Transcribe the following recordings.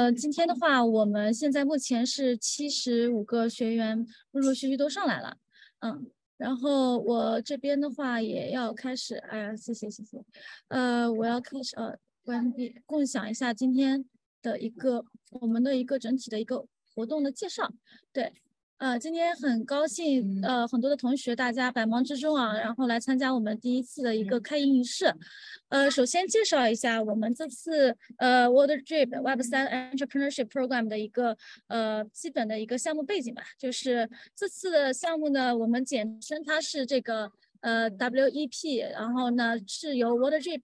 呃，今天的话，我们现在目前是七十五个学员，陆陆续续都上来了，嗯，然后我这边的话也要开始，哎呀，谢谢谢谢，呃，我要开始呃关闭共享一下今天的一个我们的一个整体的一个活动的介绍，对。呃，今天很高兴，呃，很多的同学大家百忙之中啊，然后来参加我们第一次的一个开营仪式。呃，首先介绍一下我们这次呃 World Drip Web 3 Entrepreneurship Program 的一个呃基本的一个项目背景吧。就是这次的项目呢，我们简称它是这个呃 WEP，然后呢是由 World Drip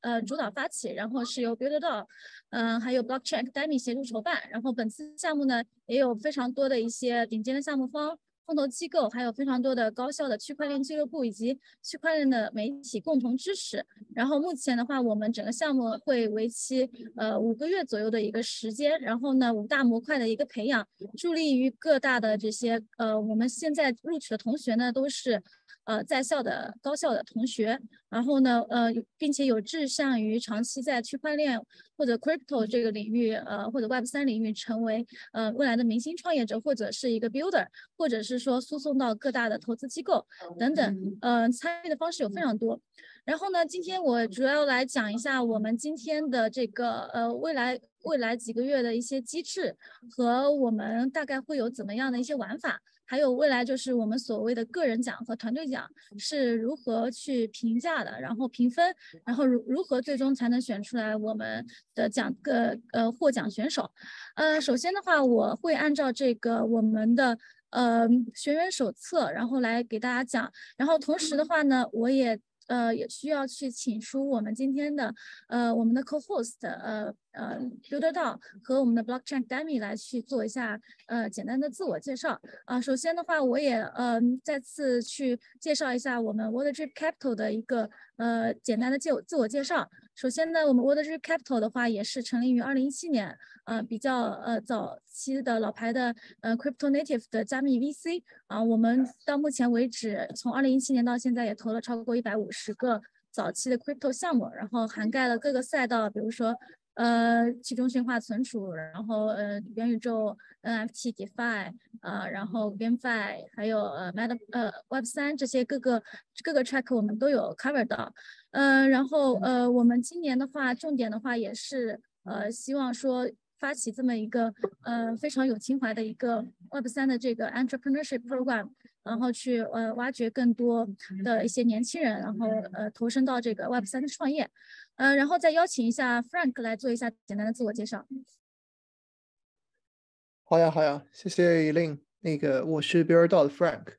呃主导发起，然后是由 Builder。嗯，还有 Blockchain Academy 协助筹办，然后本次项目呢也有非常多的一些顶尖的项目方、风投机构，还有非常多的高校的区块链俱乐部以及区块链的媒体共同支持。然后目前的话，我们整个项目会为期呃五个月左右的一个时间，然后呢五大模块的一个培养，助力于各大的这些呃我们现在录取的同学呢都是。呃，在校的高校的同学，然后呢，呃，并且有志向于长期在区块链或者 crypto 这个领域，呃，或者 Web 三领域成为呃未来的明星创业者，或者是一个 builder，或者是说输送到各大的投资机构等等，呃，参与的方式有非常多。然后呢，今天我主要来讲一下我们今天的这个呃未来未来几个月的一些机制和我们大概会有怎么样的一些玩法。还有未来就是我们所谓的个人奖和团队奖是如何去评价的，然后评分，然后如如何最终才能选出来我们的奖个呃获奖选手。呃，首先的话，我会按照这个我们的呃学员手册，然后来给大家讲。然后同时的话呢，我也。呃，也需要去请出我们今天的呃我们的 co-host 呃呃 Builder 道和我们的 Blockchain Demi 来去做一下呃简单的自我介绍啊。首先的话，我也呃再次去介绍一下我们 Water Drip Capital 的一个呃简单的介自我介绍。首先呢，我们 Water Drip Capital 的话也是成立于二零一七年。呃，比较呃早期的老牌的呃 crypto native 的加密 VC 啊，我们到目前为止，从二零一七年到现在也投了超过一百五十个早期的 crypto 项目，然后涵盖了各个赛道，比如说呃去中心化存储，然后呃元宇宙 NFT DeFi 啊，然后 GameFi，还有呃 Meta 呃 Web 三这些各个各个 track 我们都有 cover 到，呃，然后呃我们今年的话，重点的话也是呃希望说。发起这么一个呃非常有情怀的一个 Web 三的这个 Entrepreneurship Program，然后去呃挖掘更多的一些年轻人，然后呃投身到这个 Web 三的创业，呃，然后再邀请一下 Frank 来做一下简单的自我介绍。好呀，好呀，谢谢 Elin。那个我是 Beardol 的 Frank，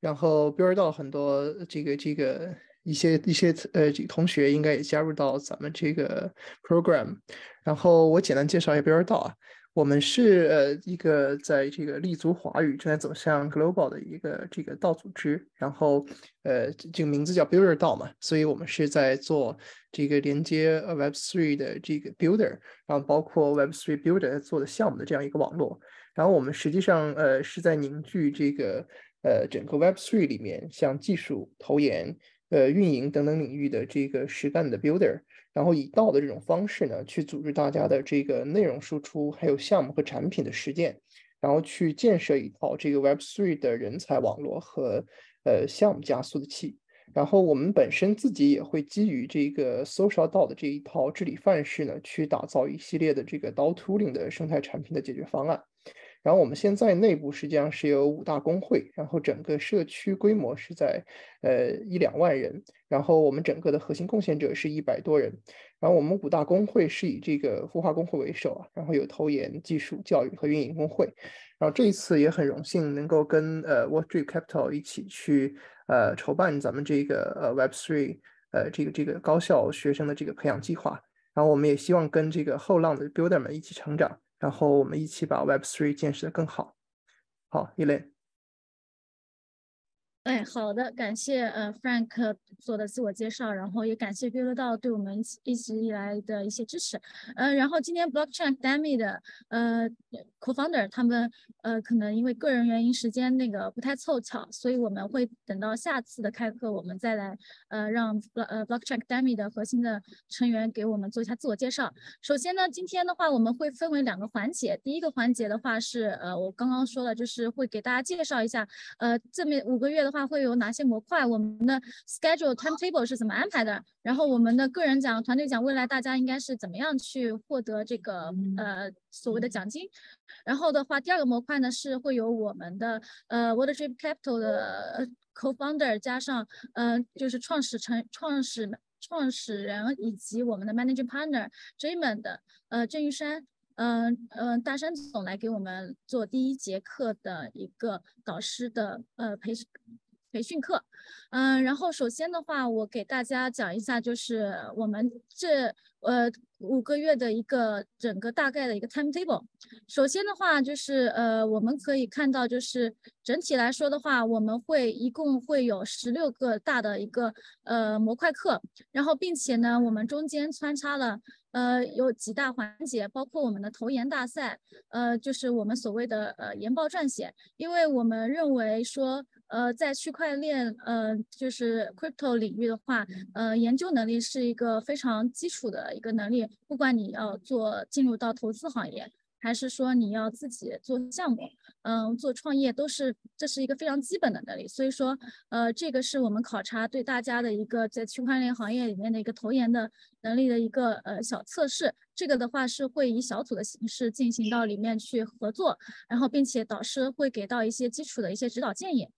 然后 Beardol 很多这个这个。一些一些呃，这同学应该也加入到咱们这个 program。然后我简单介绍一下 Beardol 啊，我们是呃一个在这个立足华语、正在走向 global 的一个这个道组织。然后呃，这个名字叫 Builder 道嘛，所以我们是在做这个连接 Web3 的这个 builder，然后包括 Web3 builder 做的项目的这样一个网络。然后我们实际上呃是在凝聚这个呃整个 Web3 里面像技术、投研。呃，运营等等领域的这个实干的 builder，然后以道的这种方式呢，去组织大家的这个内容输出，还有项目和产品的实践，然后去建设一套这个 Web3 的人才网络和呃项目加速器。然后我们本身自己也会基于这个 social 道的这一套治理范式呢，去打造一系列的这个 DAO tooling 的生态产品的解决方案。然后我们现在内部实际上是有五大工会，然后整个社区规模是在呃一两万人，然后我们整个的核心贡献者是一百多人，然后我们五大工会是以这个孵化工会为首，然后有投研、技术、教育和运营工会，然后这一次也很荣幸能够跟呃 w a t r e Capital 一起去呃筹办咱们这个呃 Web Three 呃这个这个高校学生的这个培养计划，然后我们也希望跟这个后浪的 Builder 们一起成长。然后我们一起把 Web Three 建设的更好。好，，Elen。哎，好的，感谢呃 Frank 做的自我介绍，然后也感谢 Build 道对我们一直以来的一些支持。呃，然后今天 Blockchain Academy 的呃 Co-founder 他们呃可能因为个人原因时间那个不太凑巧，所以我们会等到下次的开课，我们再来呃让呃 Blockchain Academy 的核心的成员给我们做一下自我介绍。首先呢，今天的话我们会分为两个环节，第一个环节的话是呃我刚刚说了，就是会给大家介绍一下呃这面五个月的话。它会有哪些模块？我们的 schedule timetable 是怎么安排的？然后我们的个人奖、团队奖，未来大家应该是怎么样去获得这个呃所谓的奖金？然后的话，第二个模块呢是会有我们的呃 Water Drip Capital 的 co-founder 加上呃就是创始成创始创始人以及我们的 managing partner Jayman 的呃郑玉山。嗯嗯，大山总来给我们做第一节课的一个导师的呃培训培训课，嗯，然后首先的话，我给大家讲一下，就是我们这呃五个月的一个整个大概的一个 timetable。首先的话，就是呃我们可以看到，就是整体来说的话，我们会一共会有十六个大的一个呃模块课，然后并且呢，我们中间穿插了呃有几大环节，包括我们的投研大赛，呃就是我们所谓的呃研报撰写，因为我们认为说。呃，在区块链，呃，就是 crypto 领域的话，呃，研究能力是一个非常基础的一个能力，不管你要做进入到投资行业。还是说你要自己做项目，嗯，做创业都是这是一个非常基本的能力。所以说，呃，这个是我们考察对大家的一个在区块链行业里面的一个投研的能力的一个呃小测试。这个的话是会以小组的形式进行到里面去合作，然后并且导师会给到一些基础的一些指导建议。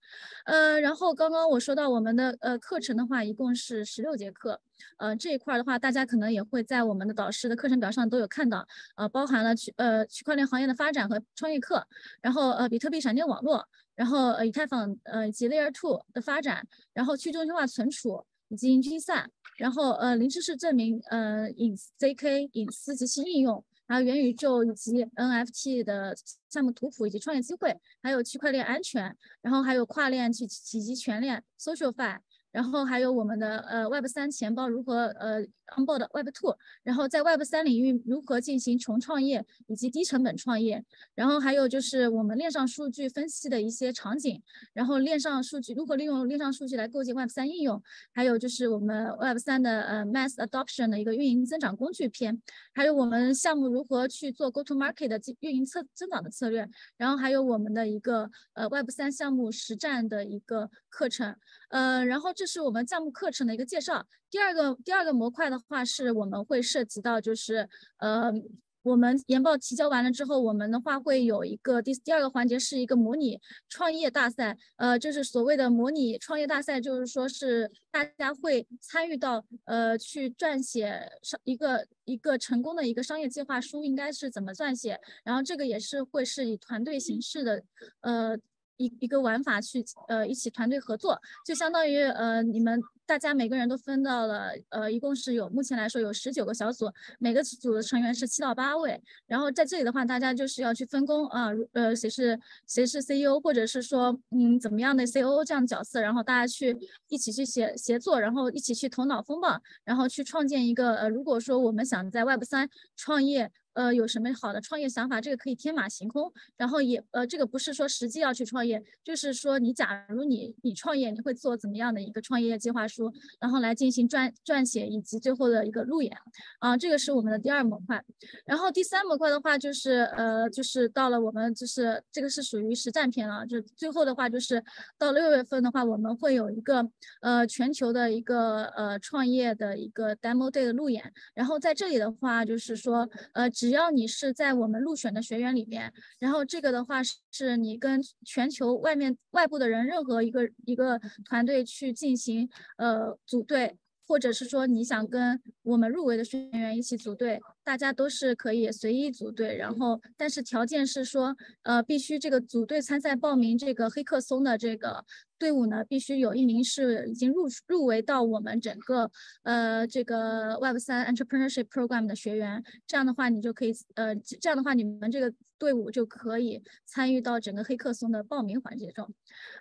呃，然后刚刚我说到我们的呃课程的话，一共是十六节课。呃，这一块的话，大家可能也会在我们的导师的课程表上都有看到，呃，包含了区呃区块链行业的发展和创业课，然后呃比特币闪电网络，然后呃以太坊呃以及 Layer Two 的发展，然后去中心化存储以及云计算，然后呃零知识证明，呃隐 ZK 隐私及其应用，还有元宇宙以及 NFT 的项目图谱以及创业机会，还有区块链安全，然后还有跨链去以及全链 SocialFi。然后还有我们的呃 Web 三钱包如何呃 onboard Web two，然后在 Web 三领域如何进行重创业以及低成本创业，然后还有就是我们链上数据分析的一些场景，然后链上数据如何利用链上数据来构建 Web 三应用，还有就是我们 Web 三的呃 Mass Adoption 的一个运营增长工具篇，还有我们项目如何去做 Go to Market 的运营策增长的策略，然后还有我们的一个呃 Web 三项目实战的一个课程。呃，然后这是我们项目课程的一个介绍。第二个第二个模块的话，是我们会涉及到，就是呃，我们研报提交完了之后，我们的话会有一个第第二个环节是一个模拟创业大赛。呃，就是所谓的模拟创业大赛，就是说是大家会参与到呃去撰写商一个一个成功的一个商业计划书应该是怎么撰写，然后这个也是会是以团队形式的呃。一一个玩法去呃一起团队合作，就相当于呃你们大家每个人都分到了呃一共是有目前来说有十九个小组，每个组的成员是七到八位，然后在这里的话大家就是要去分工啊，呃谁是谁是 CEO 或者是说嗯怎么样的 COO 这样的角色，然后大家去一起去协协作，然后一起去头脑风暴，然后去创建一个呃如果说我们想在 Web 三创业。呃，有什么好的创业想法？这个可以天马行空，然后也呃，这个不是说实际要去创业，就是说你假如你你创业，你会做怎么样的一个创业计划书，然后来进行撰撰写以及最后的一个路演啊，这个是我们的第二模块。然后第三模块的话，就是呃，就是到了我们就是这个是属于实战篇了，就最后的话就是到六月份的话，我们会有一个呃全球的一个呃创业的一个 demo day 的路演，然后在这里的话就是说呃。只要你是在我们入选的学员里面，然后这个的话是你跟全球外面外部的人任何一个一个团队去进行呃组队或者是说你想跟我们入围的学员一起组队，大家都是可以随意组队。然后，但是条件是说，呃，必须这个组队参赛报名这个黑客松的这个队伍呢，必须有一名是已经入入围到我们整个呃这个 Web 三 Entrepreneurship Program 的学员。这样的话，你就可以呃这样的话，你们这个队伍就可以参与到整个黑客松的报名环节中。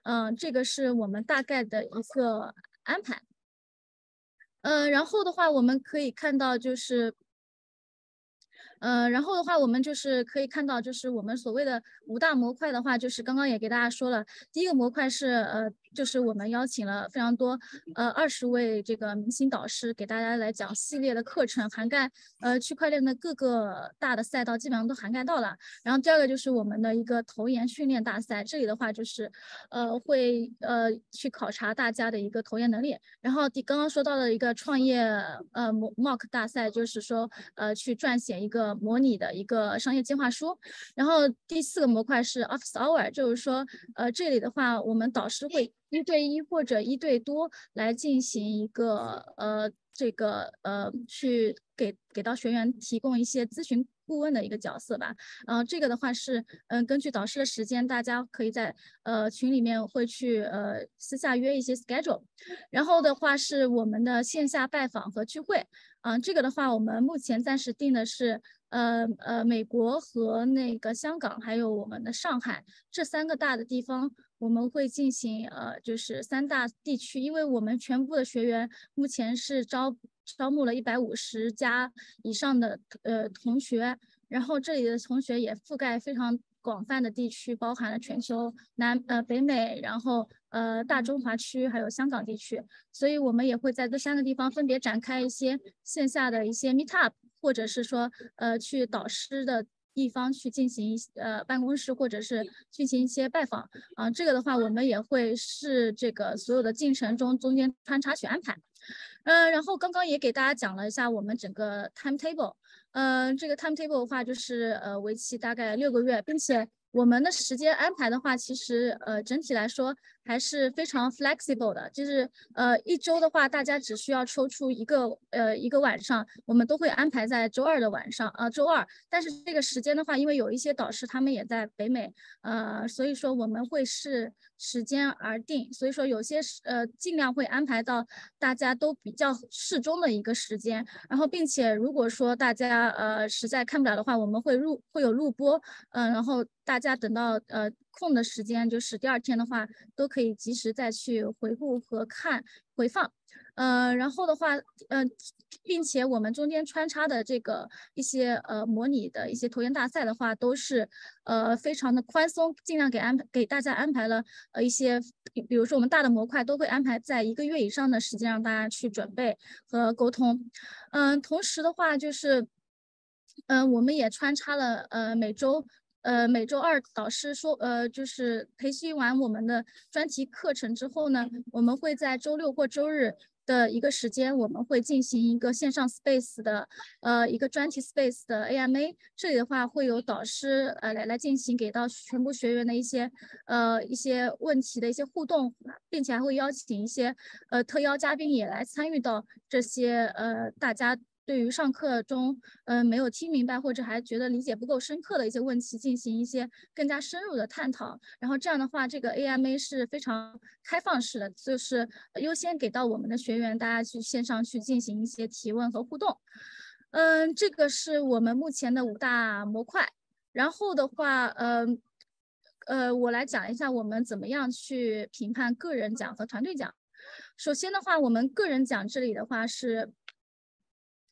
嗯，这个是我们大概的一个安排。嗯，然后的话，我们可以看到就是。呃，然后的话，我们就是可以看到，就是我们所谓的五大模块的话，就是刚刚也给大家说了，第一个模块是呃，就是我们邀请了非常多呃二十位这个明星导师给大家来讲系列的课程，涵盖呃区块链的各个大的赛道，基本上都涵盖到了。然后第二个就是我们的一个投研训练大赛，这里的话就是呃会呃去考察大家的一个投研能力。然后第刚刚说到的一个创业呃 mock 大赛，就是说呃去撰写一个。模拟的一个商业计划书，然后第四个模块是 Office Hour，就是说，呃，这里的话，我们导师会一对一或者一对多来进行一个呃。这个呃，去给给到学员提供一些咨询顾问的一个角色吧。然后这个的话是，嗯，根据导师的时间，大家可以在呃群里面会去呃私下约一些 schedule。然后的话是我们的线下拜访和聚会。嗯，这个的话我们目前暂时定的是，呃呃，美国和那个香港还有我们的上海这三个大的地方。我们会进行呃，就是三大地区，因为我们全部的学员目前是招招募了一百五十家以上的呃同学，然后这里的同学也覆盖非常广泛的地区，包含了全球南呃北美，然后呃大中华区还有香港地区，所以我们也会在这三个地方分别展开一些线下的一些 meet up，或者是说呃去导师的。地方去进行一呃办公室或者是进行一些拜访啊，这个的话我们也会是这个所有的进程中中间穿插去安排，嗯，然后刚刚也给大家讲了一下我们整个 timetable，嗯，这个 timetable 的话就是呃为期大概六个月，并且。我们的时间安排的话，其实呃整体来说还是非常 flexible 的，就是呃一周的话，大家只需要抽出一个呃一个晚上，我们都会安排在周二的晚上啊周二。但是这个时间的话，因为有一些导师他们也在北美，呃所以说我们会视时间而定，所以说有些是呃尽量会安排到大家都比较适中的一个时间。然后并且如果说大家呃实在看不了的话，我们会录会有录播，嗯然后。大家等到呃空的时间，就是第二天的话，都可以及时再去回顾和看回放，呃，然后的话，嗯，并且我们中间穿插的这个一些呃模拟的一些投研大赛的话，都是呃非常的宽松，尽量给安排给大家安排了呃一些，比如说我们大的模块都会安排在一个月以上的时间让大家去准备和沟通，嗯，同时的话就是，嗯，我们也穿插了呃每周。呃，每周二导师说，呃，就是培训完我们的专题课程之后呢，我们会在周六或周日的一个时间，我们会进行一个线上 space 的，呃，一个专题 space 的 AMA。这里的话会有导师，呃，来来进行给到全部学员的一些，呃，一些问题的一些互动，并且还会邀请一些，呃，特邀嘉宾也来参与到这些，呃，大家。对于上课中，嗯，没有听明白或者还觉得理解不够深刻的一些问题，进行一些更加深入的探讨。然后这样的话，这个 AMA 是非常开放式的，就是优先给到我们的学员，大家去线上去进行一些提问和互动。嗯，这个是我们目前的五大模块。然后的话，嗯，呃，我来讲一下我们怎么样去评判个人奖和团队奖。首先的话，我们个人奖这里的话是。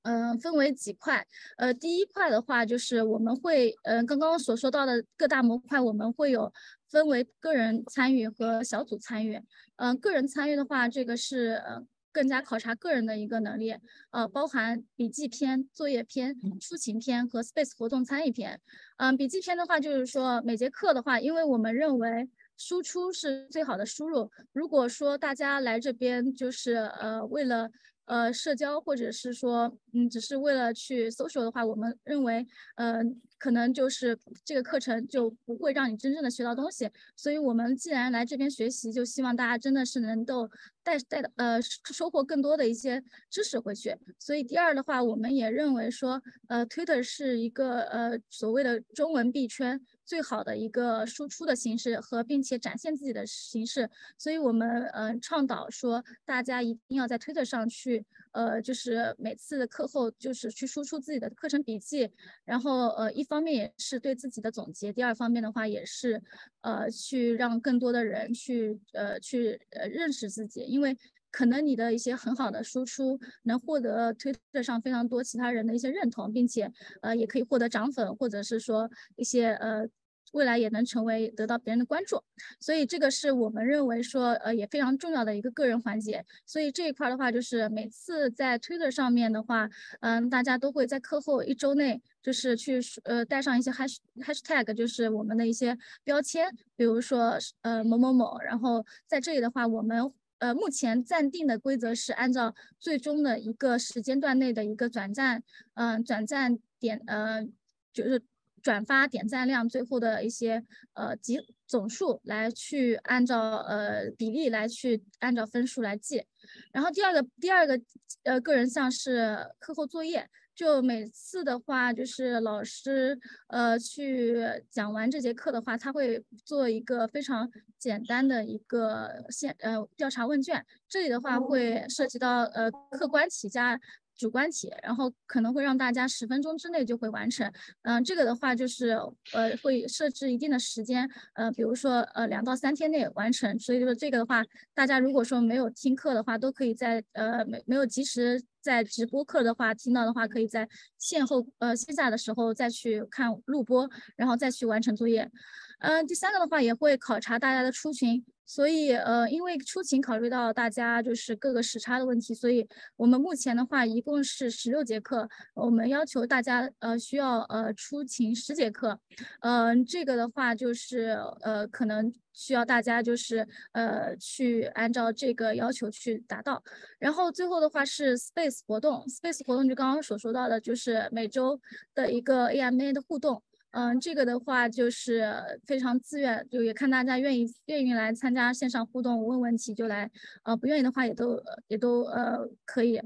嗯，分为几块。呃，第一块的话，就是我们会，嗯，刚刚所说到的各大模块，我们会有分为个人参与和小组参与。嗯，个人参与的话，这个是呃更加考察个人的一个能力，呃，包含笔记篇、作业篇、出勤篇和 Space 活动参与篇。嗯，笔记篇的话，就是说每节课的话，因为我们认为输出是最好的输入。如果说大家来这边就是呃为了呃，社交或者是说，嗯，只是为了去 social 的话，我们认为，呃，可能就是这个课程就不会让你真正的学到东西。所以，我们既然来这边学习，就希望大家真的是能够带带的呃收获更多的一些知识回去。所以第二的话，我们也认为说，呃，Twitter 是一个呃所谓的中文币圈最好的一个输出的形式和并且展现自己的形式。所以我们嗯倡导说，大家一定要在 Twitter 上去。呃，就是每次课后，就是去输出自己的课程笔记，然后呃，一方面也是对自己的总结，第二方面的话也是，呃，去让更多的人去呃去呃认识自己，因为可能你的一些很好的输出能获得推特上非常多其他人的一些认同，并且呃也可以获得涨粉，或者是说一些呃。未来也能成为得到别人的关注，所以这个是我们认为说呃也非常重要的一个个人环节。所以这一块的话，就是每次在 Twitter 上面的话，嗯，大家都会在课后一周内就是去呃带上一些 hash hashtag，就是我们的一些标签，比如说呃某某某。然后在这里的话，我们呃目前暂定的规则是按照最终的一个时间段内的一个转赞，嗯，转赞点呃就是。转发点赞量最后的一些呃集总数来去按照呃比例来去按照分数来记，然后第二个第二个呃个人项是课后作业，就每次的话就是老师呃去讲完这节课的话，他会做一个非常简单的一个现呃调查问卷，这里的话会涉及到呃客观题加。主观题，然后可能会让大家十分钟之内就会完成。嗯，这个的话就是呃会设置一定的时间，呃，比如说呃两到三天内完成。所以说这个的话，大家如果说没有听课的话，都可以在呃没没有及时在直播课的话听到的话，可以在线后呃线下的时候再去看录播，然后再去完成作业。嗯，第三个的话也会考察大家的出勤。所以，呃，因为出勤考虑到大家就是各个时差的问题，所以我们目前的话一共是十六节课，我们要求大家呃需要呃出勤十节课，嗯，这个的话就是呃可能需要大家就是呃去按照这个要求去达到。然后最后的话是 Space 活动，Space 活动就刚刚所说到的，就是每周的一个 AMA 的互动。嗯，这个的话就是非常自愿，就也看大家愿意愿意来参加线上互动问问题就来，呃，不愿意的话也都也都呃可以。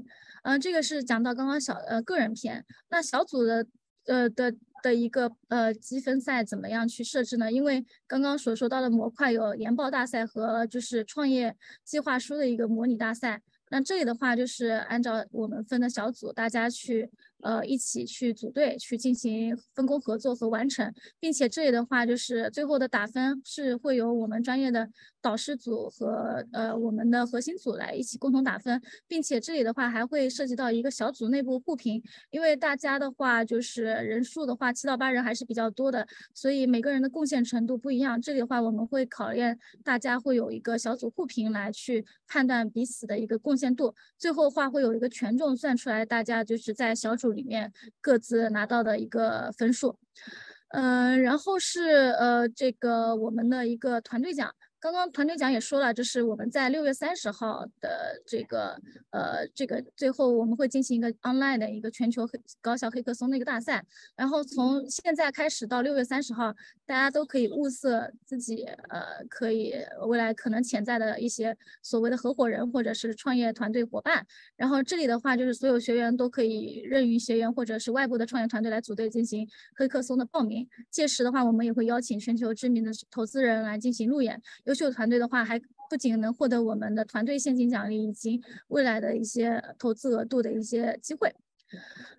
嗯，这个是讲到刚刚小呃个人篇，那小组的呃的的一个呃积分赛怎么样去设置呢？因为刚刚所说到的模块有研报大赛和就是创业计划书的一个模拟大赛，那这里的话就是按照我们分的小组，大家去。呃，一起去组队去进行分工合作和完成，并且这里的话就是最后的打分是会由我们专业的导师组和呃我们的核心组来一起共同打分，并且这里的话还会涉及到一个小组内部互评，因为大家的话就是人数的话七到八人还是比较多的，所以每个人的贡献程度不一样，这里的话我们会考验大家会有一个小组互评来去判断彼此的一个贡献度，最后话会有一个权重算出来，大家就是在小组。里面各自拿到的一个分数，嗯，然后是呃这个我们的一个团队奖。刚刚团队奖也说了，就是我们在六月三十号的这个呃这个最后我们会进行一个 online 的一个全球黑高校黑客松的一个大赛，然后从现在开始到六月三十号，大家都可以物色自己呃可以未来可能潜在的一些所谓的合伙人或者是创业团队伙伴，然后这里的话就是所有学员都可以任意学员或者是外部的创业团队来组队进行黑客松的报名，届时的话我们也会邀请全球知名的投资人来进行路演。优秀团队的话，还不仅能获得我们的团队现金奖励，以及未来的一些投资额度的一些机会。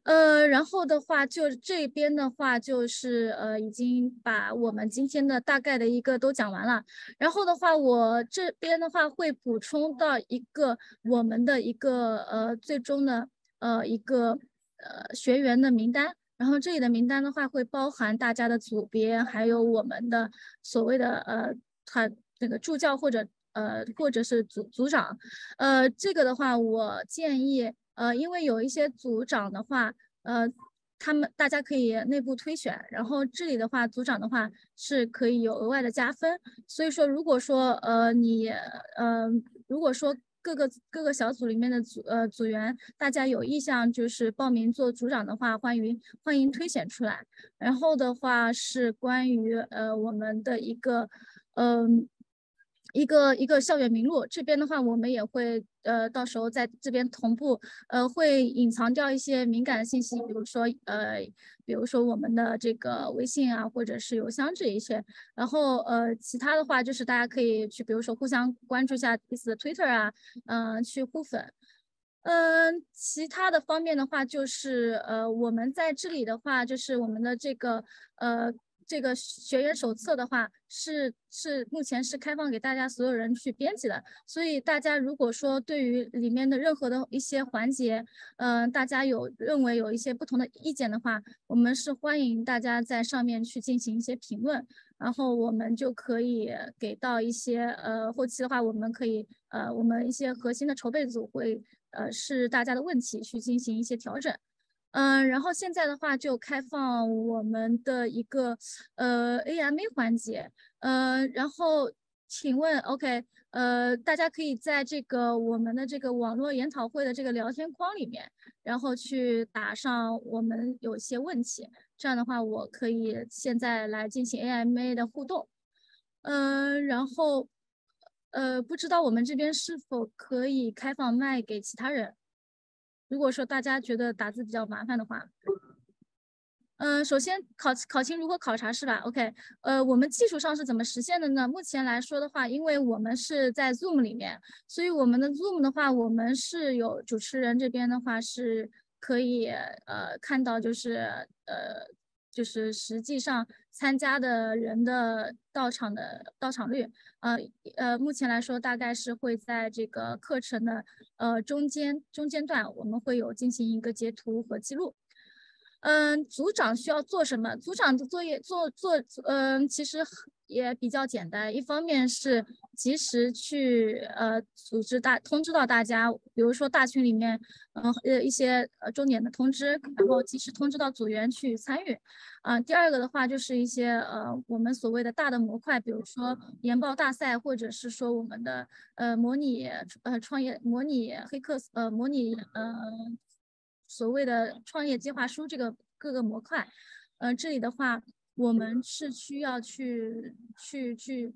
呃，然后的话，就这边的话，就是呃，已经把我们今天的大概的一个都讲完了。然后的话，我这边的话会补充到一个我们的一个呃最终的呃一个呃学员的名单。然后这里的名单的话，会包含大家的组别，还有我们的所谓的呃团。那个助教或者呃或者是组组长，呃这个的话我建议呃因为有一些组长的话呃他们大家可以内部推选，然后这里的话组长的话是可以有额外的加分，所以说如果说呃你呃如果说各个各个小组里面的组呃组员大家有意向就是报名做组长的话，欢迎欢迎推选出来。然后的话是关于呃我们的一个嗯。一个一个校园名录这边的话，我们也会呃到时候在这边同步呃会隐藏掉一些敏感的信息，比如说呃比如说我们的这个微信啊或者是邮箱这一些，然后呃其他的话就是大家可以去比如说互相关注一下彼此的 Twitter 啊，嗯去互粉，嗯其他的方面的话就是呃我们在这里的话就是我们的这个呃。这个学员手册的话是是目前是开放给大家所有人去编辑的，所以大家如果说对于里面的任何的一些环节，嗯，大家有认为有一些不同的意见的话，我们是欢迎大家在上面去进行一些评论，然后我们就可以给到一些呃后期的话，我们可以呃我们一些核心的筹备组会呃是大家的问题去进行一些调整。嗯，然后现在的话就开放我们的一个呃 AMA 环节，呃，然后请问，OK，呃，大家可以在这个我们的这个网络研讨会的这个聊天框里面，然后去打上我们有些问题，这样的话我可以现在来进行 AMA 的互动，嗯，然后呃，不知道我们这边是否可以开放麦给其他人？如果说大家觉得打字比较麻烦的话，嗯，首先考考勤如何考察是吧？OK，呃，我们技术上是怎么实现的呢？目前来说的话，因为我们是在 Zoom 里面，所以我们的 Zoom 的话，我们是有主持人这边的话是可以呃看到就是呃就是实际上参加的人的到场的到场率。呃呃，目前来说大概是会在这个课程的呃中间中间段，我们会有进行一个截图和记录。嗯，组长需要做什么？组长的作业做做，嗯，其实也比较简单。一方面是及时去呃组织大通知到大家，比如说大群里面，嗯呃一些呃重点的通知，然后及时通知到组员去参与。啊，第二个的话就是一些呃，我们所谓的大的模块，比如说研报大赛，或者是说我们的呃模拟呃创业模拟黑客呃模拟呃所谓的创业计划书这个各个模块，呃这里的话我们是需要去去去。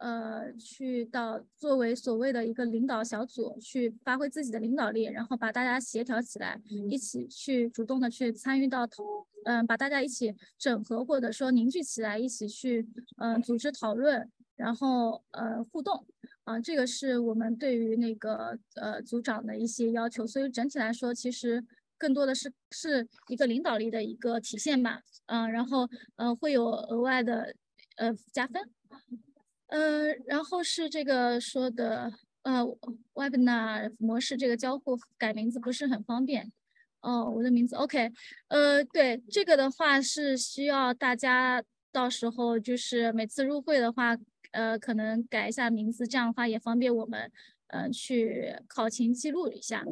呃，去到作为所谓的一个领导小组，去发挥自己的领导力，然后把大家协调起来，一起去主动的去参与到讨，嗯，把大家一起整合或者说凝聚起来，一起去嗯组织讨论，然后呃互动，啊，这个是我们对于那个呃组长的一些要求，所以整体来说，其实更多的是是一个领导力的一个体现吧，嗯，然后呃会有额外的呃加分。嗯，然后是这个说的，呃，webinar 模式这个交互改名字不是很方便。哦，我的名字 OK，呃，对，这个的话是需要大家到时候就是每次入会的话，呃，可能改一下名字，这样的话也方便我们，嗯，去考勤记录一下。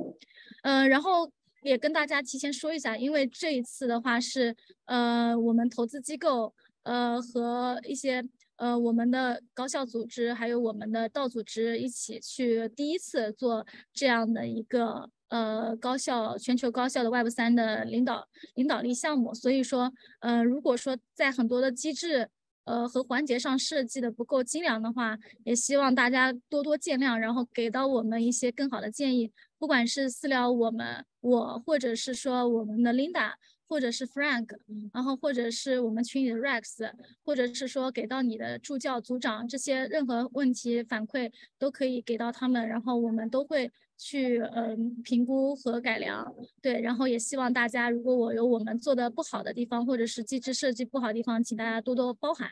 嗯，然后也跟大家提前说一下，因为这一次的话是，呃，我们投资机构，呃，和一些。呃，我们的高校组织还有我们的道组织一起去第一次做这样的一个呃高校全球高校的 Web 三的领导领导力项目，所以说，呃，如果说在很多的机制呃和环节上设计的不够精良的话，也希望大家多多见谅，然后给到我们一些更好的建议，不管是私聊我们我，或者是说我们的 Linda。或者是 Frank，然后或者是我们群里的 Rex，或者是说给到你的助教、组长这些任何问题反馈都可以给到他们，然后我们都会去嗯评估和改良。对，然后也希望大家如果我有我们做的不好的地方，或者是机制设计不好的地方，请大家多多包涵。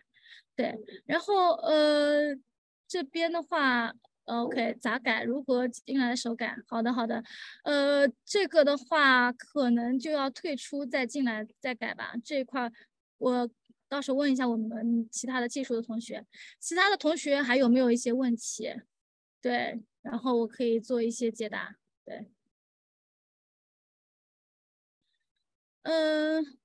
对，然后呃这边的话。OK，咋改？如何进来的时候改？好的，好的。呃，这个的话可能就要退出再进来再改吧。这一块我到时候问一下我们其他的技术的同学，其他的同学还有没有一些问题？对，然后我可以做一些解答。对，嗯，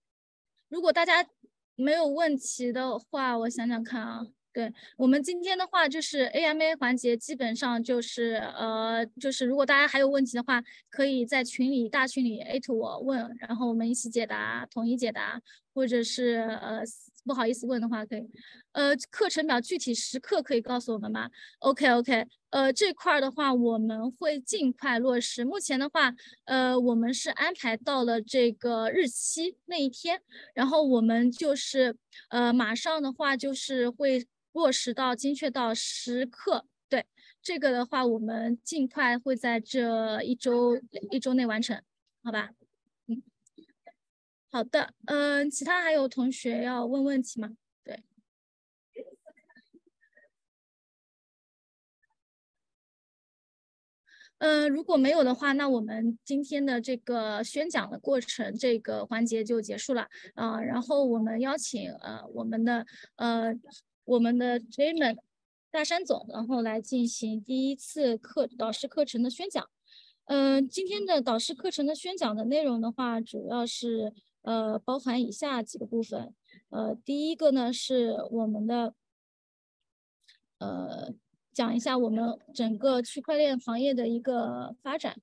如果大家没有问题的话，我想想看啊。对我们今天的话，就是 AMA 环节，基本上就是呃，就是如果大家还有问题的话，可以在群里大群里艾特我问，然后我们一起解答，统一解答，或者是呃不好意思问的话，可以。呃，课程表具体时刻可以告诉我们吗？OK OK，呃，这块儿的话我们会尽快落实。目前的话，呃，我们是安排到了这个日期那一天，然后我们就是呃马上的话就是会落实到精确到时刻。对这个的话，我们尽快会在这一周一周内完成，好吧？嗯好的，嗯，其他还有同学要问问题吗？对，嗯，如果没有的话，那我们今天的这个宣讲的过程这个环节就结束了啊。然后我们邀请呃我们的呃我们的 Jamin 大山总，然后来进行第一次课导师课程的宣讲。嗯，今天的导师课程的宣讲的内容的话，主要是。呃，包含以下几个部分。呃，第一个呢是我们的，呃，讲一下我们整个区块链行业的一个发展。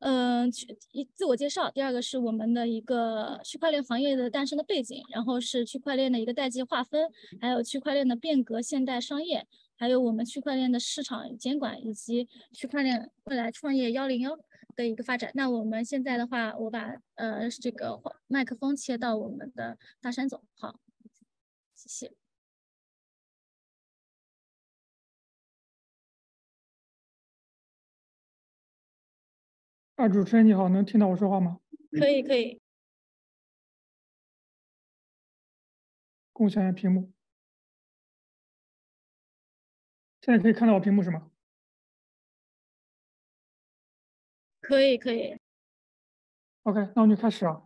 嗯，去一自我介绍。第二个是我们的一个区块链行业的诞生的背景，然后是区块链的一个代际划分，还有区块链的变革现代商业，还有我们区块链的市场监管，以及区块链未来创业幺零幺。的一个发展。那我们现在的话，我把呃这个麦克风切到我们的大山总，好，谢谢。啊，主持人你好，能听到我说话吗？可以，可以。共享一下屏幕。现在可以看到我屏幕是吗？可以可以，OK，那我们就开始啊。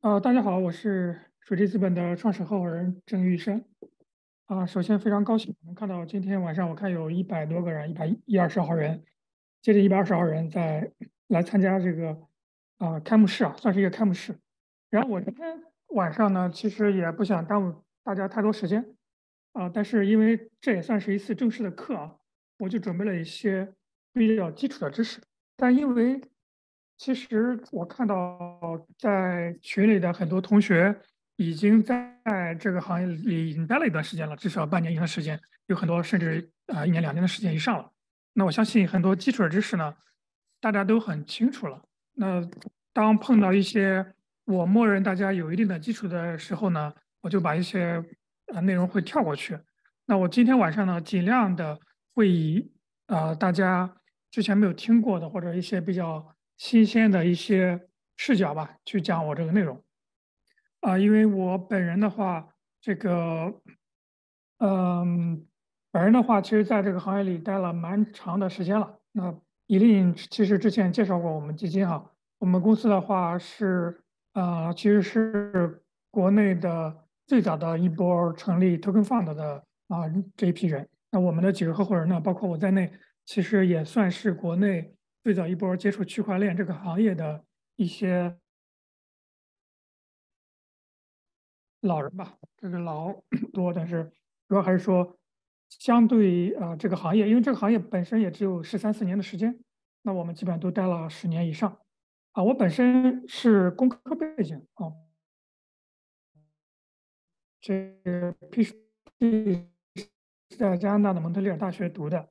呃，大家好，我是水滴资本的创始合伙人郑玉生。啊，首先非常高兴能看到今天晚上我看有一百多个人，一百一二十号人，接近一百二十号人在来参加这个啊开幕式啊，算是一个开幕式。然后我今天晚上呢，其实也不想耽误大家太多时间啊，但是因为这也算是一次正式的课啊，我就准备了一些比较基础的知识。但因为其实我看到在群里的很多同学已经在这个行业里已经待了一段时间了，至少半年以上时间，有很多甚至啊一年两年的时间以上了。那我相信很多基础知识呢，大家都很清楚了。那当碰到一些我默认大家有一定的基础的时候呢，我就把一些呃内容会跳过去。那我今天晚上呢，尽量的会以啊大家。之前没有听过的，或者一些比较新鲜的一些视角吧，去讲我这个内容。啊，因为我本人的话，这个，嗯，本人的话，其实在这个行业里待了蛮长的时间了。那伊令其实之前介绍过我们基金哈，我们公司的话是，啊，其实是国内的最早的一波成立 Token Fund 的啊这一批人。那我们的几个合伙人呢，包括我在内。其实也算是国内最早一波接触区块链这个行业的一些老人吧，这个老 多，但是主要还是说，相对啊这个行业，因为这个行业本身也只有十三四年的时间，那我们基本上都待了十年以上。啊，我本身是工科背景啊，这个 PhD 在加拿大的蒙特利尔大学读的。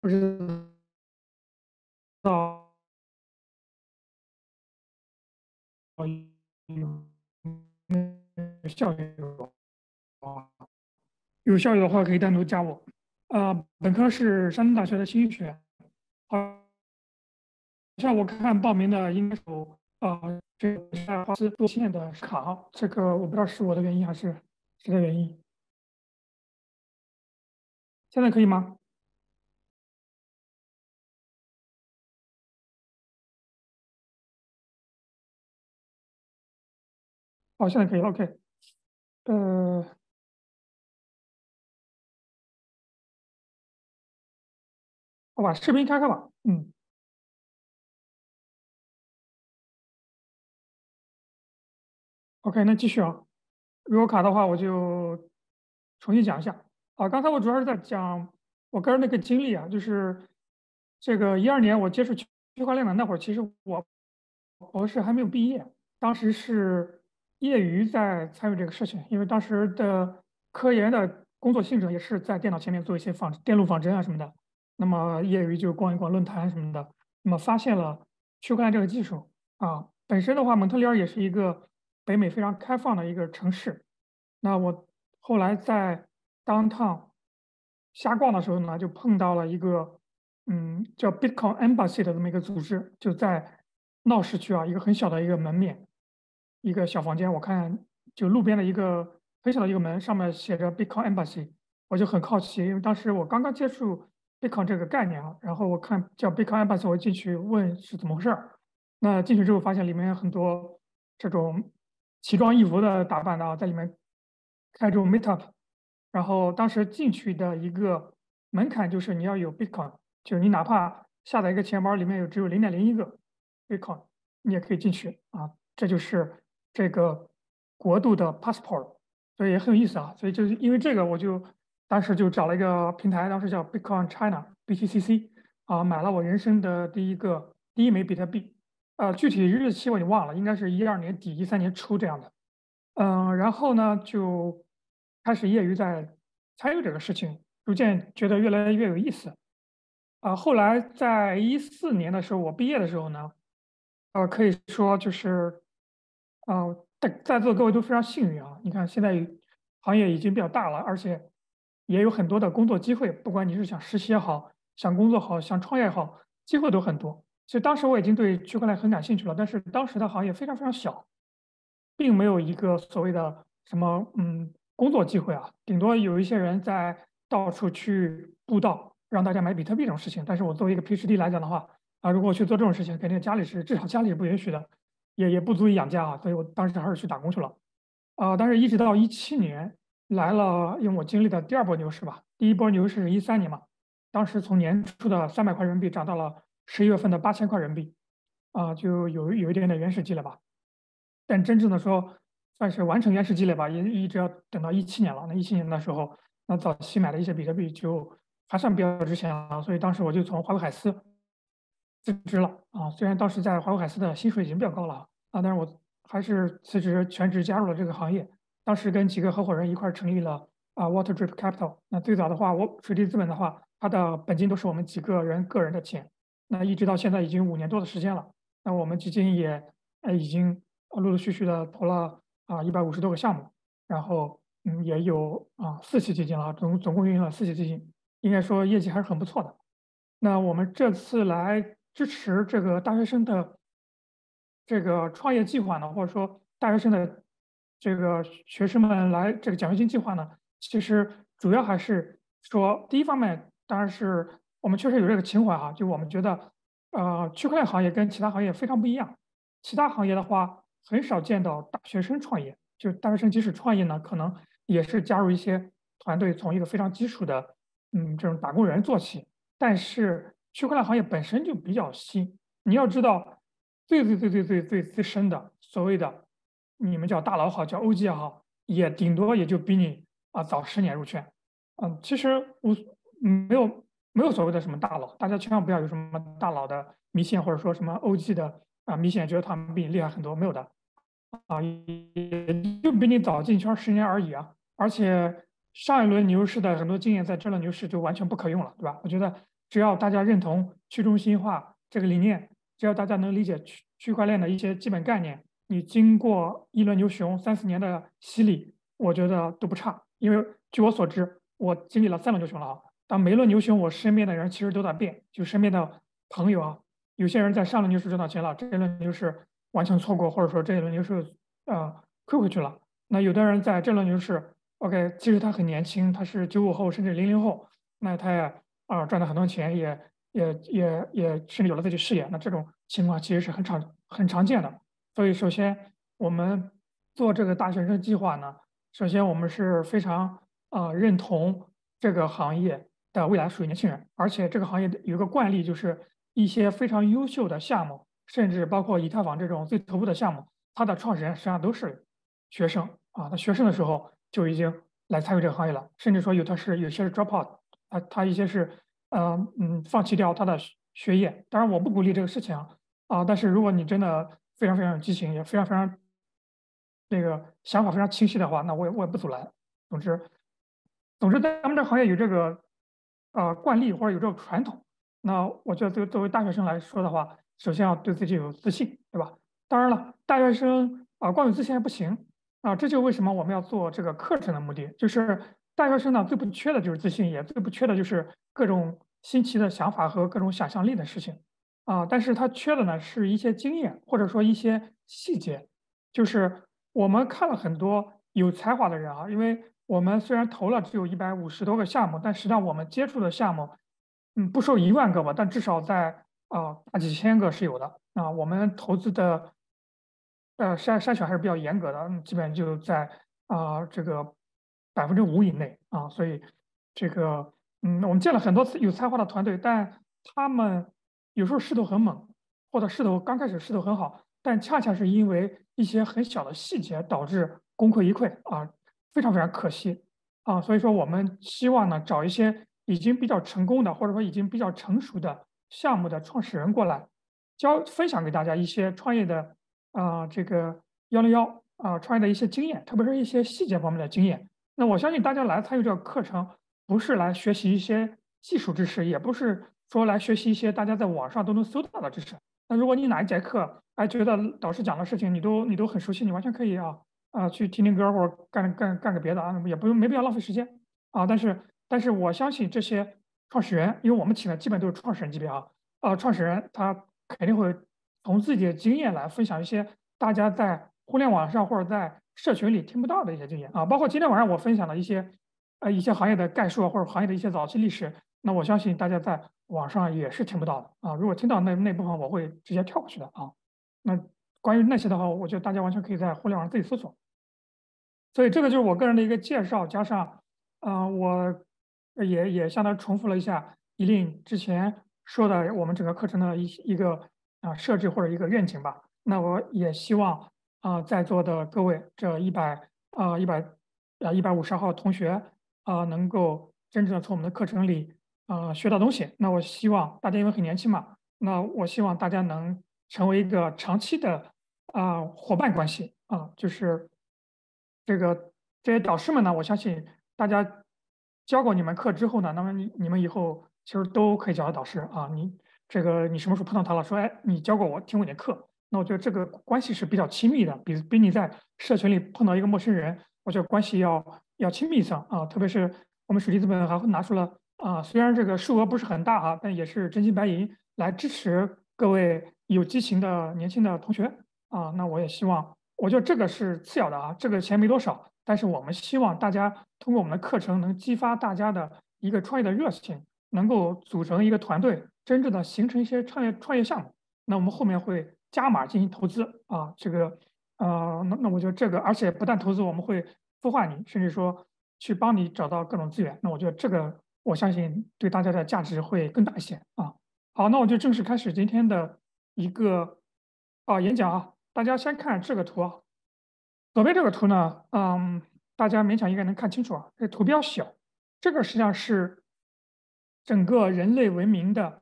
不知道有效有效益的话可以单独加我。啊，本科是山东大学的心理学，好像我看报名的应该有啊，这个在华斯多线的卡，这个我不知道是我的原因还是谁的原因。现在可以吗？好，现在可以，OK。呃，我把视频开开吧。嗯。OK，那继续啊。如果卡的话，我就重新讲一下。啊，刚才我主要是在讲我个人那个经历啊，就是这个一二年我接触区块链的那会儿，其实我博士还没有毕业。当时是业余在参与这个事情，因为当时的科研的工作性质也是在电脑前面做一些仿电路仿真啊什么的。那么业余就逛一逛论坛什么的，那么发现了区块链这个技术啊。本身的话，蒙特利尔也是一个北美非常开放的一个城市。那我后来在 downtown 瞎逛的时候呢，就碰到了一个嗯叫 Bitcoin Embassy 的这么一个组织，就在闹市区啊，一个很小的一个门面，一个小房间。我看就路边的一个很小的一个门，上面写着 Bitcoin Embassy，我就很好奇，因为当时我刚刚接触 Bitcoin 这个概念啊，然后我看叫 Bitcoin Embassy，我进去问是怎么回事儿。那进去之后发现里面很多这种奇装异服的打扮的啊，在里面开这种 meetup，然后当时进去的一个门槛就是你要有 Bitcoin，就是你哪怕下载一个钱包里面有只有零点零一个 Bitcoin，你也可以进去啊，这就是这个国度的 passport，所以也很有意思啊。所以就是因为这个，我就当时就找了一个平台，当时叫 Bitcoin China（BTCC） 啊，买了我人生的第一个第一枚比特币。呃，具体日期我已经忘了，应该是一二年底、一三年初这样的。嗯，然后呢，就开始业余在参与这个事情，逐渐觉得越来越有意思。啊，后来在一四年的时候，我毕业的时候呢，呃，可以说就是，呃，在在座各位都非常幸运啊。你看，现在行业已经比较大了，而且也有很多的工作机会，不管你是想实习也好，想工作好，想创业也好，机会都很多。其实当时我已经对区块链很感兴趣了，但是当时的行业非常非常小，并没有一个所谓的什么嗯工作机会啊，顶多有一些人在到处去布道，让大家买比特币这种事情。但是我作为一个 PhD 来讲的话，啊，如果去做这种事情，肯定家里是至少家里是不允许的，也也不足以养家啊。所以我当时还是去打工去了，啊，但是一直到一七年来了，因为我经历的第二波牛市吧，第一波牛市是一三年嘛，当时从年初的三百块人民币涨到了。十一月份的八千块人民币，啊，就有有一点点原始积累吧，但真正的说算是完成原始积累吧，也一直要等到一七年了。那一七年的时候，那早期买的一些比特币就还算比较值钱了，所以当时我就从华为海思辞职了啊。虽然当时在华为海思的薪水已经比较高了啊，但是我还是辞职全职加入了这个行业。当时跟几个合伙人一块成立了啊 Water Drip Capital。那最早的话，我水滴资本的话，它的本金都是我们几个人个人的钱。那一直到现在已经五年多的时间了，那我们基金也呃已经陆陆续续的投了啊一百五十多个项目，然后嗯也有啊四期基金了，总总共运营了四期基金，应该说业绩还是很不错的。那我们这次来支持这个大学生的这个创业计划呢，或者说大学生的这个学生们来这个奖学金计划呢，其实主要还是说第一方面当然是。我们确实有这个情怀哈，就我们觉得，呃，区块链行业跟其他行业非常不一样。其他行业的话，很少见到大学生创业，就大学生即使创业呢，可能也是加入一些团队，从一个非常基础的，嗯，这种打工人做起。但是区块链行业本身就比较新，你要知道，最最最最最最资深的所谓的你们叫大佬好，叫 OG 也好，也顶多也就比你啊早十年入圈。嗯，其实无没有。没有所谓的什么大佬，大家千万不要有什么大佬的迷信，或者说什么 OG 的啊迷信，觉得他们比你厉害很多，没有的，啊，也就比你早进圈十年而已啊。而且上一轮牛市的很多经验，在这轮牛市就完全不可用了，对吧？我觉得只要大家认同去中心化这个理念，只要大家能理解区区块链的一些基本概念，你经过一轮牛熊三四年的洗礼，我觉得都不差。因为据我所知，我经历了三轮牛熊了啊。当每一轮牛熊，我身边的人其实都在变，就身边的朋友啊，有些人在上轮牛市赚到钱了，这一轮牛市完全错过，或者说这一轮牛市呃亏回去了。那有的人在这轮牛市，OK，其实他很年轻，他是九五后甚至零零后，那他也啊赚了很多钱，也也也也甚至有了自己事业。那这种情况其实是很常很常见的。所以首先我们做这个大学生计划呢，首先我们是非常啊认同这个行业。的未来属于年轻人，而且这个行业有一个惯例，就是一些非常优秀的项目，甚至包括以太坊这种最头部的项目，它的创始人实际上都是学生啊。他学生的时候就已经来参与这个行业了，甚至说有的是有些是 drop out，他他一些是嗯嗯放弃掉他的学业。当然我不鼓励这个事情啊啊，但是如果你真的非常非常有激情，也非常非常那个想法非常清晰的话，那我也我也不阻拦。总之，总之在，咱们这行业有这个呃惯例或者有这个传统，那我觉得作作为大学生来说的话，首先要对自己有自信，对吧？当然了，大学生啊光有自信还不行啊，这就为什么我们要做这个课程的目的，就是大学生呢最不缺的就是自信，也最不缺的就是各种新奇的想法和各种想象力的事情啊，但是他缺的呢是一些经验或者说一些细节，就是我们看了很多有才华的人啊，因为。我们虽然投了只有一百五十多个项目，但实际上我们接触的项目，嗯，不说一万个吧，但至少在啊大几千个是有的啊。我们投资的呃筛筛选还是比较严格的，嗯基本就在啊这个百分之五以内啊。所以这个嗯，我们见了很多次有才华的团队，但他们有时候势头很猛，或者势头刚开始势头很好，但恰恰是因为一些很小的细节导致功亏一篑啊。非常非常可惜啊！所以说，我们希望呢，找一些已经比较成功的，或者说已经比较成熟的项目的创始人过来，教分享给大家一些创业的啊，这个幺零幺啊，创业的一些经验，特别是一些细节方面的经验。那我相信大家来参与这个课程，不是来学习一些技术知识，也不是说来学习一些大家在网上都能搜到的知识。那如果你哪一节课，哎，觉得导师讲的事情你都你都很熟悉，你完全可以啊。啊，去听听歌或者干干干个别的啊，也不用没必要浪费时间啊。但是，但是我相信这些创始人，因为我们请的基本都是创始人级别啊。啊，创始人他肯定会从自己的经验来分享一些大家在互联网上或者在社群里听不到的一些经验啊。包括今天晚上我分享的一些呃一些行业的概述或者行业的一些早期历史，那我相信大家在网上也是听不到的啊。如果听到那那部分，我会直接跳过去的啊。那。关于那些的话，我觉得大家完全可以在互联网上自己搜索。所以这个就是我个人的一个介绍，加上，嗯，我也也相当重复了一下一令之前说的我们整个课程的一一个啊设置或者一个愿景吧。那我也希望啊在座的各位这一百啊一百啊一百五十号同学啊能够真正的从我们的课程里啊学到东西。那我希望大家因为很年轻嘛，那我希望大家能。成为一个长期的啊伙伴关系啊，就是这个这些导师们呢，我相信大家教过你们课之后呢，那么你你们以后其实都可以叫他导师啊。你这个你什么时候碰到他了，说哎你教过我，听过你的课，那我觉得这个关系是比较亲密的，比比你在社群里碰到一个陌生人，我觉得关系要要亲密一层啊。特别是我们水利资本还拿出了啊，虽然这个数额不是很大哈，但也是真金白银来支持各位。有激情的年轻的同学啊，那我也希望，我觉得这个是次要的啊，这个钱没多少，但是我们希望大家通过我们的课程能激发大家的一个创业的热情，能够组成一个团队，真正的形成一些创业创业项目。那我们后面会加码进行投资啊，这个呃，那那我觉得这个，而且不但投资，我们会孵化你，甚至说去帮你找到各种资源。那我觉得这个，我相信对大家的价值会更大一些啊。好，那我就正式开始今天的。一个啊演讲啊，大家先看这个图啊，左边这个图呢，嗯，大家勉强应该能看清楚啊。这图比较小，这个实际上是整个人类文明的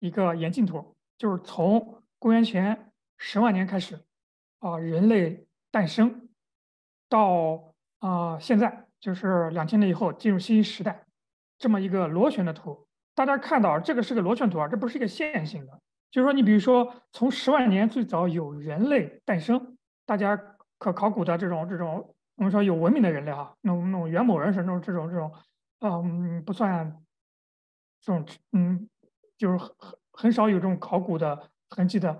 一个演进图，就是从公元前十万年开始啊，人类诞生到啊现在，就是两千年以后进入新时代，这么一个螺旋的图。大家看到这个是个螺旋图啊，这不是一个线性的。就是说，你比如说，从十万年最早有人类诞生，大家可考古的这种这种，我们说有文明的人类哈，那种那种元谋人是那种这种这种，嗯，不算这种，嗯，就是很很很少有这种考古的痕迹的，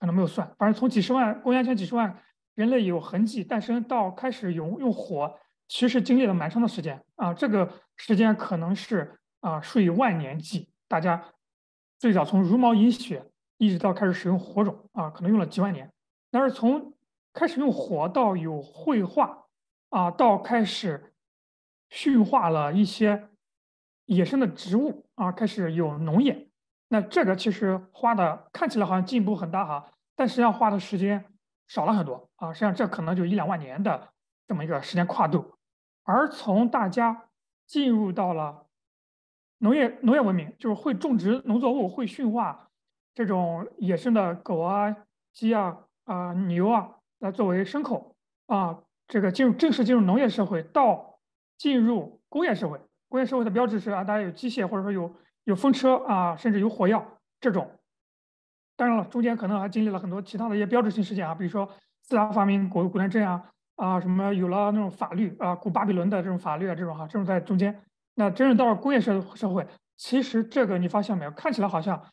可能没有算。反正从几十万公元前几十万人类有痕迹诞生到开始用用火，其实经历了蛮长的时间啊，这个时间可能是啊数以万年计，大家最早从茹毛饮血。一直到开始使用火种啊，可能用了几万年。但是从开始用火到有绘画啊，到开始驯化了一些野生的植物啊，开始有农业。那这个其实花的看起来好像进步很大哈，但实际上花的时间少了很多啊。实际上这可能就一两万年的这么一个时间跨度。而从大家进入到了农业农业文明，就是会种植农作物，会驯化。这种野生的狗啊、鸡啊啊牛啊来作为牲口啊，这个进入正式进入农业社会到进入工业社会，工业社会的标志是啊，大家有机械或者说有有风车啊，甚至有火药这种。当然了，中间可能还经历了很多其他的一些标志性事件啊，比如说四大发明古古兰镇啊啊，什么有了那种法律啊，古巴比伦的这种法律啊，这种哈，这种在中间。那真正到了工业社社会，其实这个你发现没有？看起来好像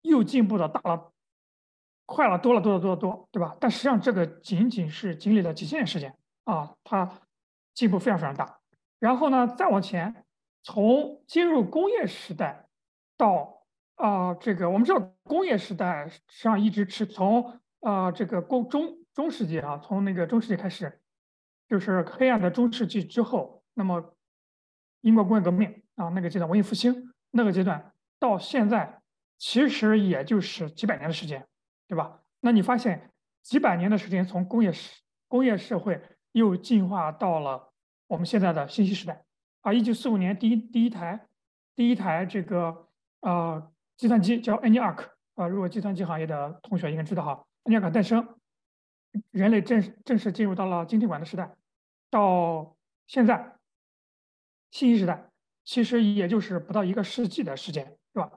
又进步的大了，快了多了多了多了多，对吧？但实际上这个仅仅是经历了几千年时间啊，它进步非常非常大。然后呢，再往前，从进入工业时代到啊，这个我们知道工业时代实际上一直是从啊这个工中中世纪啊，从那个中世纪开始，就是黑暗的中世纪之后，那么英国工业革命啊那个阶段，文艺复兴那个阶段到现在，其实也就是几百年的时间，对吧？那你发现几百年的时间，从工业工业社会又进化到了。我们现在的信息时代啊，一九四五年第一第一台第一台这个呃计算机叫 ENIAC 啊，如果计算机行业的同学应该知道哈，ENIAC 诞生，人类正正式进入到了晶体管的时代，到现在信息时代，其实也就是不到一个世纪的时间，对吧？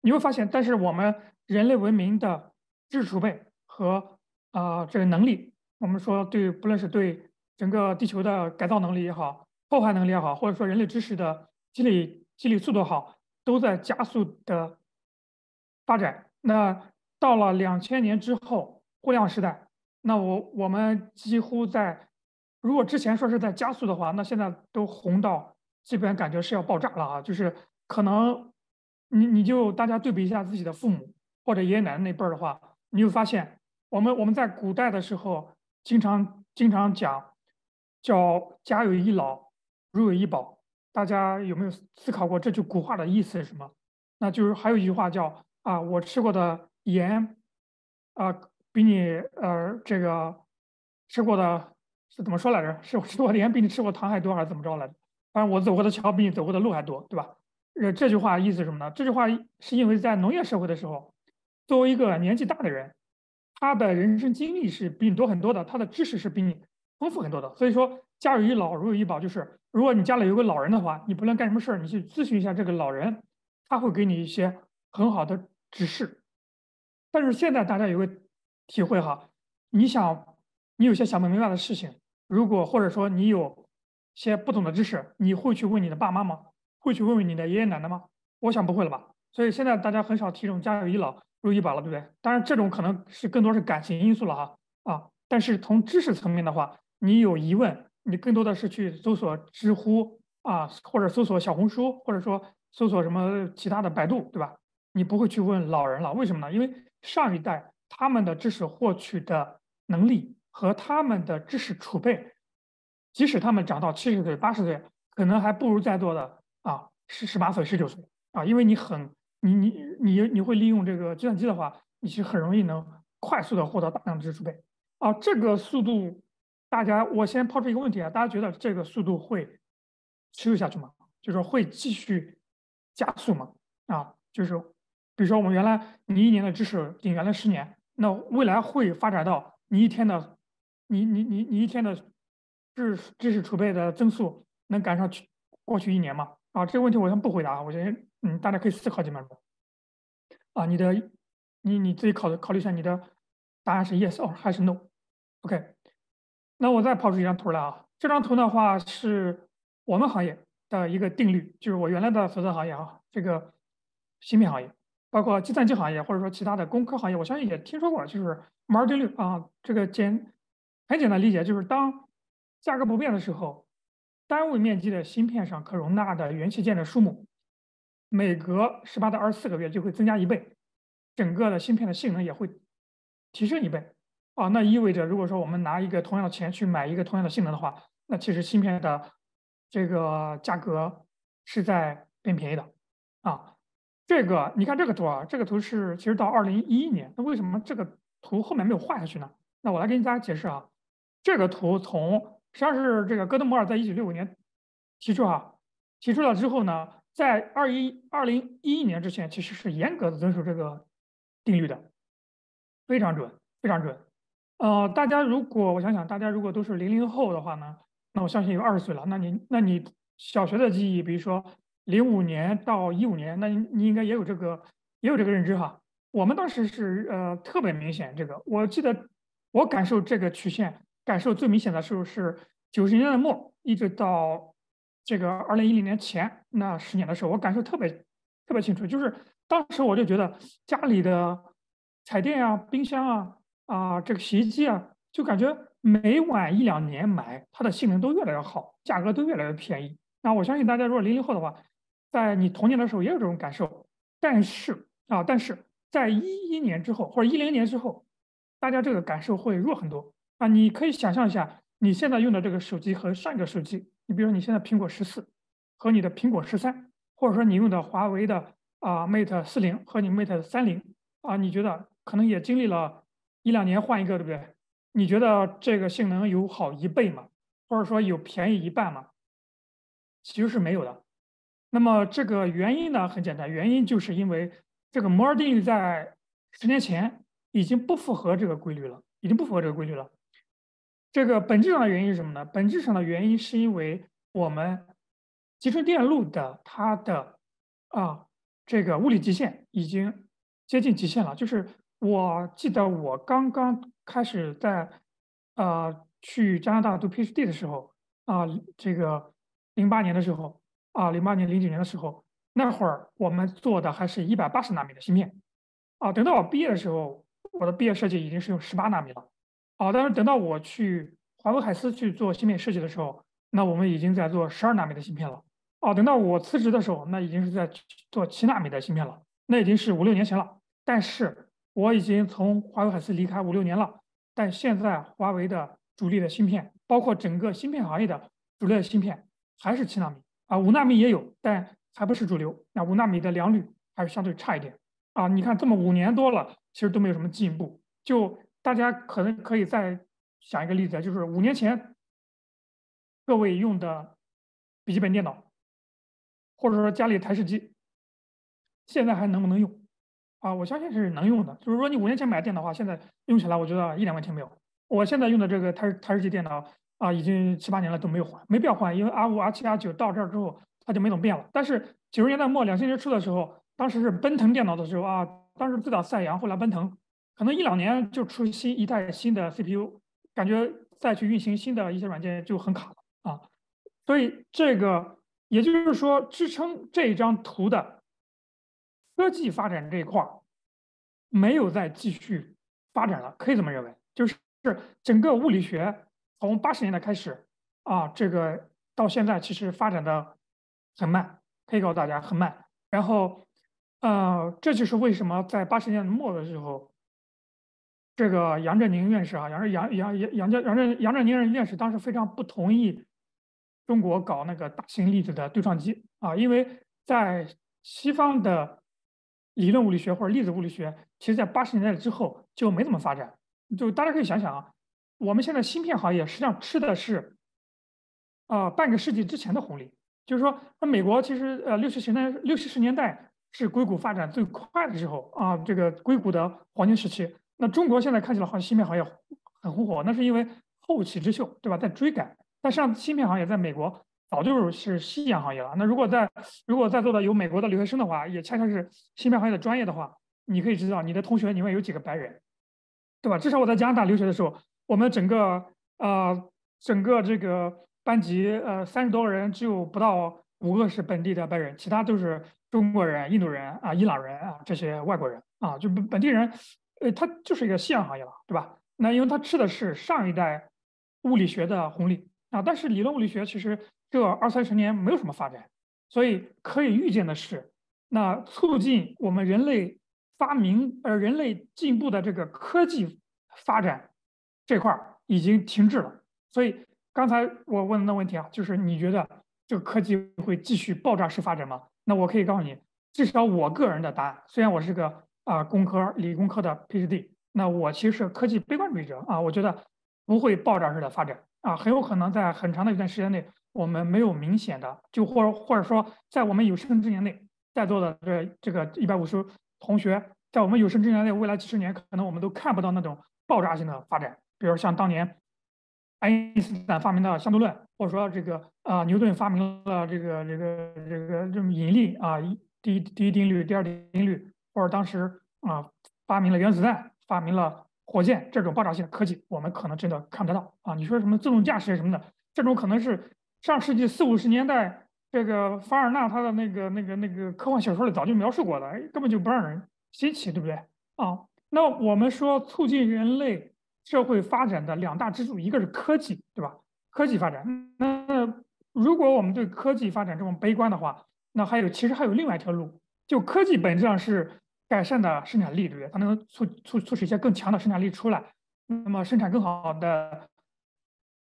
你会发现，但是我们人类文明的知识储备和啊这个能力，我们说对，不论是对。整个地球的改造能力也好，破坏能力也好，或者说人类知识的积累积累速度好，都在加速的发展。那到了两千年之后，互联网时代，那我我们几乎在，如果之前说是在加速的话，那现在都红到基本感觉是要爆炸了啊！就是可能你你就大家对比一下自己的父母或者爷爷奶奶那辈儿的话，你就发现，我们我们在古代的时候经常经常讲。叫家有一老，如有一宝。大家有没有思考过这句古话的意思是什么？那就是还有一句话叫啊，我吃过的盐啊，比你呃这个吃过的是怎么说来着？是吃过的盐比你吃过糖还多，还是怎么着来着？反正我走过的桥比你走过的路还多，对吧？呃，这句话意思是什么呢？这句话是因为在农业社会的时候，作为一个年纪大的人，他的人生经历是比你多很多的，他的知识是比你。丰富很多的，所以说家有一老如有一宝，就是如果你家里有个老人的话，你不论干什么事儿，你去咨询一下这个老人，他会给你一些很好的指示。但是现在大家有个体会哈，你想你有些想不明白的事情，如果或者说你有些不懂的知识，你会去问你的爸妈吗？会去问问你的爷爷奶奶吗？我想不会了吧。所以现在大家很少提这种家有一老如一宝了，对不对？当然这种可能是更多是感情因素了哈啊，但是从知识层面的话。你有疑问，你更多的是去搜索知乎啊，或者搜索小红书，或者说搜索什么其他的百度，对吧？你不会去问老人了，为什么呢？因为上一代他们的知识获取的能力和他们的知识储备，即使他们长到七十岁、八十岁，可能还不如在座的啊十十八岁、十九岁啊，因为你很你你你你会利用这个计算机的话，你是很容易能快速的获得大量的知识储备啊，这个速度。大家，我先抛出一个问题啊，大家觉得这个速度会持续下去吗？就是会继续加速吗？啊，就是比如说我们原来你一年的知识顶原来十年，那未来会发展到你一天的，你你你你一天的知知识储备的增速能赶上去过去一年吗？啊，这个问题我先不回答，我先嗯，大家可以思考几秒钟。啊，你的你你自己考考虑一下，你的答案是 yes or 还是 no？OK。那我再抛出一张图来啊，这张图的话是我们行业的一个定律，就是我原来的所在行业啊，这个芯片行业，包括计算机行业或者说其他的工科行业，我相信也听说过，就是摩尔定律啊。这个简很简单理解，就是当价格不变的时候，单位面积的芯片上可容纳的元器件的数目，每隔十八到二十四个月就会增加一倍，整个的芯片的性能也会提升一倍。啊，那意味着，如果说我们拿一个同样的钱去买一个同样的性能的话，那其实芯片的这个价格是在变便宜的。啊，这个你看这个图啊，这个图是其实到二零一一年，那为什么这个图后面没有画下去呢？那我来给大家解释啊，这个图从实际上是这个戈登摩尔在一九六五年提出啊，提出了之后呢，在二一二零一一年之前，其实是严格的遵守这个定律的，非常准，非常准。呃，大家如果我想想，大家如果都是零零后的话呢，那我相信有二十岁了。那你那你小学的记忆，比如说零五年到一五年，那你你应该也有这个也有这个认知哈。我们当时是呃特别明显，这个我记得我感受这个曲线感受最明显的时候是九十年代末一直到这个二零一零年前那十年的时候，我感受特别特别清楚，就是当时我就觉得家里的彩电啊、冰箱啊。啊，这个洗衣机啊，就感觉每晚一两年买，它的性能都越来越好，价格都越来越便宜。那我相信大家如果零零后的话，在你童年的时候也有这种感受。但是啊，但是在一一年之后或者一零年之后，大家这个感受会弱很多啊。你可以想象一下，你现在用的这个手机和上一个手机，你比如说你现在苹果十四和你的苹果十三，或者说你用的华为的啊 Mate 四零和你 Mate 三零啊，你觉得可能也经历了。一两年换一个，对不对？你觉得这个性能有好一倍吗？或者说有便宜一半吗？其实是没有的。那么这个原因呢，很简单，原因就是因为这个摩尔定律在十年前已经不符合这个规律了，已经不符合这个规律了。这个本质上的原因是什么呢？本质上的原因是因为我们集成电路的它的啊这个物理极限已经接近极限了，就是。我记得我刚刚开始在呃去加拿大读 PhD 的时候啊，这个零八年的时候啊，零八年零九年的时候，那会儿我们做的还是一百八十纳米的芯片啊。等到我毕业的时候，我的毕业设计已经是用十八纳米了啊。但是等到我去华为海思去做芯片设计的时候，那我们已经在做十二纳米的芯片了啊。等到我辞职的时候，那已经是在做七纳米的芯片了，那已经是五六年前了。但是我已经从华为海思离开五六年了，但现在华为的主力的芯片，包括整个芯片行业的主力的芯片，还是七纳米啊，五纳米也有，但还不是主流。那五纳米的良率还是相对差一点啊。你看这么五年多了，其实都没有什么进步。就大家可能可以再想一个例子，就是五年前各位用的笔记本电脑，或者说家里台式机，现在还能不能用？啊，我相信是能用的。就是说，你五年前买电脑的话，现在用起来，我觉得一点问题没有。我现在用的这个台台式机电脑啊，已经七八年了都没有换，没必要换，因为 R 五、R 七、R 九到这儿之后，它就没怎么变了。但是九十年代末、两千年初的时候，当时是奔腾电脑的时候啊，当时最早赛扬，后来奔腾，可能一两年就出新一代新的 CPU，感觉再去运行新的一些软件就很卡了啊。所以这个也就是说，支撑这一张图的。科技发展这一块儿没有再继续发展了，可以这么认为，就是整个物理学从八十年代开始啊，这个到现在其实发展的很慢，可以告诉大家很慢。然后，呃，这就是为什么在八十年代末的时候，这个杨振宁院士啊，杨杨杨杨杨杨振杨振宁院士当时非常不同意中国搞那个大型粒子的对撞机啊，因为在西方的。理论物理学或者粒子物理学，其实在八十年代之后就没怎么发展。就大家可以想想啊，我们现在芯片行业实际上吃的是啊半个世纪之前的红利。就是说，那美国其实呃六七十年六七十年代是硅谷发展最快的时候啊，这个硅谷的黄金时期。那中国现在看起来好像芯片行业很红火，那是因为后起之秀，对吧？在追赶。但实际上，芯片行业在美国。早就是夕阳行业了。那如果在如果在座的有美国的留学生的话，也恰恰是芯片行业的专业的话，你可以知道你的同学里面有几个白人，对吧？至少我在加拿大留学的时候，我们整个呃整个这个班级呃三十多个人，只有不到五个是本地的白人，其他都是中国人、印度人啊、伊朗人啊这些外国人啊，就本本地人，呃，他就是一个夕阳行业了，对吧？那因为他吃的是上一代物理学的红利啊，但是理论物理学其实。这二三十年没有什么发展，所以可以预见的是，那促进我们人类发明呃人类进步的这个科技发展这块已经停滞了。所以刚才我问的问题啊，就是你觉得这个科技会继续爆炸式发展吗？那我可以告诉你，至少我个人的答案，虽然我是个啊工科理工科的 PhD，那我其实是科技悲观主义者啊，我觉得不会爆炸式的发展啊，很有可能在很长的一段时间内。我们没有明显的，就或者或者说，在我们有生之年内，在座的这这个一百五十同学，在我们有生之年内，未来几十年，可能我们都看不到那种爆炸性的发展比如像当年爱因斯坦发明的相对论，或者说这个啊牛顿发明了这个这个这个这么引力啊第一第一定律、第二定律，或者当时啊发明了原子弹、发明了火箭这种爆炸性的科技，我们可能真的看不到啊。你说什么自动驾驶什么的，这种可能是上世纪四五十年代这个凡尔纳他的那个那个那个科幻小说里早就描述过的，根本就不让人稀奇，对不对啊？那我们说促进人类。社会发展的两大支柱，一个是科技，对吧？科技发展。那如果我们对科技发展这么悲观的话，那还有其实还有另外一条路，就科技本质上是改善的生产力，对不对？它能促促促使一些更强的生产力出来，那么生产更好的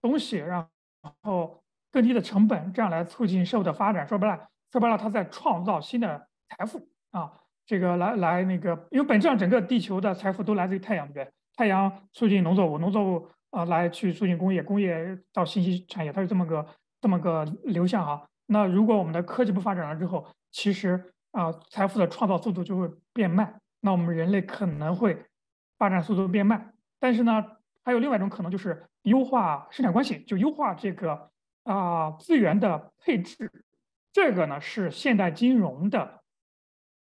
东西，然后更低的成本，这样来促进社会的发展。说白了，说白了，它在创造新的财富啊，这个来来那个，因为本质上整个地球的财富都来自于太阳，对不对？太阳促进农作物，农作物啊来去促进工业，工业到信息产业，它是这么个这么个流向哈。那如果我们的科技不发展了之后，其实啊财富的创造速度就会变慢，那我们人类可能会发展速度变慢。但是呢，还有另外一种可能就是优化生产关系，就优化这个啊资源的配置，这个呢是现代金融的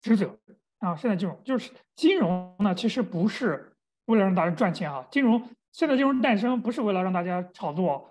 职责啊。现代金融就是金融呢，其实不是。为了让大家赚钱啊，金融现在金融诞生不是为了让大家炒作、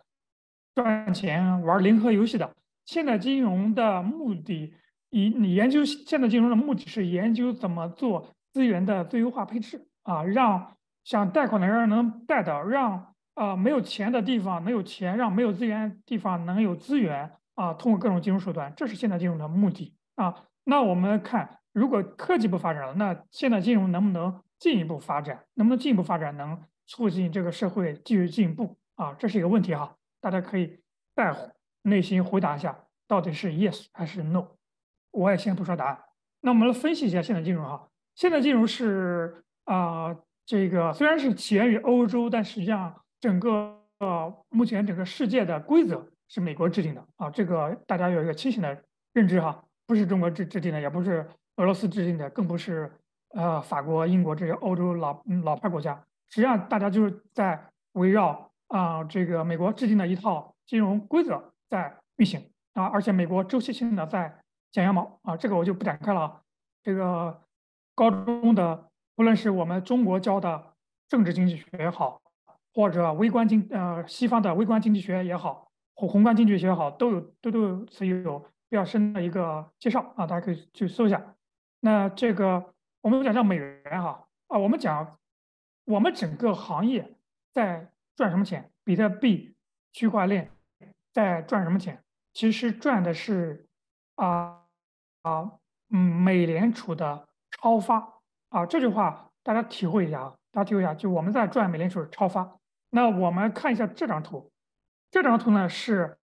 赚钱、玩零和游戏的。现在金融的目的，以你研究现在金融的目的是研究怎么做资源的最优化配置啊，让想贷款的人能贷到，让啊没有钱的地方能有钱，让没有资源地方能有资源啊，通过各种金融手段，这是现代金融的目的啊。那我们看，如果科技不发展了，那现代金融能不能？进一步发展，能不能进一步发展，能促进这个社会继续进步啊？这是一个问题哈，大家可以在内心回答一下，到底是 yes 还是 no？我也先不说答案。那我们来分析一下现代金融哈。现代金融是啊，这个虽然是起源于欧洲，但实际上整个呃目前整个世界的规则是美国制定的啊，这个大家有一个清醒的认知哈，不是中国制制定的，也不是俄罗斯制定的，更不是。呃，法国、英国这些欧洲老老牌国家，实际上大家就是在围绕啊这个美国制定的一套金融规则在运行啊，而且美国周期性的在剪羊毛啊，这个我就不展开了。这个高中的，不论是我们中国教的政治经济学也好，或者微观经呃西方的微观经济学也好，宏宏观经济学也好，都有都都此有比较深的一个介绍啊，大家可以去搜一下。那这个。我们讲叫美元哈啊，我们讲我们整个行业在赚什么钱？比特币、区块链在赚什么钱？其实赚的是啊啊嗯，美联储的超发啊。这句话大家体会一下啊，大家体会一下，就我们在赚美联储超发。那我们看一下这张图，这张图呢是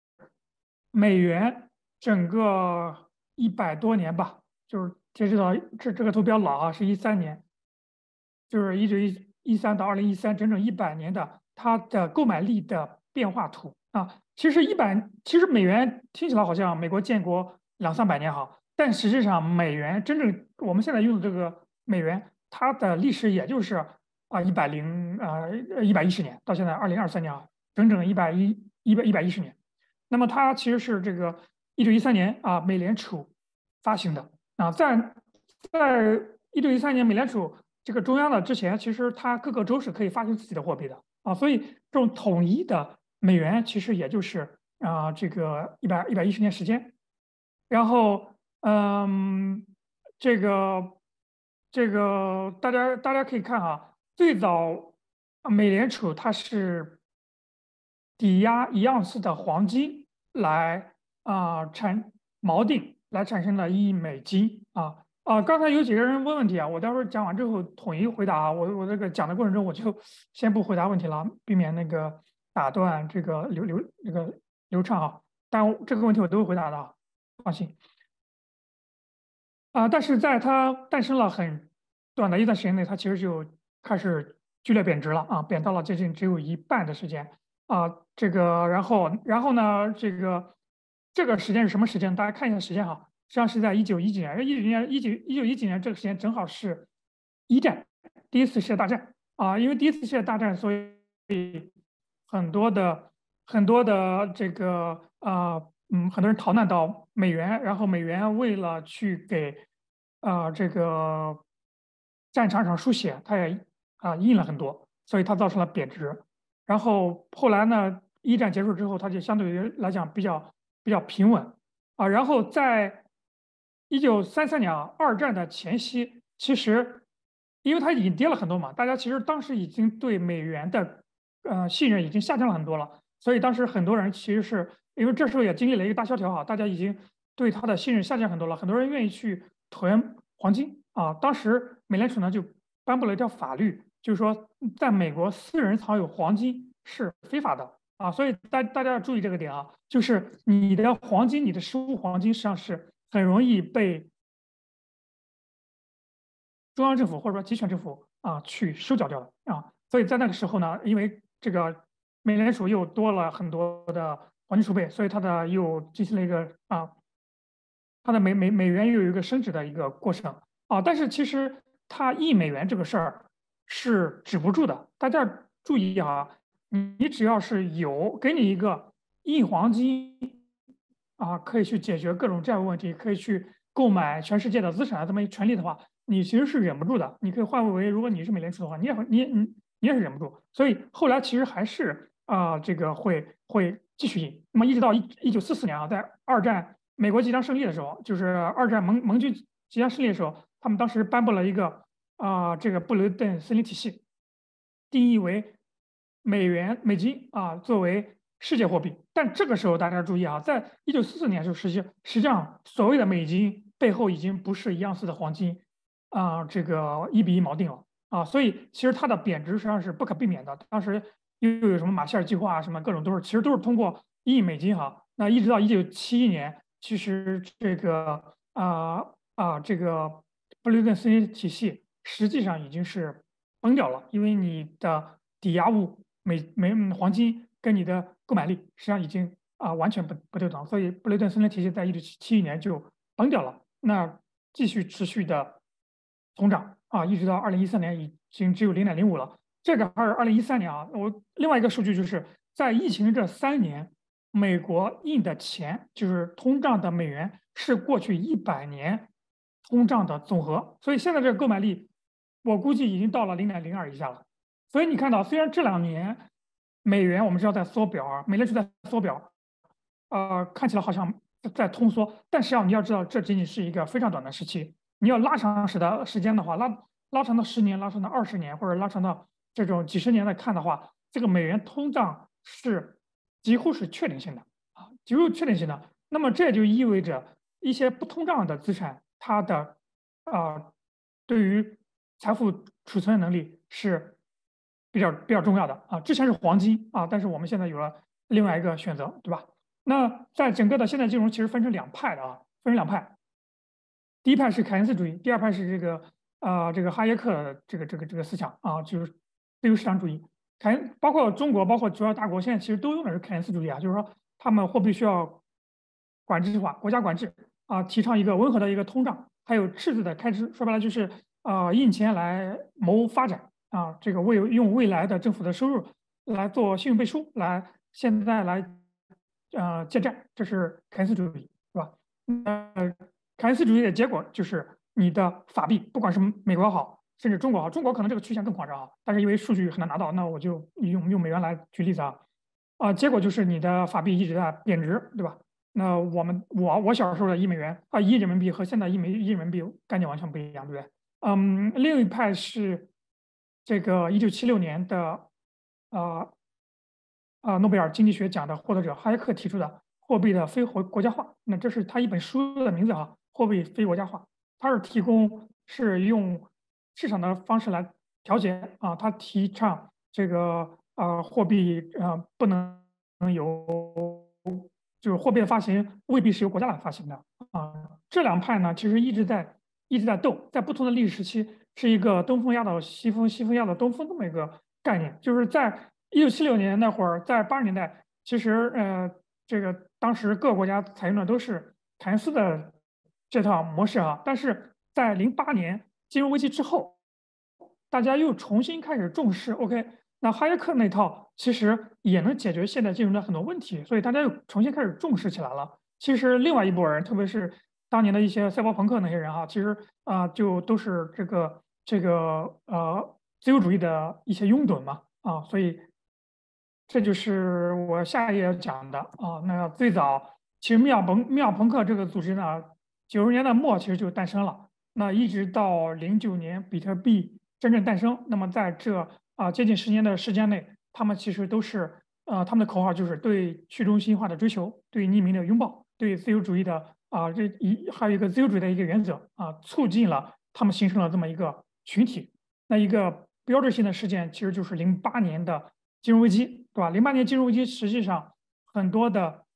美元整个一百多年吧，就是。截止到这这个图比较老啊，是一三年，就是一九一一三到二零一三，整整一百年的它的购买力的变化图啊。其实一百，其实美元听起来好像美国建国两三百年哈，但实际上美元真正我们现在用的这个美元，它的历史也就是啊一百零啊一百一十年，到现在二零二三年啊，整整一百一一百一百一十年。那么它其实是这个一九一三年啊美联储发行的。啊，在在一九一三年美联储这个中央的之前，其实它各个州是可以发行自己的货币的啊，所以这种统一的美元其实也就是啊这个一百一百一十年时间。然后嗯，这个这个大家大家可以看啊，最早美联储它是抵押一样式的黄金来啊产锚定。来产生了一美金啊啊！刚才有几个人问问题啊，我待会儿讲完之后统一回答啊。我我这个讲的过程中，我就 先不回答问题了，避免那个打断这个流流那个流畅啊。但这个问题我都会回答的，放心。啊，但是在它诞生了很短的一段时间内，它其实就开始剧烈贬值了啊，贬到了接近只有一半的时间啊。这个然后然后呢，这个。这个时间是什么时间？大家看一下时间哈，实际上是在一九一几年，一九年一九一九一几年这个时间正好是一战，第一次世界大战啊。因为第一次世界大战，所以很多的很多的这个啊嗯，很多人逃难到美元，然后美元为了去给啊这个战场上输血，它也啊印了很多，所以它造成了贬值。然后后来呢，一战结束之后，它就相对于来讲比较比较平稳啊。然后在一九三三年啊，二战的前夕，其实因为它已经跌了很多嘛，大家其实当时已经对美元的呃信任已经下降了很多了，所以当时很多人其实是因为这时候也经历了一个大萧条哈，大家已经对它的信任下降很多了，很多人愿意去囤黄金啊。当时美联储呢就颁布了一条法律。就是说，在美国，私人藏有黄金是非法的啊，所以大大家要注意这个点啊。就是你的黄金，你的实物黄金实际上是很容易被中央政府或者说集权政府啊去收缴掉的啊。所以在那个时候呢，因为这个美联储又多了很多的黄金储备，所以它的又进行了一个啊，它的美美美元又有一个升值的一个过程啊。但是其实它一美元这个事儿。是止不住的，大家注意啊！你只要是有给你一个印黄金啊，可以去解决各种债务问题，可以去购买全世界的资产这么一权利的话，你其实是忍不住的。你可以换位为，如果你是美联储的话，你也你你你也是忍不住。所以后来其实还是啊，这个会会继续印。那么一直到一一九四四年啊，在二战美国即将胜利的时候，就是二战盟盟军即将胜利的时候，他们当时颁布了一个。啊，这个布雷顿森林体系定义为美元、美金啊，作为世界货币。但这个时候大家注意啊，在一九四四年就实际实际上所谓的美金背后已经不是一样式的黄金啊，这个一比一锚定了啊，所以其实它的贬值实际上是不可避免的。当时又有什么马歇尔计划，什么各种都是，其实都是通过印美金哈。那一直到一九七一年，其实这个啊啊这个布雷顿森林体系。实际上已经是崩掉了，因为你的抵押物美美黄金跟你的购买力实际上已经啊完全不不对等，所以布雷顿森林体系在一九七一年就崩掉了。那继续持续的通胀啊，一直到二零一三年已经只有零点零五了。这个二二零一三年啊，我另外一个数据就是在疫情这三年，美国印的钱就是通胀的美元是过去一百年通胀的总和，所以现在这个购买力。我估计已经到了零点零二以下了，所以你看到，虽然这两年美元我们知道在缩表啊，美联储在缩表，呃，看起来好像在通缩，但实际上你要知道，这仅仅是一个非常短的时期。你要拉长时的时间的话，拉拉长到十年，拉长到二十年，或者拉长到这种几十年来看的话，这个美元通胀是几乎是确定性的啊，几乎确定性的。那么这也就意味着一些不通胀的资产，它的啊，对于财富储存能力是比较比较重要的啊，之前是黄金啊，但是我们现在有了另外一个选择，对吧？那在整个的现代金融其实分成两派的啊，分成两派，第一派是凯恩斯主义，第二派是这个啊这个哈耶克这个这个这个思想啊，就是自由市场主义。凯恩包括中国，包括主要大国现在其实都用的是凯恩斯主义啊，就是说他们货币需要管制化，国家管制啊，提倡一个温和的一个通胀，还有赤字的开支，说白了就是。啊，印钱来谋发展啊，这个为用未来的政府的收入来做信用背书，来现在来呃借债，这是凯恩斯主义，是吧？呃，凯恩斯主义的结果就是你的法币，不管是美国好，甚至中国好，中国可能这个曲线更夸张啊，但是因为数据很难拿到，那我就用用美元来举例子啊，啊，结果就是你的法币一直在贬值，对吧？那我们我我小时候的一美元啊，一人民币和现在一美一人民币概念完全不一样，对不对？嗯，另一派是这个一九七六年的，呃，呃，诺贝尔经济学奖的获得者哈耶克提出的货币的非国国家化。那这是他一本书的名字啊，货币非国家化。他是提供是用市场的方式来调节啊，他提倡这个呃货币呃不能由，就是货币的发行未必是由国家来发行的啊。这两派呢，其实一直在。一直在斗，在不同的历史时期，是一个东风压倒西风，西风压倒东风这么一个概念。就是在一九七六年那会儿，在八十年代，其实呃，这个当时各个国家采用的都是凯恩斯的这套模式啊。但是在零八年金融危机之后，大家又重新开始重视。OK，那哈耶克那套其实也能解决现在金融的很多问题，所以大家又重新开始重视起来了。其实另外一拨人，特别是当年的一些赛博朋克那些人啊，其实啊就都是这个这个呃自由主义的一些拥趸嘛啊，所以这就是我下一页要讲的啊。那最早其实密尔朋密尔朋克这个组织呢，九十年代末其实就诞生了，那一直到零九年比特币真正诞生，那么在这啊接近十年的时间内，他们其实都是呃他们的口号就是对去中心化的追求，对匿名的拥抱。对自由主义的啊，这一还有一个自由主义的一个原则啊，促进了他们形成了这么一个群体。那一个标志性的事件其实就是零八年的金融危机，对吧？零八年金融危机实际上很多的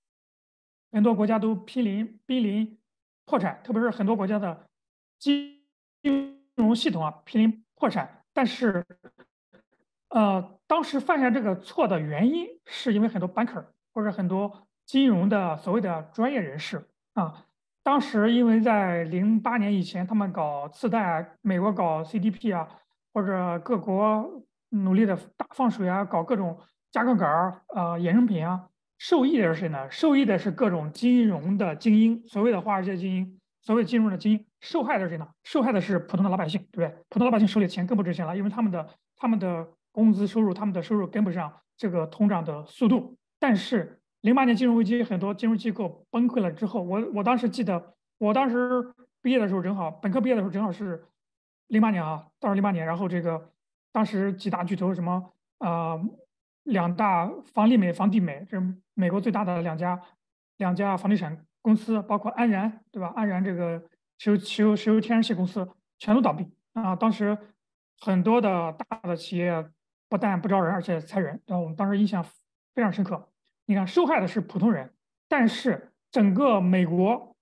很多国家都濒临濒临破产，特别是很多国家的金融系统啊濒临破产。但是，呃，当时犯下这个错的原因是因为很多 banker 或者很多。金融的所谓的专业人士啊，当时因为在零八年以前，他们搞次贷，美国搞 CDP 啊，或者各国努力的大放水啊，搞各种加杠杆儿啊，衍生品啊，受益的是谁呢？受益的是各种金融的精英，所谓的华尔街精英，所谓金融的精英。受害的是谁呢？受害的是普通的老百姓，对不对？普通老百姓手里钱更不值钱了，因为他们的他们的工资收入，他们的收入跟不上这个通胀的速度，但是。零八年金融危机，很多金融机构崩溃了之后，我我当时记得，我当时毕业的时候正好本科毕业的时候正好是零八年啊，到时零八年，然后这个当时几大巨头什么啊，两大房利美、房地美，这美国最大的两家两家房地产公司，包括安然，对吧？安然这个石油石油石油天然气公司全都倒闭啊！当时很多的大的企业不但不招人，而且裁人，然后我们当时印象非常深刻。你看，受害的是普通人，但是整个美国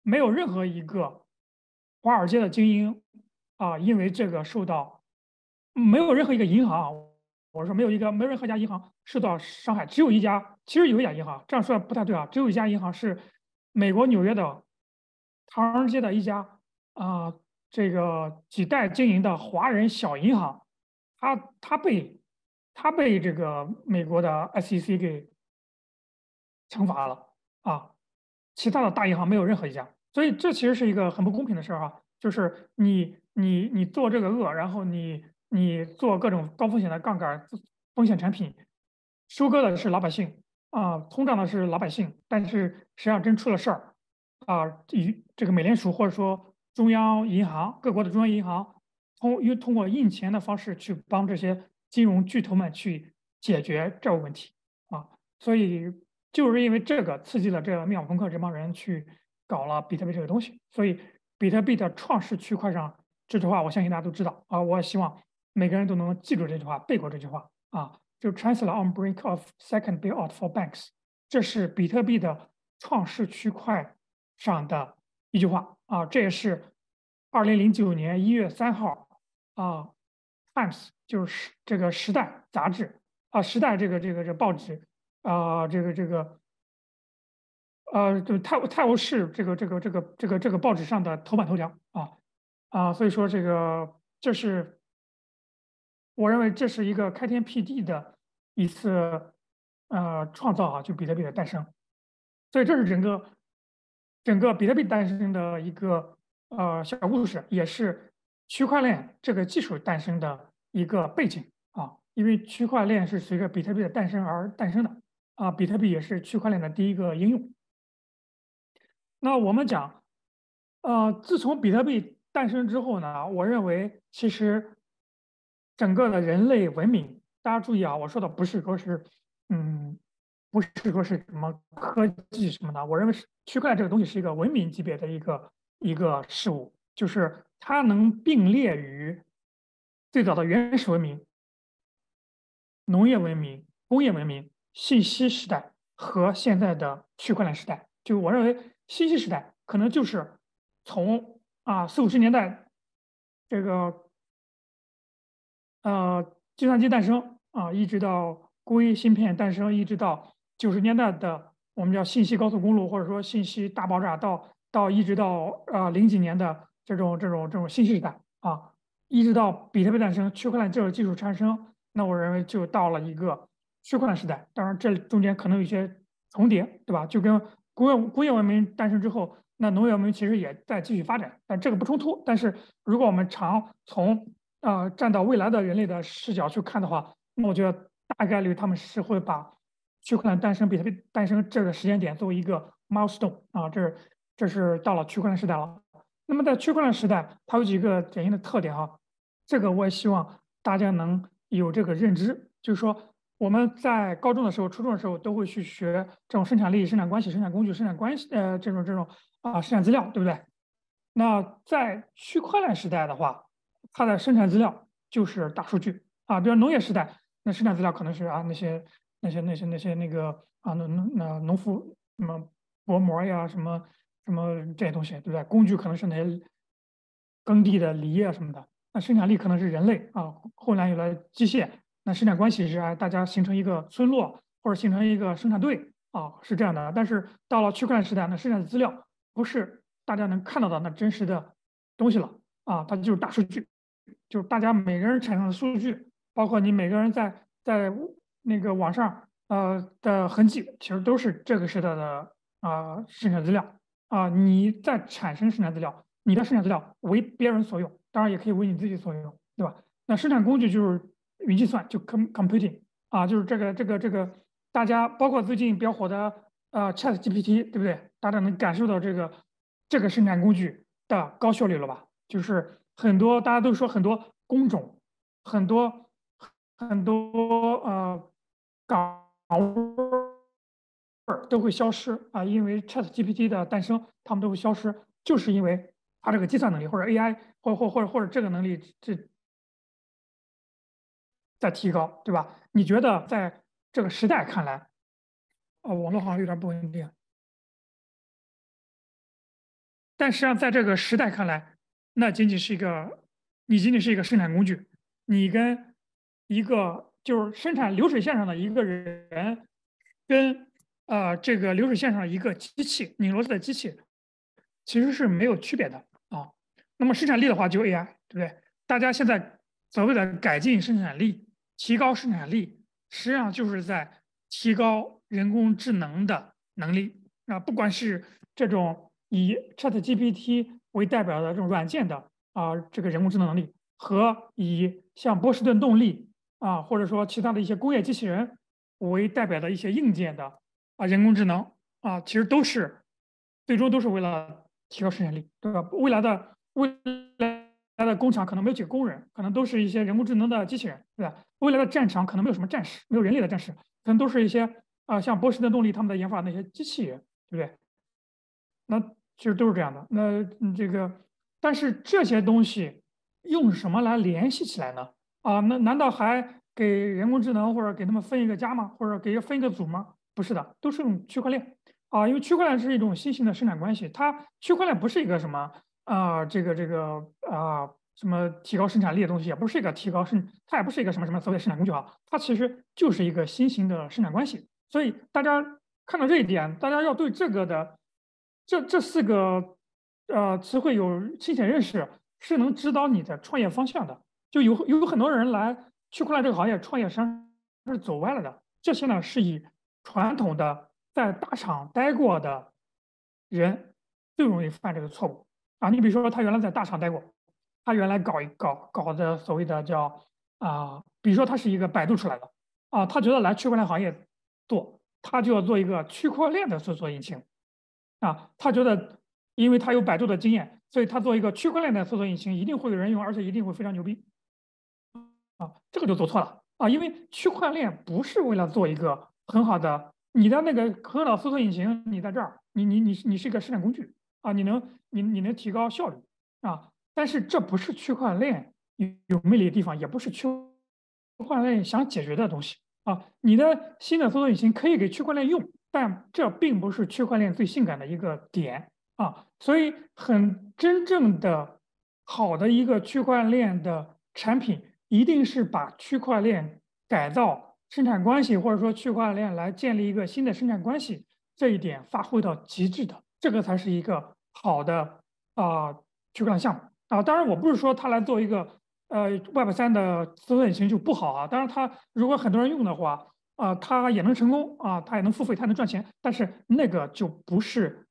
没有任何一个华尔街的精英啊，因为这个受到没有任何一个银行，我说没有一个没有任何一家银行受到伤害，只有一家，其实有一家银行，这样说不太对啊，只有一家银行是美国纽约的唐人街的一家啊，这个几代经营的华人小银行，他他被他被这个美国的 SEC 给。惩罚了啊！其他的大银行没有任何一家，所以这其实是一个很不公平的事儿哈。就是你你你做这个恶，然后你你做各种高风险的杠杆风险产品，收割的是老百姓啊，通胀的是老百姓，但是实际上真出了事儿啊，与这个美联储或者说中央银行各国的中央银行通又通过印钱的方式去帮这些金融巨头们去解决债务问题啊，所以。就是因为这个刺激了这个密尔朋克这帮人去搞了比特币这个东西，所以比特币的创世区块上这句话，我相信大家都知道啊。我也希望每个人都能记住这句话，背过这句话啊。就 Chancellor on brink of second bailout for banks，这是比特币的创世区块上的一句话啊。这也是二零零九年一月三号啊，Times 就是这个时代杂志啊，时代这个这个这报纸。啊，这个这个，呃，就泰泰晤士这个这个这个这个这个报纸上的头版头条啊啊，所以说这个这是我认为这是一个开天辟地的一次呃创造啊，就比特币的诞生，所以这是整个整个比特币诞生的一个呃小故事，也是区块链这个技术诞生的一个背景啊，因为区块链是随着比特币的诞生而诞生的。啊，比特币也是区块链的第一个应用。那我们讲，呃，自从比特币诞生之后呢，我认为其实整个的人类文明，大家注意啊，我说的不是说是，嗯，不是说是什么科技什么的，我认为是区块链这个东西是一个文明级别的一个一个事物，就是它能并列于最早的原始文明、农业文明、工业文明。信息时代和现在的区块链时代，就我认为，信息时代可能就是从啊四五十年代这个呃计算机诞生啊，一直到硅芯片诞生，一直到九十年代的我们叫信息高速公路，或者说信息大爆炸，到到一直到呃零几年的这种这种这种信息时代啊，一直到比特币诞生，区块链这个技术产生。那我认为就到了一个区块链时代。当然，这中间可能有一些重叠，对吧？就跟工业工业文明诞生之后，那农业文明其实也在继续发展，但这个不冲突。但是如果我们常从啊站到未来的人类的视角去看的话，那我觉得大概率他们是会把区块链诞生、比特币诞生这个时间点作为一个 milestone 啊，这是这是到了区块链时代了。那么在区块链时代，它有几个典型的特点啊，这个我也希望大家能有这个认知，就是说我们在高中的时候、初中的时候都会去学这种生产力、生产关系、生产工具、生产关系，呃，这种这种啊生产资料，对不对？那在区块链时代的话，它的生产资料就是大数据啊，比如农业时代，那生产资料可能是啊那些那些那些那些那个啊农农那农夫什么薄膜呀什么。什么这些东西，对不对？工具可能是那些耕地的犁啊什么的。那生产力可能是人类啊，后来有了机械。那生产关系是啊，大家形成一个村落或者形成一个生产队啊，是这样的。但是到了区块链时代，那生产的资料不是大家能看到的那真实的东西了啊，它就是大数据，就是大家每个人产生的数据，包括你每个人在在那个网上呃的痕迹，其实都是这个时代的啊生产资料。啊，你在产生生产资料，你的生产资料为别人所用，当然也可以为你自己所用，对吧？那生产工具就是云计算，就 com computing 啊，就是这个这个这个，大家包括最近比较火的呃 Chat GPT，对不对？大家能感受到这个这个生产工具的高效率了吧？就是很多大家都说很多工种，很多很多呃岗位。都会消失啊，因为 Chat GPT 的诞生，他们都会消失，就是因为它这个计算能力或者 AI 或或或者或者这个能力这在提高，对吧？你觉得在这个时代看来，哦，网络好像有点不稳定，但实际上在这个时代看来，那仅仅是一个，你仅仅是一个生产工具，你跟一个就是生产流水线上的一个人跟。啊，这个流水线上一个机器拧螺丝的机器，其实是没有区别的啊。那么生产力的话，就 AI，对不对？大家现在所谓的改进生产力、提高生产力，实际上就是在提高人工智能的能力啊。不管是这种以 ChatGPT 为代表的这种软件的啊，这个人工智能能力，和以像波士顿动力啊，或者说其他的一些工业机器人为代表的一些硬件的。啊，人工智能啊，其实都是最终都是为了提高生产力，对吧？未来的未来的工厂可能没有几个工人，可能都是一些人工智能的机器人，对吧？未来的战场可能没有什么战士，没有人类的战士，可能都是一些啊，像波士顿动力他们在研发那些机器人，对不对？那其实都是这样的。那这个，但是这些东西用什么来联系起来呢？啊，那难道还给人工智能或者给他们分一个家吗？或者给分一个组吗？不是的，都是用区块链啊，因为区块链是一种新型的生产关系。它区块链不是一个什么啊，这个这个啊，什么提高生产力的东西，也不是一个提高生，它也不是一个什么什么所谓生产工具啊，它其实就是一个新型的生产关系。所以大家看到这一点，大家要对这个的这这四个呃词汇有清醒认识，是能指导你的创业方向的。就有有很多人来区块链这个行业创业，实际上是走歪了的。这些呢是以。传统的在大厂待过的人最容易犯这个错误啊！你比如说，他原来在大厂待过，他原来搞一搞搞的所谓的叫啊，比如说他是一个百度出来的啊，他觉得来区块链行业做，他就要做一个区块链的搜索引擎。啊，他觉得因为他有百度的经验，所以他做一个区块链的搜索引擎一定会有人用，而且一定会非常牛逼。啊，这个就做错了。啊，因为区块链不是为了做一个。很好的，你的那个很好的搜索引擎，你在这儿，你你你你是一个生产工具。啊，你能你你能提高效率。啊，但是这不是区块链有有魅力的地方，也不是区块链想解决的东西啊。你的新的搜索引擎可以给区块链用，但这并不是区块链最性感的一个点啊。所以，很真正的好的一个区块链的产品，一定是把区块链改造。生产关系或者说区块链来建立一个新的生产关系，这一点发挥到极致的，这个才是一个好的啊区块链项目啊。当然，我不是说他来做一个呃，Web 三的搜索引擎就不好啊。当然，它如果很多人用的话，啊，它也能成功啊，它也能付费，它能赚钱。但是那个就不是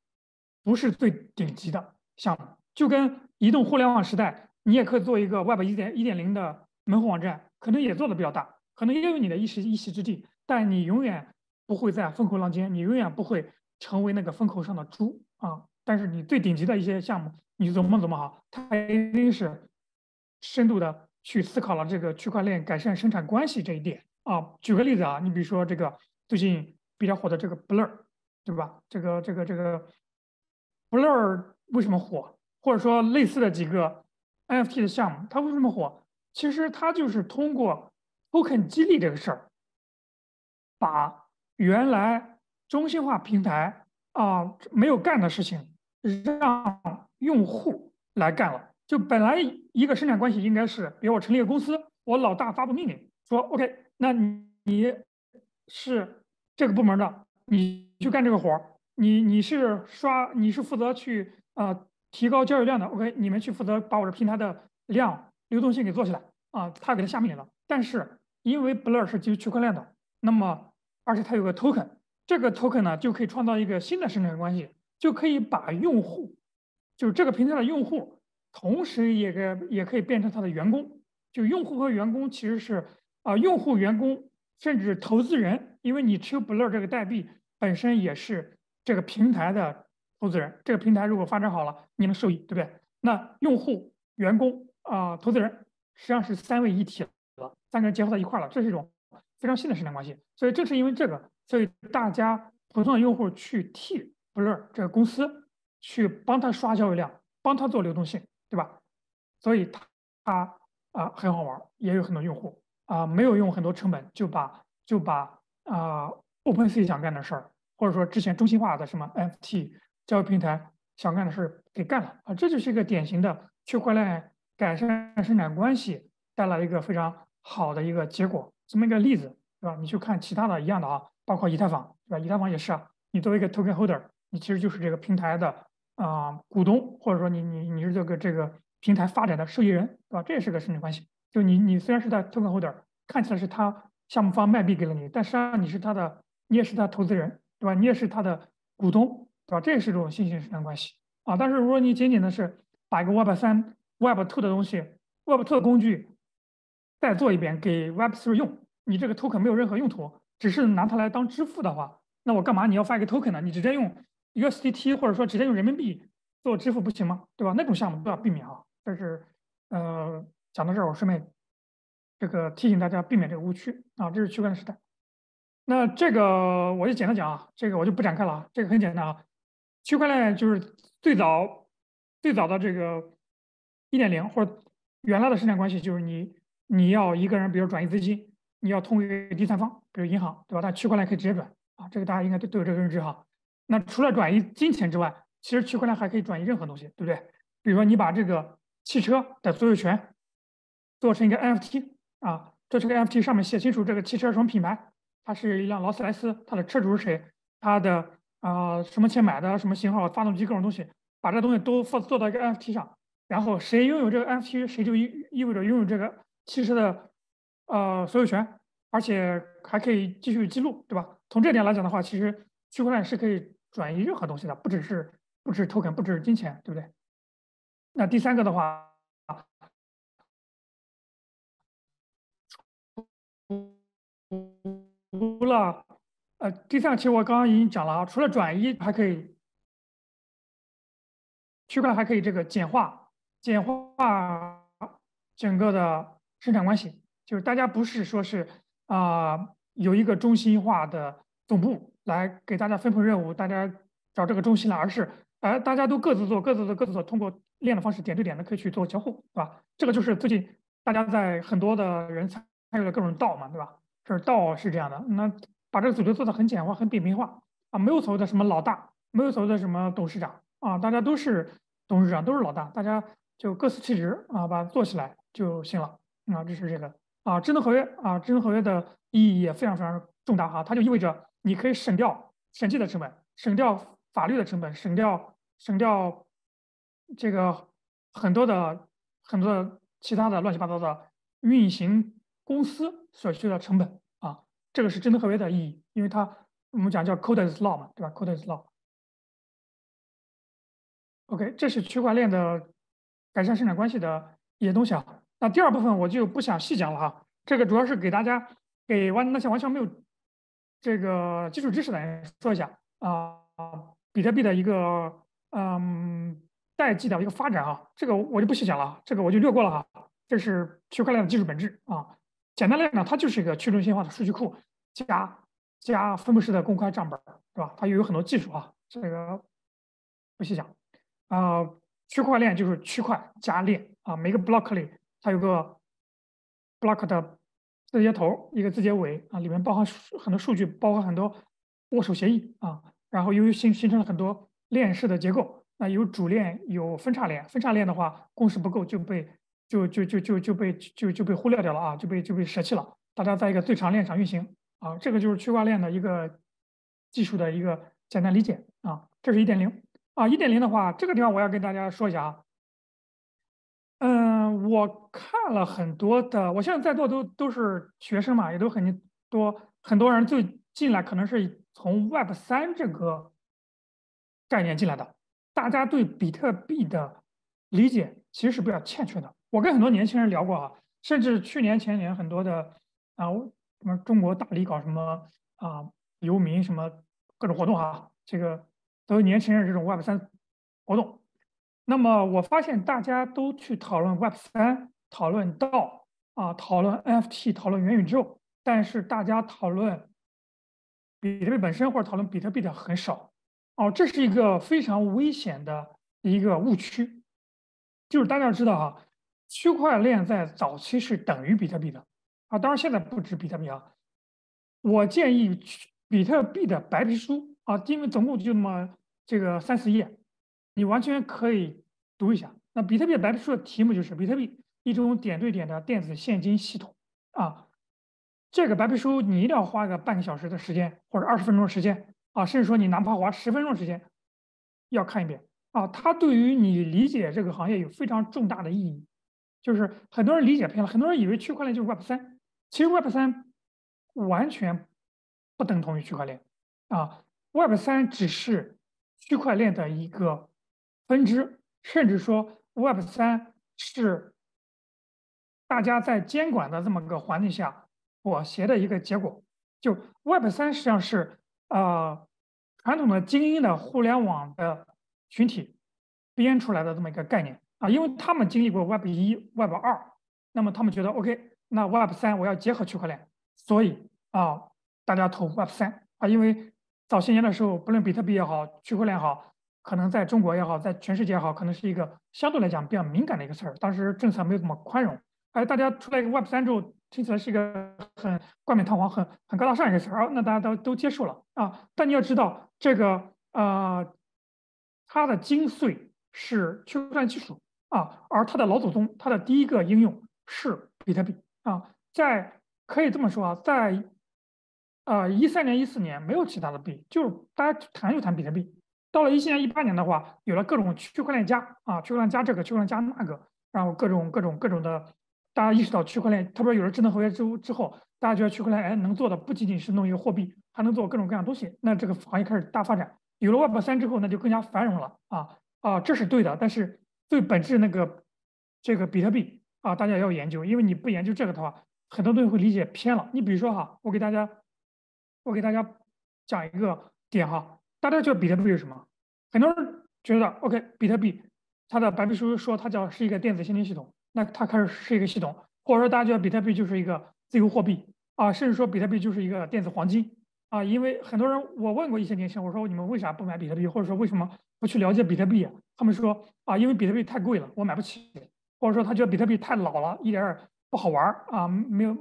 不是最顶级的项目。就跟移动互联网时代，你也可以做一个 Web 一点一点零的门户网站，可能也做的比较大，可能也有你的一席一席之地，但你永远不会在风口浪尖，你永远不会成为那个风口上的猪啊。但是你最顶级的一些项目，你怎么怎么好，它一定是。深度的去思考了这个区块链改善生产关系这一点啊。举个例子啊，你比如说这个最近比较火的这个 Blur，对吧？这个这个这个 Blur 为什么火？或者说类似的几个 NFT 的项目，它为什么火？其实它就是通过 token 激励这个事儿，把原来中心化平台啊没有干的事情，让用户来干了。就本来一个生产关系应该是，比如我成立个公司，我老大发布命令说，OK，那你你是这个部门的，你去干这个活儿，你你是刷，你是负责去啊提高交易量的，OK，你们去负责把我这平台的量流动性给做起来啊，他给他下命令了。但是因为 Blur 是基于区块链的，那么而且它有个 token，这个 token 呢就可以创造一个新的生产关系，就可以把用户，就是这个平台的用户。同时，也给也可以变成他的员工。就用户和员工其实是啊，用户、员工甚至投资人，因为你持有 Blur 这个代币本身也是这个平台的投资人。这个平台如果发展好了，你能受益，对不对？那用户、员工啊，投资人实际上是三位一体了，三个人结合到一块了，这是一种非常新的生产关系。所以正是因为这个，所以大家普通的用户去替 Blur 这个公司去帮他刷交易量，帮他做流动性。对吧？所以它它啊很好玩，也有很多用户啊，没有用很多成本就把就把啊 OpenSea 想干的事儿，或者说之前中心化的什么 NFT 交易平台想干的事儿给干了啊，这就是一个典型的区块链改善生产关系带来一个非常好的一个结果，这么一个例子，对吧？你去看其他的一样的啊，包括以太坊，对吧？以太坊也是啊，你作为一个 Token Holder，你其实就是这个平台的。啊，股东或者说你你你是这个这个平台发展的受益人，对吧？这也是个生产关系。就你你虽然是他 token holder，看起来是他项目方卖币给了你，但实际上你是他的，你也是他投资人，对吧？你也是他的股东，对吧？这也是一种新型生产关系啊。但是如果你仅仅的是把一个 Web 三、Web two 的东西，Web two 的工具再做一遍给 Web three 用，你这个 token 没有任何用途，只是拿它来当支付的话，那我干嘛你要发一个 token 呢？你直接用。USDT 或者说直接用人民币做支付不行吗？对吧？那种项目都要避免啊。这是呃讲到这儿，我顺便这个提醒大家避免这个误区啊。这是区块链时代。那这个我就简单讲啊，这个我就不展开了啊。这个很简单啊，区块链就是最早最早的这个一点零或者原来的生产关系，就是你你要一个人，比如转移资金，你要通过第三方，比如银行，对吧？但区块链可以直接转啊。这个大家应该都都有这个认知哈。那除了转移金钱之外，其实区块链还可以转移任何东西，对不对？比如说你把这个汽车的所有权做成一个 NFT 啊，做成个 NFT 上面写清楚这个汽车什么品牌，它是一辆劳斯莱斯，它的车主是谁，它的啊什么钱买的，什么型号，发动机各种东西，把这东西都做做到一个 NFT 上，然后谁拥有这个 NFT，谁就意意味着拥有这个汽车的呃所有权，而且还可以继续记录，对吧？从这点来讲的话，其实区块链是可以。转移任何东西的，不只是不只是 token，不只是金钱，对不对？那第三个的话，除了呃，第三个其实我刚刚已经讲了啊，除了转移，还可以区块还可以这个简化简化整个的生产关系，就是大家不是说是啊有一个中心化的总部。来给大家分配任务，大家找这个中心来，而是哎，大家都各自做，各自的，各自的，通过链的方式，点对点的可以去做交互，对吧？这个就是最近大家在很多的人参与的各种道嘛，对吧？是道是这样的，那把这个组织做的很简化、很扁平化啊，没有所谓的什么老大，没有所谓的什么董事长啊，大家都是董事长，都是老大，大家就各司其职啊，把它做起来就行了啊。这是这个啊，智能合约啊，智能合约的意义也非常非常重大哈，它就意味着。你可以省掉审计的成本，省掉法律的成本，省掉省掉这个很多的很多的其他的乱七八糟的运行公司所需的成本啊，这个是真的合约的意义，因为它我们讲叫 code is law 嘛，对吧？code is law。OK，这是区块链的改善生产关系的一些东西啊。那第二部分我就不想细讲了哈，这个主要是给大家给完那些完全没有这个基础知识来说一下啊，比特币的一个嗯代际的一个发展啊，这个我就不细讲了，这个我就略过了哈。这是区块链的技术本质啊，简单来讲，它就是一个去中心化的数据库加加分布式的公开账本，对吧？它又有很多技术啊，这个不细讲。啊，区块链就是区块加链啊，每个 block 里它有个 block 的字节头，一个字节尾啊，里面包含很多数据，包含很多握手协议啊，然后由于形形成了很多链式的结构，那有主链，有分叉链，分叉链的话共识不够就被就就就就就被就就被忽略掉了啊，就被就被舍弃了，大家在一个最长链上运行啊，这个就是区块链的一个技术的一个简单理解啊，这是一点零。啊，一点零的话，这个地方我要跟大家说一下啊。我看了很多的，我现在在座都都是学生嘛，也都很多很多人最进来可能是从 Web 三这个概念进来的，大家对比特币的理解其实是比较欠缺的。我跟很多年轻人聊过啊，甚至去年前年很多的啊什么中国大理搞什么啊游民什么各种活动啊，这个。都是年轻人这种 Web 三活动，那么我发现大家都去讨论 Web 三，讨论道啊，讨论 NFT，讨论元宇宙，但是大家讨论比特币本身或者讨论比特币的很少哦，这是一个非常危险的一个误区。就是大家要知道哈，区块链在早期是等于比特币的啊，当然现在不止比特币啊。我建议比特币的白皮书。啊，因为总共就那么这个三四页，你完全可以读一下。那比特币白皮书的题目就是比特币一种点对点的电子现金系统啊。这个白皮书你一定要花个半个小时的时间或者二十分钟的时间啊，甚至说你哪怕花十分钟时间要看一遍啊。它对于你理解这个行业有非常重大的意义。就是很多人理解偏了，很多人以为区块链就是 Web 三，其实 Web 三完全不等同于区块链啊。Web 三只是区块链的一个分支，甚至说 Web 三是大家在监管的这么个环境下妥协的一个结果。就 Web 三实际上是呃传统的精英的互联网的群体编出来的这么一个概念啊，因为他们经历过 Web 一、Web 二，那么他们觉得 OK，那 Web 三我要结合区块链，所以啊大家投 Web 三啊，因为。早些年的时候，不论比特币也好，区块链也好，可能在中国也好，在全世界也好，可能是一个相对来讲比较敏感的一个词儿。当时政策没有这么宽容，哎，大家出来一个 Web 三之后，听起来是一个很冠冕堂皇、很很高大上一个词儿，那大家都都接受了啊。但你要知道，这个呃，它的精髓是区块链技术啊，而它的老祖宗，它的第一个应用是比特币啊，在可以这么说啊，在。呃，一三年、一四年没有其他的币，就是大家谈就谈比特币。到了一七年、一八年的话，有了各种区块链加啊，区块链加这个，区块链加那个，然后各种各种各种的，大家意识到区块链，特别有了智能合约之之后，大家觉得区块链哎能做的不仅仅是弄一个货币，还能做各种各样东西，那这个行业开始大发展。有了 Web 三之后，那就更加繁荣了啊啊，这是对的。但是最本质那个这个比特币啊，大家要研究，因为你不研究这个的话，很多东西会理解偏了。你比如说哈，我给大家。我给大家讲一个点哈，大家觉得比特币是什么？很多人觉得 OK，比特币它的白皮书说它叫是一个电子现金系统，那它开始是一个系统，或者说大家觉得比特币就是一个自由货币啊，甚至说比特币就是一个电子黄金啊。因为很多人我问过一些年轻人，我说你们为啥不买比特币，或者说为什么不去了解比特币？他们说啊，因为比特币太贵了，我买不起，或者说他觉得比特币太老了，一点儿不好玩啊，没有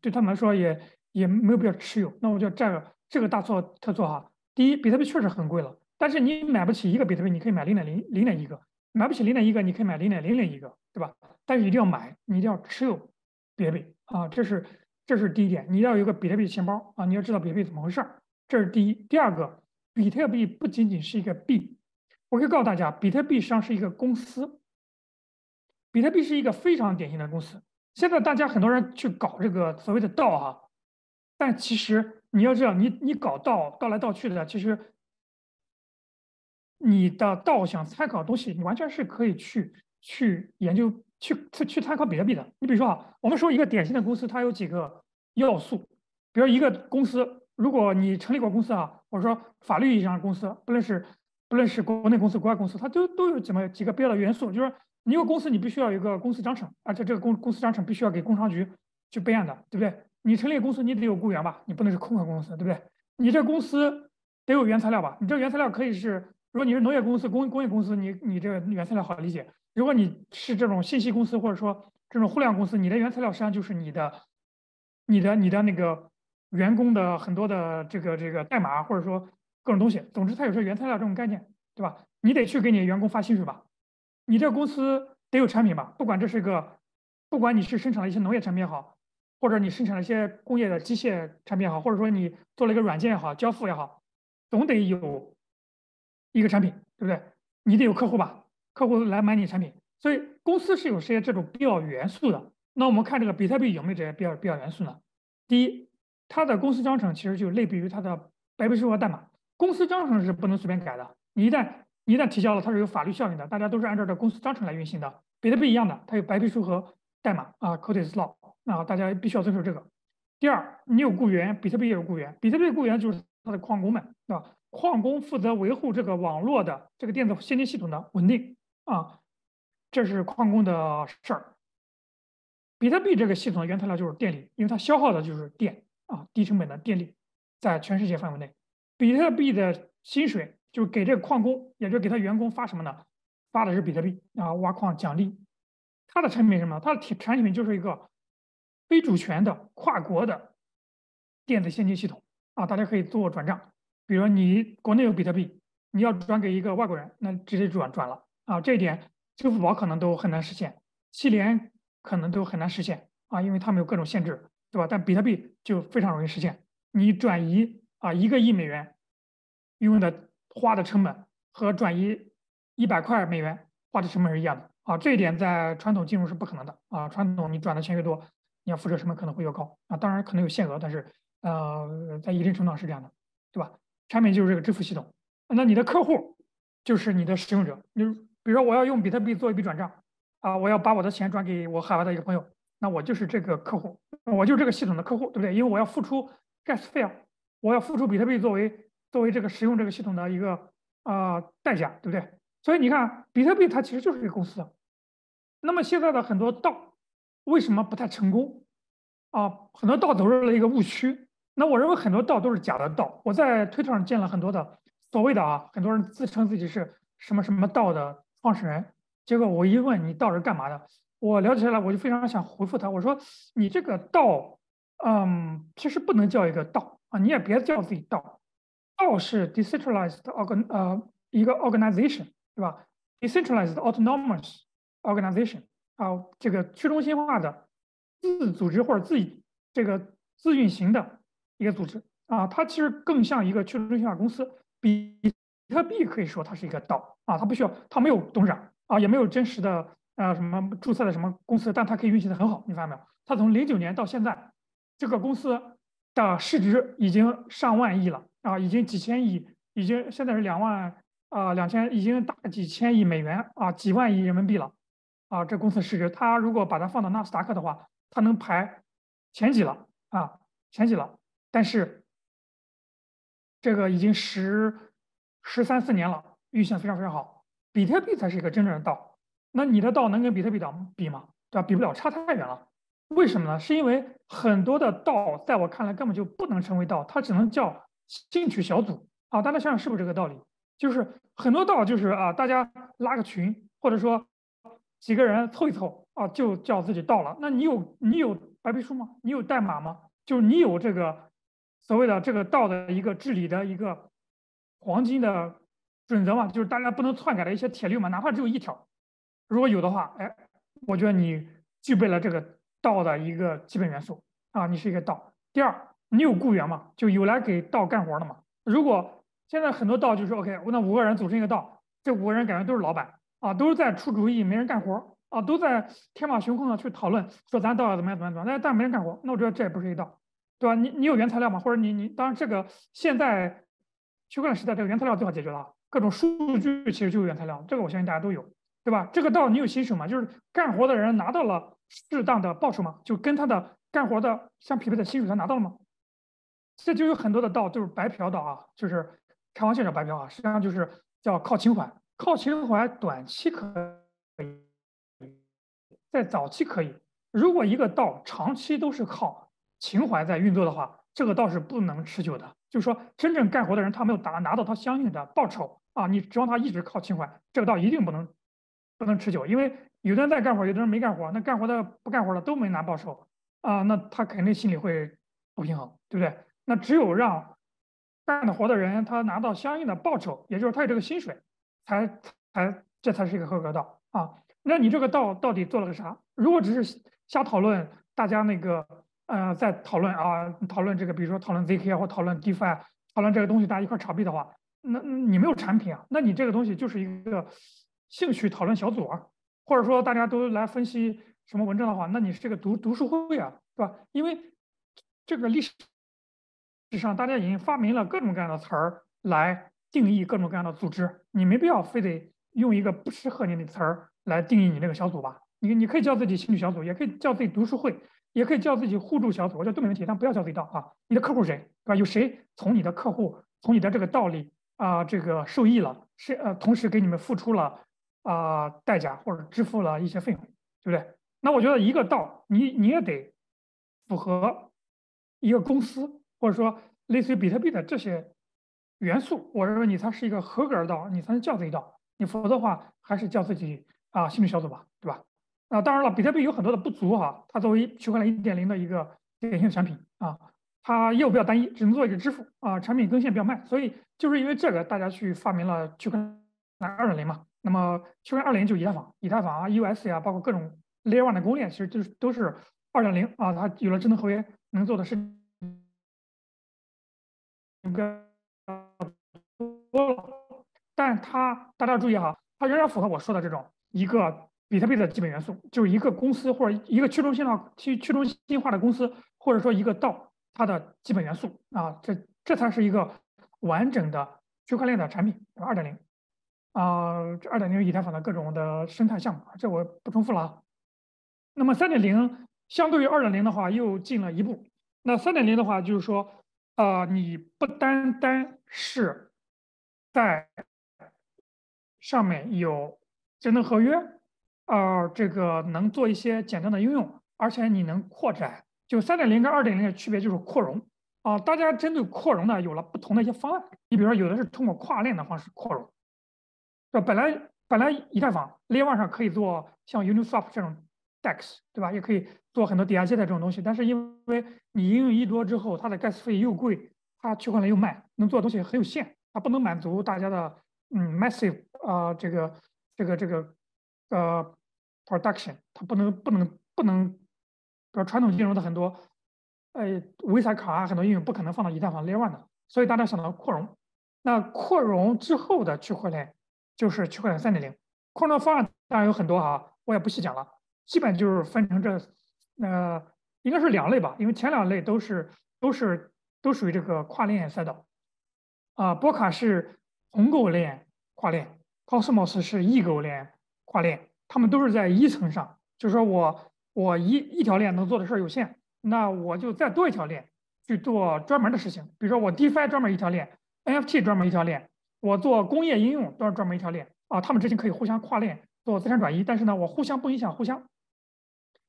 对他们来说也。也没有必要持有，那我就这个这个大错特错哈。第一，比特币确实很贵了，但是你买不起一个比特币，你可以买零点零零点一个，买不起零点一个，你可以买零点零零一个，对吧？但是一定要买，你一定要持有比特币啊，这是这是第一点，你要有一个比特币钱包啊，你要知道比特币怎么回事儿，这是第一。第二个，比特币不仅仅是一个币，我可以告诉大家，比特币实际上是一个公司，比特币是一个非常典型的公司。现在大家很多人去搞这个所谓的道哈，但其实你要知道，你你搞道道来道去的，其实你的道想参考的东西，你完全是可以去去研究去去去参考比特币的。你比如说啊，我们说一个典型的公司，它有几个要素，比如一个公司，如果你成立过公司啊，或者说法律意义上的公司，不论是不论是国内公司、国外公司，它都都有怎么几个必要的元素，就是。你一个公司，你必须要有一个公司章程，而且这个公公司章程必须要给工商局去备案的，对不对？你成立公司，你得有雇员吧？你不能是空壳公司，对不对？你这公司得有原材料吧？你这原材料可以是，如果你是农业公司、工工业公司，你你这原材料好理解；如果你是这种信息公司或者说这种互联网公司，你的原材料实际上就是你的、你的、你的那个员工的很多的这个这个代码或者说各种东西。总之，它有这原材料这种概念，对吧？你得去给你员工发薪水吧？你这公司得有产品吧？不管这是个，不管你是生产了一些农业产品也好，或者你生产了一些工业的机械产品也好，或者说你做了一个软件也好，交付也好，总得有一个产品，对不对？你得有客户吧？客户来买你产品，所以公司是有些这种必要元素的。那我们看这个比特币有没有这些必要必要元素呢？第一，它的公司章程其实就类比于它的白皮书和代码。公司章程是不能随便改的，你一旦一旦提交了，它是有法律效应的，大家都是按照这公司章程来运行的。比特币一样的，它有白皮书和代码啊，code is law，啊，大家必须要遵守这个。第二，你有雇员，比特币也有雇员，比特币雇员就是它的矿工们，对吧？矿工负责维护这个网络的这个电子现金系统的稳定啊，这是矿工的事儿。比特币这个系统的原材料就是电力，因为它消耗的就是电啊，低成本的电力，在全世界范围内，比特币的薪水。就是给这个矿工，也就是给他员工发什么呢？发的是比特币啊，挖矿奖励。他的产品什么？他的产品就是一个非主权的跨国的电子现金系统啊，大家可以做转账。比如你国内有比特币，你要转给一个外国人，那直接转转了啊。这一点支付宝可能都很难实现，七联可能都很难实现啊，因为他们有各种限制，对吧？但比特币就非常容易实现。你转移啊一个亿美元用的。花的成本和转移一百块美元花的成本是一样的啊，这一点在传统金融是不可能的啊。传统你转的钱越多，你要付出成本可能会越高啊。当然可能有限额，但是呃，在一定程度上是这样的，对吧？产品就是这个支付系统，那你的客户就是你的使用者。你比如说我要用比特币做一笔转账啊，我要把我的钱转给我海外的一个朋友，那我就是这个客户，我就是这个系统的客户，对不对？因为我要付出 gas 费啊，我要付出比特币作为。作为这个使用这个系统的一个啊代价，对不对？所以你看，比特币它其实就是一个公司。那么现在的很多道为什么不太成功啊？很多道走入了一个误区。那我认为很多道都是假的道。我在推特上见了很多的所谓的啊，很多人自称自己是什么什么道的创始人。结果我一问你道是干嘛的，我了解下来我就非常想回复他，我说你这个道，嗯，其实不能叫一个道啊，你也别叫自己道。道是 decentralized organ 呃一个 organization 对吧？decentralized autonomous organization 啊，这个去中心化的自组织或者自己这个自运行的一个组织啊，它其实更像一个去中心化公司。比特币可以说它是一个道啊，它不需要，它没有董事长啊，也没有真实的呃什么注册的什么公司，但它可以运行的很好。你发现没有？它从零九年到现在，这个公司的市值已经上万亿了。啊，已经几千亿，已经现在是两万啊，两千，已经大几千亿美元啊，几万亿人民币了啊！这公司市值，它如果把它放到纳斯达克的话，它能排前几了啊，前几了。但是这个已经十十三四年了，运行非常非常好。比特币才是一个真正的道，那你的道能跟比特币道比吗？对吧？比不了，差太远了。为什么呢？是因为很多的道在我看来根本就不能成为道，它只能叫。兴趣小组啊，大家想想是不是这个道理？就是很多道就是啊，大家拉个群，或者说几个人凑一凑啊，就叫自己道了。那你有你有白皮书吗？你有代码吗？就是你有这个所谓的这个道的一个治理的一个黄金的准则吗？就是大家不能篡改的一些铁律嘛？哪怕只有一条，如果有的话，哎，我觉得你具备了这个道的一个基本元素啊，你是一个道。第二。你有雇员吗？就有来给道干活的吗？如果现在很多道就是 OK，那五个人组成一个道，这五个人感觉都是老板啊，都是在出主意，没人干活啊，都在天马行空的去讨论说咱道要怎么样怎么样怎么样，但但没人干活，那我觉得这也不是一道，对吧？你你有原材料吗？或者你你当然这个现在区块链时代这个原材料最好解决了，各种数据其实就是原材料，这个我相信大家都有，对吧？这个道你有薪水吗？就是干活的人拿到了适当的报酬吗？就跟他的干活的相匹配的薪水他拿到了吗？这就有很多的道就是白嫖道啊，就是开玩笑叫白嫖啊，实际上就是叫靠情怀，靠情怀短期可以，在早期可以。如果一个道长期都是靠情怀在运作的话，这个道是不能持久的。就是说，真正干活的人他没有拿拿到他相应的报酬啊，你指望他一直靠情怀，这个道一定不能不能持久。因为有的人在干活，有的人没干活，那干活的不干活的都没拿报酬啊，那他肯定心里会不平衡，对不对？那只有让干的活的人他拿到相应的报酬，也就是他有这个薪水，才才这才是一个合格道啊。那你这个道到底做了个啥？如果只是瞎讨论，大家那个呃在讨论啊，讨论这个，比如说讨论 zk 或讨论 defi，讨论这个东西，大家一块炒币的话，那你没有产品啊，那你这个东西就是一个兴趣讨论小组啊，或者说大家都来分析什么文章的话，那你是这个读读书会啊，对吧？因为这个历史。实际上，大家已经发明了各种各样的词儿来定义各种各样的组织，你没必要非得用一个不适合你的词儿来定义你那个小组吧？你你可以叫自己兴趣小组，也可以叫自己读书会，也可以叫自己互助小组，我觉得都没问题，但不要叫自己道啊。你的客户谁，对吧？有谁从你的客户从你的这个道里啊这个受益了？是呃，同时给你们付出了啊代价或者支付了一些费用，对不对？那我觉得一个道，你你也得符合一个公司。或者说，类似于比特币的这些元素，我认为你才是一个合格的道，你才能叫自己道。你否则的话，还是叫自己啊兴趣小组吧，对吧？啊，当然了，比特币有很多的不足哈。它作为区块链一点零的一个典型产品啊，它业务比较单一，只能做一个支付啊，产品更新比较慢。所以就是因为这个，大家去发明了区块链二点零嘛。那么区块链二点零就以太坊、以太坊啊、US 呀，包括各种 Layer One 的公链，其实就是都是二点零啊。它有了智能合约，能做的事。多了，但它大家注意哈，它仍然符合我说的这种一个比特币的基本元素，就是一个公司或者一个去中心化、去去中心化的公司，或者说一个道它的基本元素啊，这这才是一个完整的区块链的产品，二点零啊，这二点零以太坊的各种的生态项目，这我不重复了啊。那么三点零相对于二点零的话，又进了一步。那三点零的话，就是说。啊，你不单单是在上面有智能合约，呃，这个能做一些简单的应用，而且你能扩展。就三点零跟二点零的区别就是扩容啊。大家针对扩容呢有了不同的一些方案。你比如说，有的是通过跨链的方式扩容，这本来本来以太坊 Layer One 上可以做像 Uniswap 这种 DEX，对吧？也可以。做很多抵押借贷这种东西，但是因为你应用一多之后，它的 gas 费又贵，它区块链又慢，能做的东西很有限，它不能满足大家的嗯 massive 啊这个这个这个呃 production，它不能不能不能，比如传统金融的很多呃 Visa 卡啊很多应用不可能放到以太坊 Layer One 的，所以大家想到扩容，那扩容之后的区块链就是区块链三点零，扩容的方案当然有很多啊，我也不细讲了，基本就是分成这。那应该是两类吧，因为前两类都是都是都属于这个跨链赛道，啊，波卡是红狗链跨链，Cosmos 是异狗链跨链，他们都是在一层上，就是说我我一一条链能做的事儿有限，那我就再多一条链去做专门的事情，比如说我 DeFi 专门一条链，NFT 专门一条链，我做工业应用都是专门一条链啊，他们之间可以互相跨链做资产转移，但是呢，我互相不影响互相。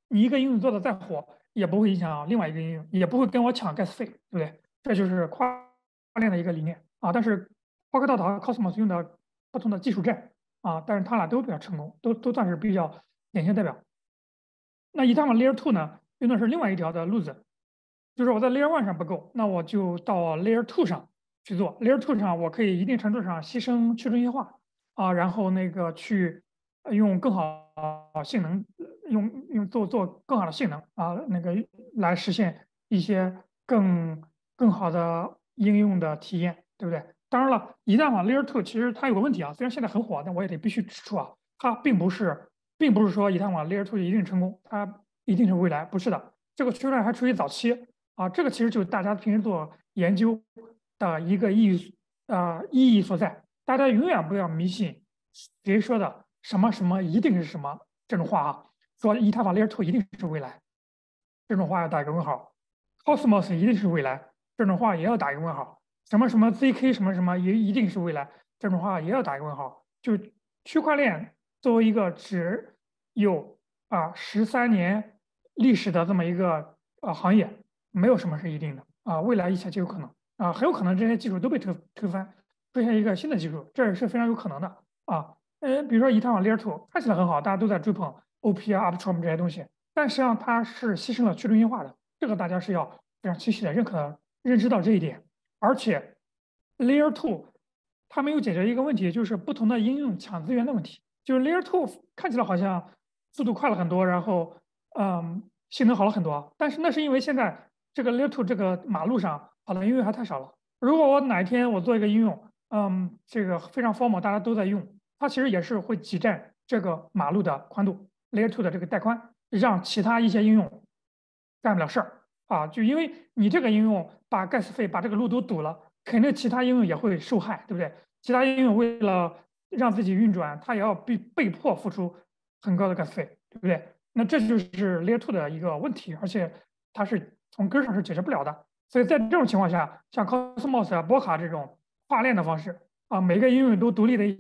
你一个应用做的再火，也不会影响另外一个应用，也不会跟我抢 gas 费，对不对？这就是跨链的一个理念啊。但是，花克道和 Cosmos 用的不同的技术栈啊，但是他俩都比较成功，都都算是比较典型代表。那以太坊 Layer Two 呢，用的是另外一条的路子，就是我在 Layer One 上不够，那我就到 Layer Two 上去做。Layer Two 上我可以一定程度上牺牲去中心化啊，然后那个去用更好性能。用用做做更好的性能啊，那个来实现一些更更好的应用的体验，对不对？当然了，以太坊 Layer Two 其实它有个问题啊，虽然现在很火，但我也得必须指出啊，它并不是并不是说以太坊 Layer Two 一定成功，它一定是未来，不是的。这个区块链还处于早期啊，这个其实就是大家平时做研究的一个意义啊意义所在。大家永远不要迷信谁说的什么什么一定是什么这种话啊，说以太坊 Layer Two 一定是未来，这种话要打一个问号。Cosmos 一定是未来，这种话也要打一个问号。什么什么 ZK 什么什么也一定是未来，这种话也要打一个问号。就区块链作为一个只有啊十三年历史的这么一个呃行业，没有什么是一定的啊，未来一切皆有可能啊，很有可能这些技术都被推推翻，出现一个新的技术，这也是非常有可能的啊。呃，比如说以太坊 Layer Two 看起来很好，大家都在追捧 OP 啊、Uptrom 这些东西，但实际上它是牺牲了去中心化的，这个大家是要非常清晰的认可、认知到这一点。而且，Layer Two 它没有解决一个问题，就是不同的应用抢资源的问题。就是 Layer Two 看起来好像速度快了很多，然后嗯，性能好了很多，但是那是因为现在这个 Layer Two 这个马路上跑的应用还太少了。如果我哪一天我做一个应用，嗯，这个非常 formal，大家都在用，它其实也是会挤占这个马路的宽度，Layer Two 的这个带宽，让其他一些应用干不了事儿啊。就因为你这个应用。把 gas 费把这个路都堵了，肯定其他应用也会受害，对不对？其他应用为了让自己运转，它也要被被迫付出很高的 gas 费，对不对？那这就是 Layer Two 的一个问题，而且它是从根上是解决不了的。所以在这种情况下，像 Cosmos 啊、波卡这种跨链的方式啊，每个应用都独立的一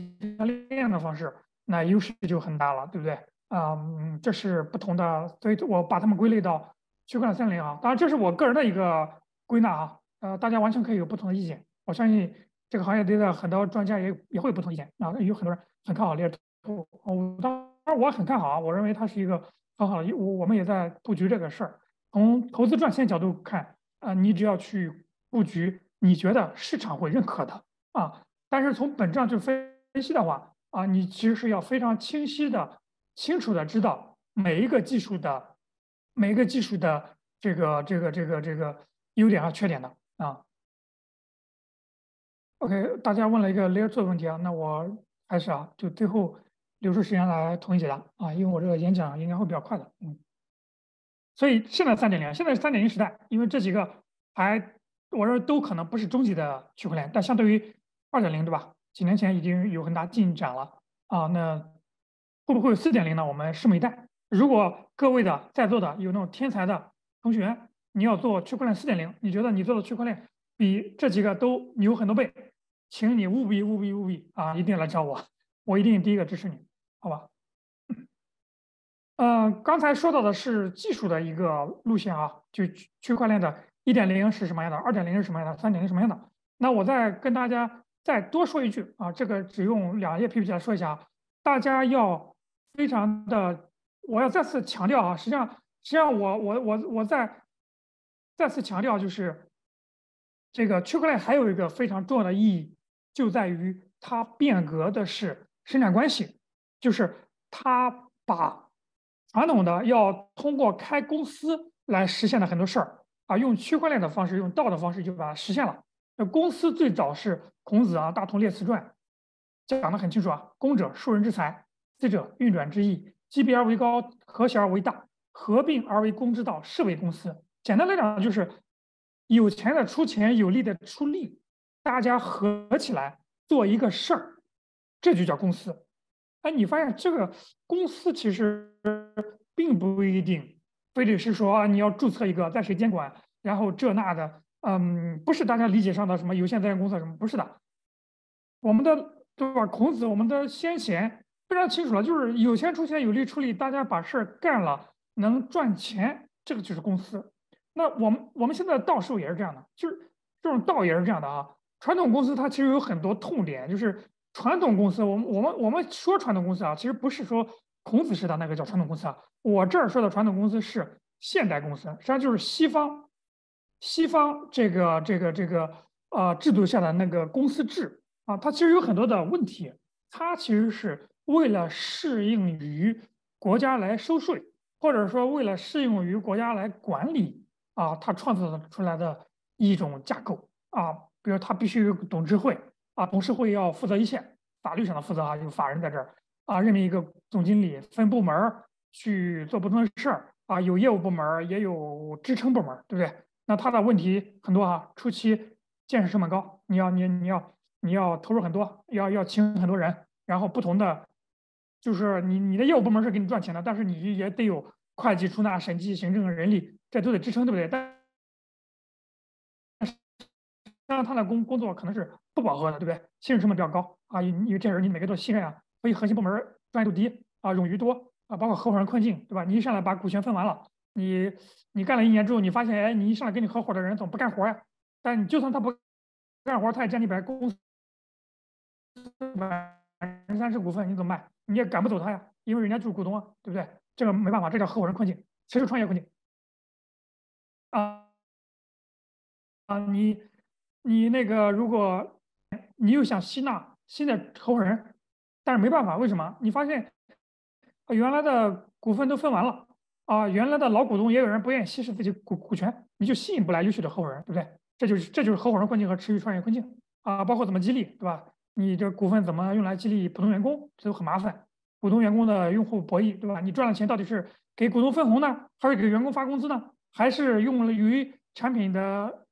链的方式，那优势就很大了，对不对？啊，嗯，这是不同的，所以我把它们归类到区块链三零啊。当然，这是我个人的一个。归纳啊，呃，大家完全可以有不同的意见。我相信这个行业里的很多专家也也会有不同意见啊。有很多人很看好猎兔，我当然我很看好啊。我认为它是一个很好的，我我们也在布局这个事儿。从投资赚钱角度看啊，你只要去布局你觉得市场会认可的啊。但是从本质上去分分析的话啊，你其实是要非常清晰的、清楚的知道每一个技术的每一个技术的这个这个这个这个。优点和缺点的啊。OK，大家问了一个 Layer Two 的问题啊，那我开始啊，就最后留出时间来统一解答啊，因为我这个演讲应该会比较快的，嗯。所以现在三点零，现在是三点零时代，因为这几个还我认为都可能不是终极的区块链，但相对于二点零，对吧？几年前已经有很大进展了啊，那会不会有四点零呢？我们拭目以待。如果各位的在座的有那种天才的同学。你要做区块链四点零，你觉得你做的区块链比这几个都牛很多倍，请你务必务必务必啊，一定来找我，我一定第一个支持你，好吧？呃，刚才说到的是技术的一个路线啊，就区块链的一点零是什么样的，二点零是什么样的，三点零什么样的？那我再跟大家再多说一句啊，这个只用两页 PPT 来说一下啊，大家要非常的，我要再次强调啊，实际上实际上我我我我在。再次强调，就是这个区块链还有一个非常重要的意义，就在于它变革的是生产关系，就是它把传统的要通过开公司来实现的很多事儿啊，用区块链的方式，用道的方式就把它实现了。那公司最早是孔子啊，《大同列辞传》讲的很清楚啊，公者庶人之财，私者运转之意，积别而为高，和谐而为大，合并而为公之道，是为公司。简单来讲，就是有钱的出钱，有力的出力，大家合起来做一个事儿，这就叫公司。哎，你发现这个公司其实并不一定非得是说啊，你要注册一个，在谁监管，然后这那的，嗯，不是大家理解上的什么有限责任公司什么，不是的。我们的对吧？孔子，我们的先贤非常清楚了，就是有钱出钱，有力出力，大家把事儿干了，能赚钱，这个就是公司。那我们我们现在道术也是这样的，就是这种道也是这样的啊。传统公司它其实有很多痛点，就是传统公司，我们我们我们说传统公司啊，其实不是说孔子式的那个叫传统公司啊。我这儿说的传统公司是现代公司，实际上就是西方西方这个这个这个呃制度下的那个公司制啊，它其实有很多的问题，它其实是为了适应于国家来收税，或者说为了适应于国家来管理。啊，他创造出来的一种架构啊，比如他必须有董事会啊，董事会要负责一切法律上的负责啊，有法人在这儿啊，任命一个总经理，分部门去做不同的事儿啊，有业务部门，也有支撑部门，对不对？那他的问题很多啊，初期建设成本高，你要你你要你要投入很多，要要请很多人，然后不同的就是你你的业务部门是给你赚钱的，但是你也得有会计、出纳、审计、行政、人力，这都得支撑，对不对？但当然他的工工作可能是不饱和的，对不对？信任成本比较高啊，因为这人你每个都信任啊。所以核心部门专业度低啊，冗余多啊，包括合伙人困境，对吧？你一上来把股权分完了，你你干了一年之后，你发现，哎，你一上来跟你合伙的人怎么不干活呀？但你就算他不干活，他也占你百公司百分之三十股份，你怎么办？你也赶不走他呀，因为人家就是股东啊，对不对？这个没办法，这叫合伙人困境，其实创业困境啊啊，你你那个，如果你又想吸纳新的合伙人。但是没办法，为什么？你发现，原来的股份都分完了啊，原来的老股东也有人不愿意稀释自己股股权，你就吸引不来优秀的合伙人，对不对？这就是这就是合伙人困境和持续创业困境啊，包括怎么激励，对吧？你这股份怎么用来激励普通员工，这都很麻烦。股东员工的用户博弈，对吧？你赚了钱到底是给股东分红呢，还是给员工发工资呢？还是用于产品的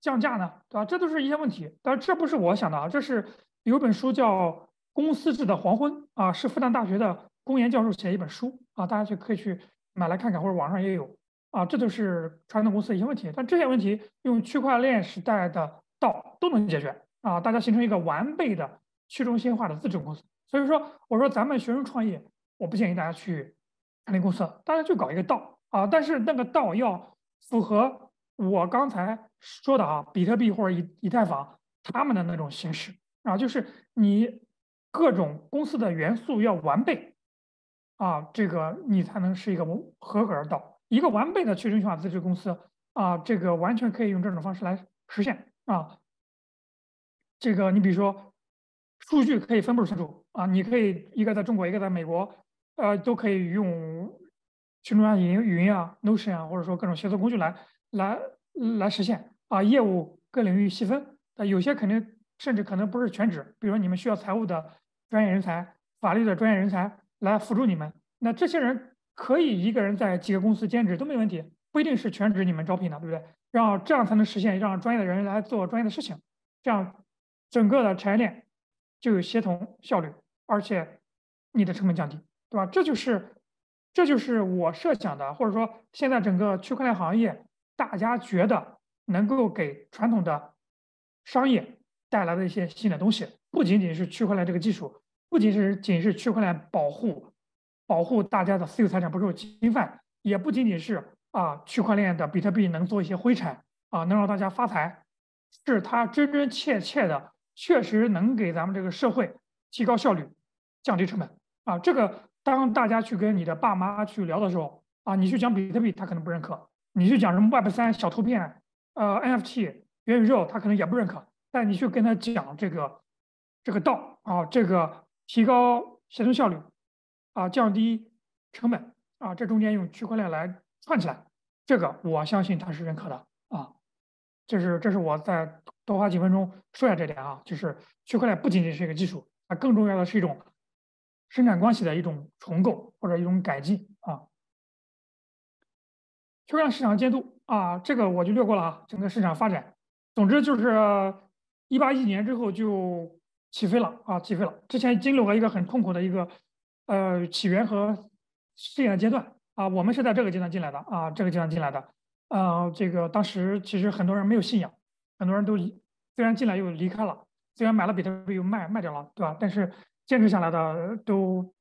降价呢？对吧？这都是一些问题。但这不是我想的啊，这是有本书叫。公司制的黄昏啊，是复旦大学的公研教授写一本书啊，大家去可以去买来看看，或者网上也有啊。这都是传统公司的一些问题，但这些问题用区块链时代的道都能解决啊，大家形成一个完备的去中心化的自治公司。所以说，我说咱们学生创业，我不建议大家去成立公司，大家就搞一个道啊，但是那个道要符合我刚才说的啊，比特币或者以以太坊他们的那种形式啊，就是你。各种公司的元素要完备啊，这个你才能是一个合格的道。一个完备的去中心化自治公司啊，这个完全可以用这种方式来实现啊。这个你比如说，数据可以分布存储啊，你可以一个在中国，一个在美国，呃，都可以用去中心化云云啊、Notion 啊，或者说各种协作工具来来来实现啊。业务各领域细分，啊，有些肯定。甚至可能不是全职，比如说你们需要财务的专业人才、法律的专业人才来辅助你们，那这些人可以一个人在几个公司兼职都没问题，不一定是全职你们招聘的，对不对？让这样才能实现让专业的人来做专业的事情，这样整个的产业链就有协同效率，而且你的成本降低，对吧？这就是这就是我设想的，或者说现在整个区块链行业大家觉得能够给传统的商业。带来的一些新的东西，不仅仅是区块链这个技术，不仅是仅是区块链保护保护大家的私有财产不受侵犯，也不仅仅是啊区块链的比特币能做一些灰产啊，能让大家发财，是它真真切切的，确实能给咱们这个社会提高效率、降低成本啊。这个当大家去跟你的爸妈去聊的时候啊，你去讲比特币，他可能不认可；你去讲什么 Web 三小图片、呃 NFT、元宇宙，他可能也不认可。但你去跟他讲这个这个道啊，这个提高协同效率啊，降低成本啊，这中间用区块链来串起来，这个我相信他是认可的啊。这是这是我在多花几分钟说下这点啊，就是区块链不仅仅是一个技术，它更重要的是一种生产关系的一种重构或者一种改进啊。区块链市场监督啊，这个我就略过了啊，整个市场发展，总之就是。一八一年之后就起飞了啊，起飞了。之前经历过一个很痛苦的一个呃起源和试验的阶段啊，我们是在这个阶段进来的啊，这个阶段进来的。呃，这个当时其实很多人没有信仰，很多人都虽然进来又离开了，虽然买了比特币又卖卖掉了，对吧？但是坚持下来的都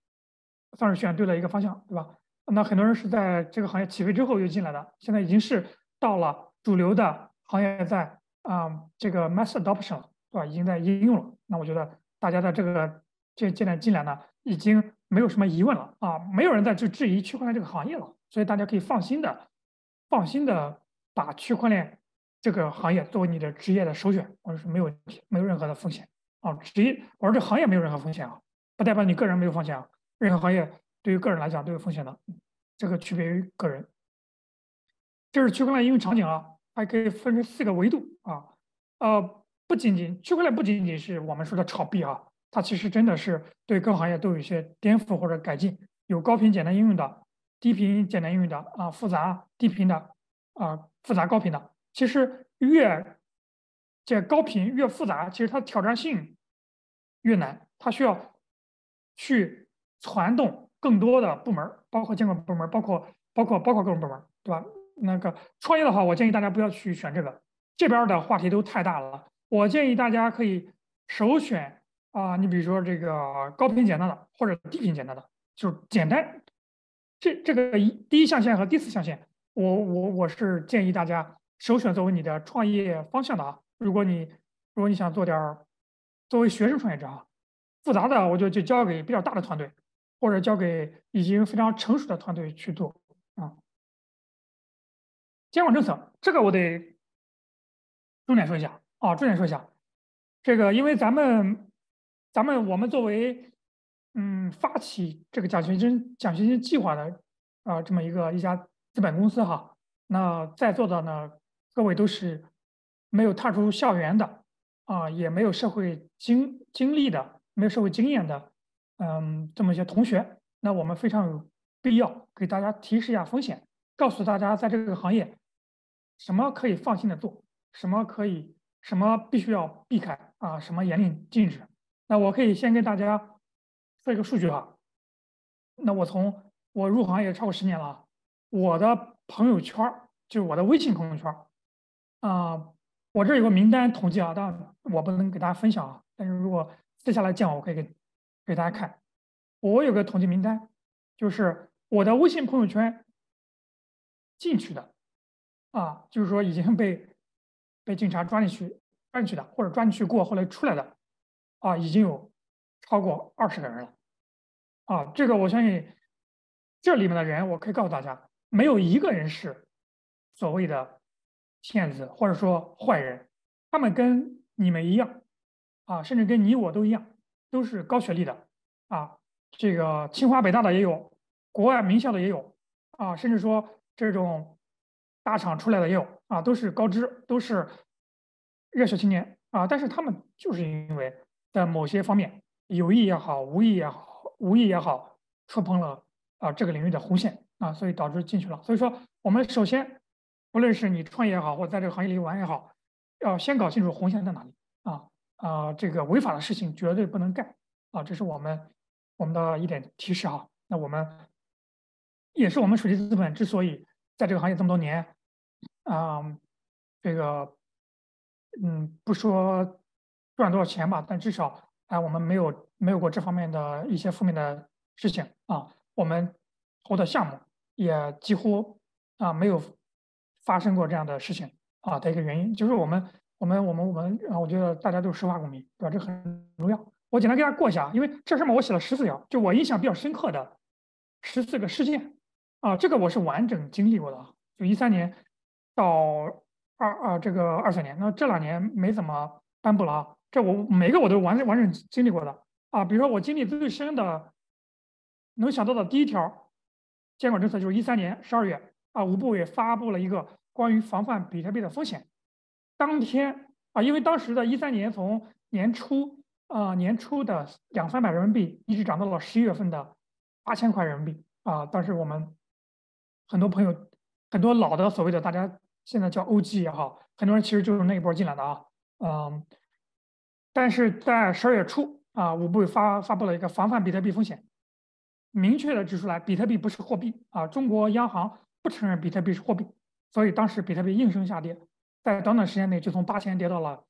算是选对了一个方向，对吧？那很多人是在这个行业起飞之后又进来的，现在已经是到了主流的行业在。啊，这个 mass adoption 对吧？已经在应用了。那我觉得大家在这个这进来进来呢，已经没有什么疑问了啊，没有人再去质疑区块链这个行业了。所以大家可以放心的、放心的把区块链这个行业作为你的职业的首选，我说是没有问题，没有任何的风险啊。职业，我说这行业没有任何风险啊，不代表你个人没有风险啊。任何行业对于个人来讲都有风险的，这个区别于个人。这是区块链应用场景啊。还可以分成四个维度啊，呃，不仅仅区块链不仅仅是我们说的炒币啊，它其实真的是对各行业都有一些颠覆或者改进，有高频简单应用的，低频简单应用的啊，复杂低频的啊，复杂高频的。其实越这高频越复杂，其实它挑战性越难，它需要去传动更多的部门，包括监管部门，包括包括包括各种部门，对吧？那个创业的话，我建议大家不要去选这个，这边的话题都太大了。我建议大家可以首选啊，你比如说这个高频简单的或者低频简单的，就是简单。这这个一第一象限和第四象限，我我我是建议大家首选作为你的创业方向的啊。如果你如果你想做点儿作为学生创业者啊，复杂的我就就交给比较大的团队，或者交给已经非常成熟的团队去做啊。监管政策这个我得重点说一下啊，重点说一下这个，因为咱们咱们我们作为嗯发起这个奖学金奖学金计划的啊这么一个一家资本公司哈，那在座的呢各位都是没有踏出校园的啊，也没有社会经经历的，没有社会经验的，嗯，这么一些同学，那我们非常有必要给大家提示一下风险，告诉大家在这个行业。什么可以放心的做，什么可以，什么必须要避开啊？什么严令禁止？那我可以先跟大家说一个数据哈。那我从我入行也超过十年了，我的朋友圈就是我的微信朋友圈啊，我这有个名单统计啊，但我不能给大家分享啊。但是如果私下来见我，我可以给给大家看。我有个统计名单，就是我的微信朋友圈进去的。啊，就是说已经被被警察抓进去抓进去的，或者抓进去过后来出来的，啊，已经有超过二十个人了。啊，这个我相信这里面的人，我可以告诉大家，没有一个人是所谓的骗子或者说坏人，他们跟你们一样，啊，甚至跟你我都一样，都是高学历的，啊，这个清华北大的也有，国外名校的也有，啊，甚至说这种。大厂出来的也有啊，都是高知，都是热血青年啊。但是他们就是因为在某些方面有意也好，无意也好，无意也好，触碰了啊这个领域的红线啊，所以导致进去了。所以说，我们首先，不论是你创业也好，或者在这个行业里玩也好，要先搞清楚红线在哪里啊啊，这个违法的事情绝对不能干啊，这是我们我们的一点提示哈。那我们也是我们水滴资本之所以在这个行业这么多年。啊，这个，嗯，不说赚多少钱吧，但至少啊，我们没有没有过这方面的一些负面的事情啊。我们投的项目也几乎啊没有发生过这样的事情啊的一个原因，就是我们我们我们我们啊，我觉得大家都是守法公民，对吧？这很重要。我简单给大家过一下，因为这上面我写了十四条，就我印象比较深刻的十四个事件啊，这个我是完整经历过的，就一三年。到二啊这个二三年，那这两年没怎么颁布了啊。这我每个我都完完整经历过的啊。比如说我经历最深的，能想到的第一条监管政策就是一三年十二月啊，五部委发布了一个关于防范比特币的风险。当天啊，因为当时的一三年从年初啊年初的两三百人民币，一直涨到了十一月份的八千块人民币啊。当时我们很多朋友，很多老的所谓的大家。现在叫 OG 也好，很多人其实就是那一波进来的啊，嗯，但是在十二月初啊，五部委发发布了一个防范比特币风险，明确的指出来，比特币不是货币啊，中国央行不承认比特币是货币，所以当时比特币应声下跌，在短短时间内就从八千跌到了，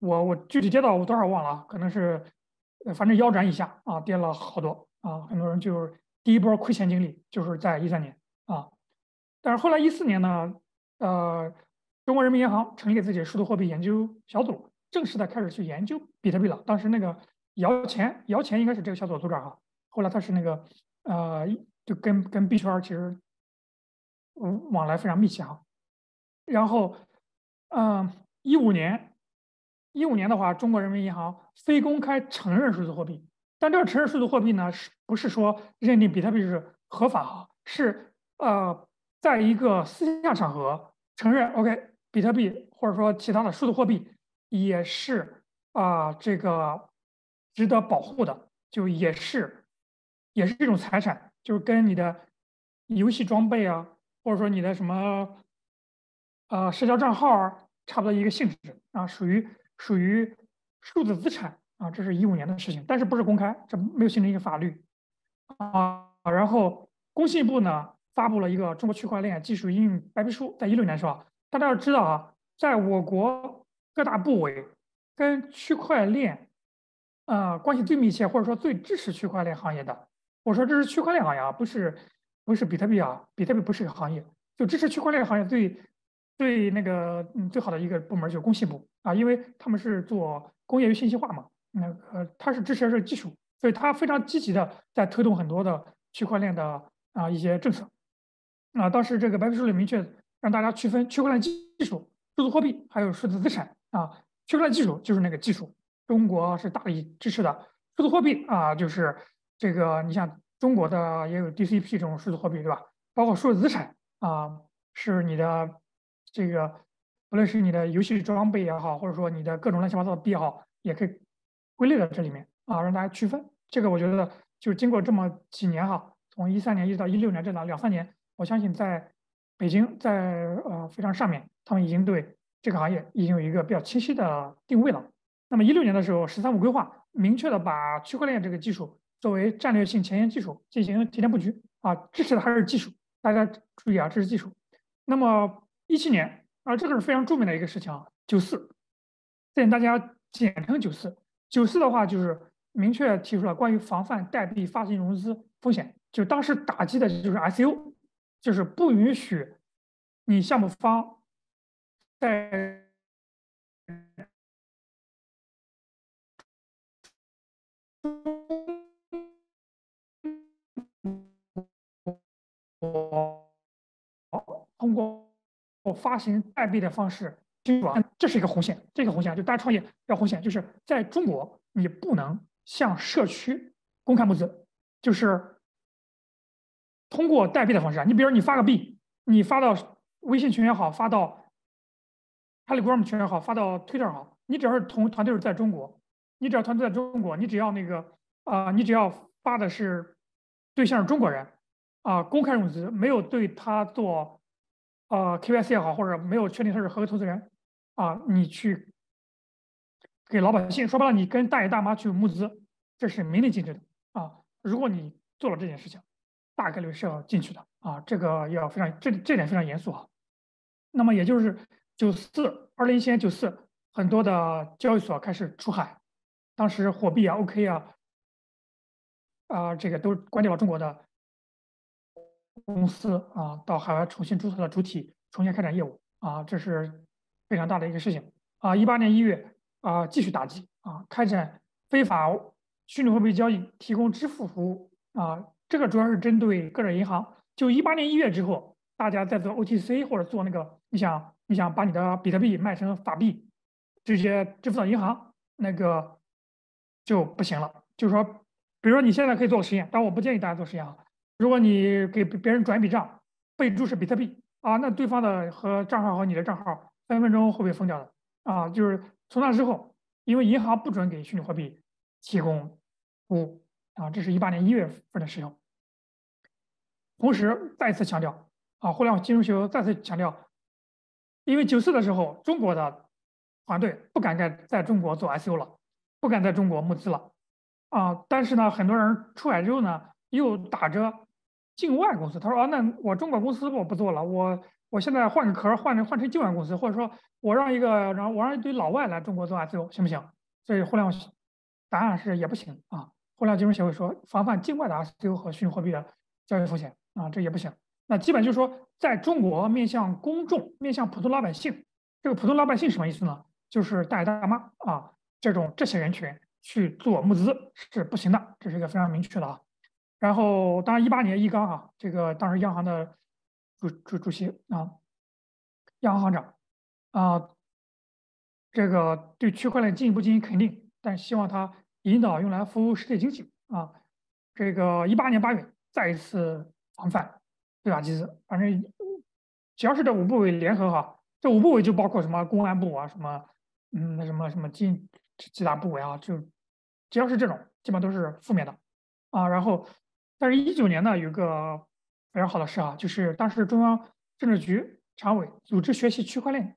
我我具体跌到我多少忘了，可能是反正腰斩以下啊，跌了好多啊，很多人就是第一波亏钱经历就是在一三年啊，但是后来一四年呢。呃，中国人民银行成立自己的数字货币研究小组，正式的开始去研究比特币了。当时那个姚钱，姚钱应该是这个小组组长哈。后来他是那个呃，就跟跟币圈其实嗯往来非常密切哈。然后，嗯，一五年，一五年的话，中国人民银行非公开承认数字货币，但这个承认数字货币呢，是不是说认定比特币是合法哈？是呃，在一个私下场合。承认，OK，比特币或者说其他的数字货币也是啊，这个值得保护的，就也是也是这种财产，就是跟你的游戏装备啊，或者说你的什么呃社交账号，差不多一个性质啊，属于属于数字资产啊。这是一五年的事情，但是不是公开，这没有形成一个法律啊。然后工信部呢发布了一个中国区块链技术应用白皮书，在一六年是吧？大家要知道啊，在我国各大部委跟区块链。呃，关系最密切，或者说最支持区块链行业的，我说这是区块链行业啊，不是不是比特币啊，比特币不是个行业，就支持区块链行业最最那个嗯最好的一个部门就是工信部。啊，因为他们是做工业与信息化嘛，那个他是支持这个技术，所以他非常积极的在推动很多的区块链的啊一些政策。啊，当时这个白皮书里明确让大家区分区块链技术、数字货币还有数字资产。啊，区块链技术就是那个技术。中国是大力支持的。数字货币啊，就是这个，你像中国的也有 DCP 这种数字货币，对吧？包括数字资产啊，是你的这个，不论是你的游戏装备也好，或者说你的各种乱七八糟的币也好，也可以归类到这里面啊，让大家区分。这个我觉得就是经过这么几年哈，从一三年一直到一六年这两两三年，我相信在北京，在呃非常上面，他们已经对这个行业已经有一个比较清晰的定位了。那么一六年的时候，“十三五”规划明确的把区块链这个技术作为战略性前沿技术进行提前布局啊，支持的还是技术。大家注意啊，这是技术。那么一七年啊，这个是非常著名的一个事情啊，“九四”，建议大家简称“九四”。九四的话就是明确提出了关于防范代币发行融资风险，就当时打击的就是 ICO，就是不允许你项目方在我通过我发行代币的方式，这是一个红线。这个红线就大家创业要红线，就是在中国你不能向社区公开募资，就是通过代币的方式啊。你比如你发个币，你发到微信群也好，发到 Telegram 群也好，发到 Twitter 好，你只要是同团队是在中国，你只要团队在中国，你只要那个啊，你只要发的是对象是中国人。啊，公开融资没有对他做，呃，KYC 也好，或者没有确定他是合格投资人，啊，你去给老百姓说白了，你跟大爷大妈去募资，这是明令禁止的啊。如果你做了这件事情，大概率是要进去的啊。这个要非常这这点非常严肃啊。那么也就是九四二零一七年九四，很多的交易所开始出海，当时火币啊、OK 啊，啊，这个都关掉了中国的。公司啊，到海外重新注册的主体，重新开展业务啊，这是非常大的一个事情啊。一八年一月啊，继续打击啊，开展非法虚拟货币交易，提供支付服务啊。这个主要是针对个人银行。就一八年一月之后，大家在做 OTC 或者做那个，你想你想把你的比特币卖成法币，直接支付到银行，那个就不行了。就是说，比如说你现在可以做个实验，但我不建议大家做实验啊。如果你给别人转一笔账，备注是比特币啊，那对方的和账号和你的账号分分钟会被封掉的啊。就是从那之后，因为银行不准给虚拟货币提供服务啊，这是一八年一月份的事情。同时再次强调啊，互联网金融学再次强调，因为九四的时候，中国的团队不敢在在中国做 ICO 了，不敢在中国募资了啊。但是呢，很多人出海之后呢，又打着境外公司，他说啊，那我中国公司我不做了，我我现在换个壳，换成换成境外公司，或者说我让一个，然后我让一堆老外来中国做 ICO 行不行？所以互联网答案是也不行啊。互联网金融协会说，防范境外的 ICO 和虚拟货币的交易风险啊，这也不行。那基本就是说，在中国面向公众、面向普通老百姓，这个普通老百姓什么意思呢？就是大爷大妈啊，这种这些人群去做募资是不行的，这是一个非常明确的啊。然后，当然，一八年一刚啊，这个当时央行的主主主席啊，央行行长啊，这个对区块链进一步进行肯定，但希望它引导用来服务实体经济啊。这个一八年八月再一次防范非法集资，反正只要是这五部委联合哈，这五部委就包括什么公安部啊，什么嗯那什么什么经几大部委啊，就只要是这种，基本都是负面的啊。然后，但是一九年呢，有个非常好的事啊，就是当时中央政治局常委组织学习区块链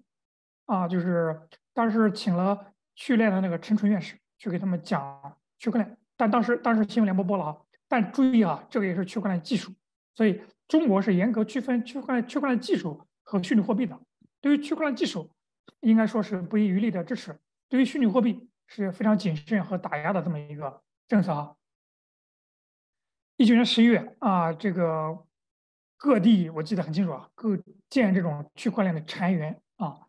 啊，就是当时请了区块链的那个陈纯院士去给他们讲区块链。但当时当时新闻联播播了啊，但注意啊，这个也是区块链技术，所以中国是严格区分区块链区块链技术和虚拟货币的。对于区块链技术，应该说是不遗余力的支持；对于虚拟货币，是非常谨慎和打压的这么一个政策啊。一九年十一月啊，这个各地我记得很清楚啊，各建这种区块链的产业园啊。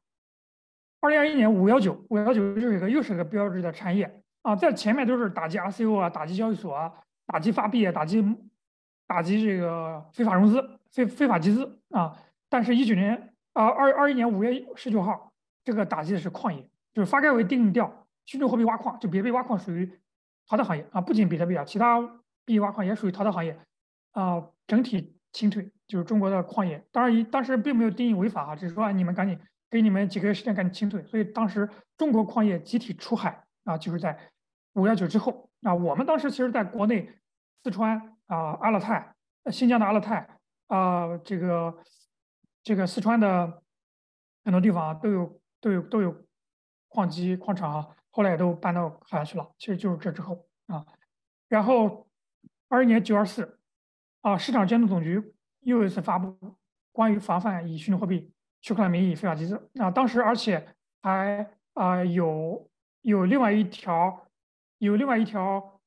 二零二一年五幺九，五幺九是一个又是个标志的产业。啊，在前面都是打击 RCO 啊，打击交易所啊，打击发币啊，打击打击这个非法融资、非非法集资啊。但是，一九年啊，二二一年五月十九号，这个打击的是矿业，就是发改委定调，虚拟货币挖矿就比特币挖矿属于淘汰行业啊。不仅比特币啊，其他币挖矿也属于淘汰行业啊。整体清退，就是中国的矿业。当然，当时并没有定义违法啊，只是说你们赶紧给你们几个月时间赶紧清退。所以当时中国矿业集体出海啊，就是在。五幺九之后啊，我们当时其实在国内，四川啊、阿勒泰、新疆的阿勒泰啊，这个这个四川的很多地方都有都有都有矿机矿场啊，后来也都搬到海外去了。其实就是这之后啊，然后二一年九二四啊，市场监督总局又一次发布关于防范以虚拟货币、区块链名义非法集资啊，当时而且还啊有有另外一条。有另外一条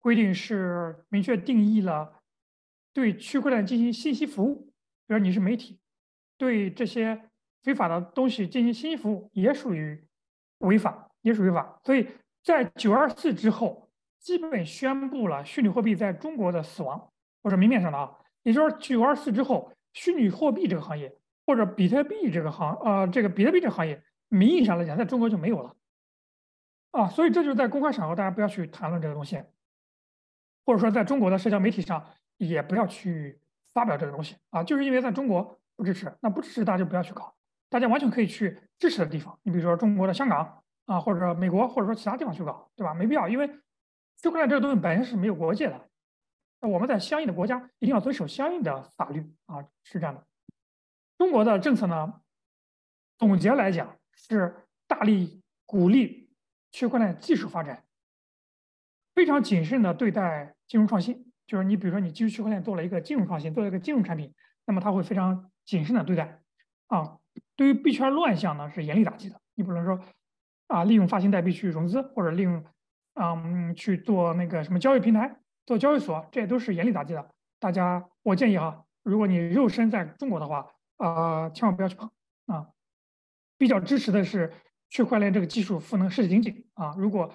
规定是明确定义了对区块链进行信息服务，比如你是媒体，对这些非法的东西进行信息服务也属于违法，也属于违法。所以在九二四之后，基本宣布了虚拟货币在中国的死亡，或者明面上的啊，也就是九二四之后，虚拟货币这个行业或者比特币这个行呃这个比特币这个行业，名义上来讲，在中国就没有了。啊，所以这就是在公开场合，大家不要去谈论这个东西，或者说在中国的社交媒体上也不要去发表这个东西啊，就是因为在中国不支持，那不支持大家就不要去搞，大家完全可以去支持的地方，你比如说中国的香港啊，或者美国，或者说其他地方去搞，对吧？没必要，因为区块链这个东西本身是没有国界的，那我们在相应的国家一定要遵守相应的法律啊，是这样的。中国的政策呢，总结来讲是大力鼓励。区块链技术发展非常谨慎的对待金融创新，就是你比如说你基于区块链做了一个金融创新，做了一个金融产品，那么它会非常谨慎的对待啊。对于币圈乱象呢是严厉打击的，你不能说啊利用发行代币去融资，或者利用嗯去做那个什么交易平台、做交易所，这些都是严厉打击的。大家我建议哈，如果你肉身在中国的话，啊千万不要去碰啊。比较支持的是。区块链这个技术赋能实体经济啊，如果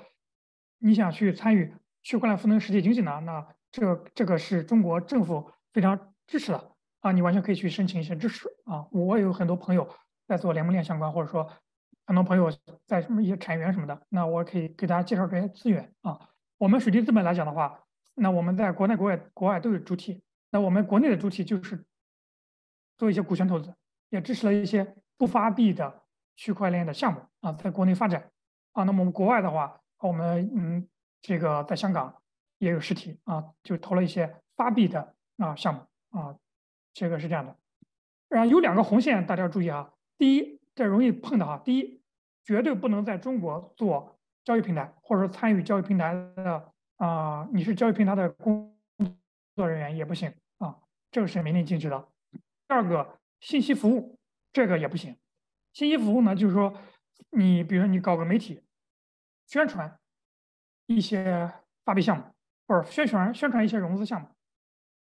你想去参与区块链赋能实体经济呢，那这这个是中国政府非常支持的啊，你完全可以去申请一些支持啊。我有很多朋友在做联盟链相关，或者说很多朋友在什么一些产源什么的，那我可以给大家介绍这些资源啊。我们水滴资本来讲的话，那我们在国内、国外、国外都有主体，那我们国内的主体就是做一些股权投资，也支持了一些不发币的。区块链的项目啊，在国内发展啊，那么我们国外的话，我们嗯，这个在香港也有实体啊，就投了一些发币的啊项目啊，这个是这样的。然后有两个红线，大家要注意啊。第一，这容易碰的哈。第一，绝对不能在中国做交易平台，或者说参与交易平台的啊，你是交易平台的工作人员也不行啊，这个是明令禁止的。第二个，信息服务这个也不行。信息服务呢，就是说，你比如说你搞个媒体，宣传一些发币项目，或者宣传宣传一些融资项目，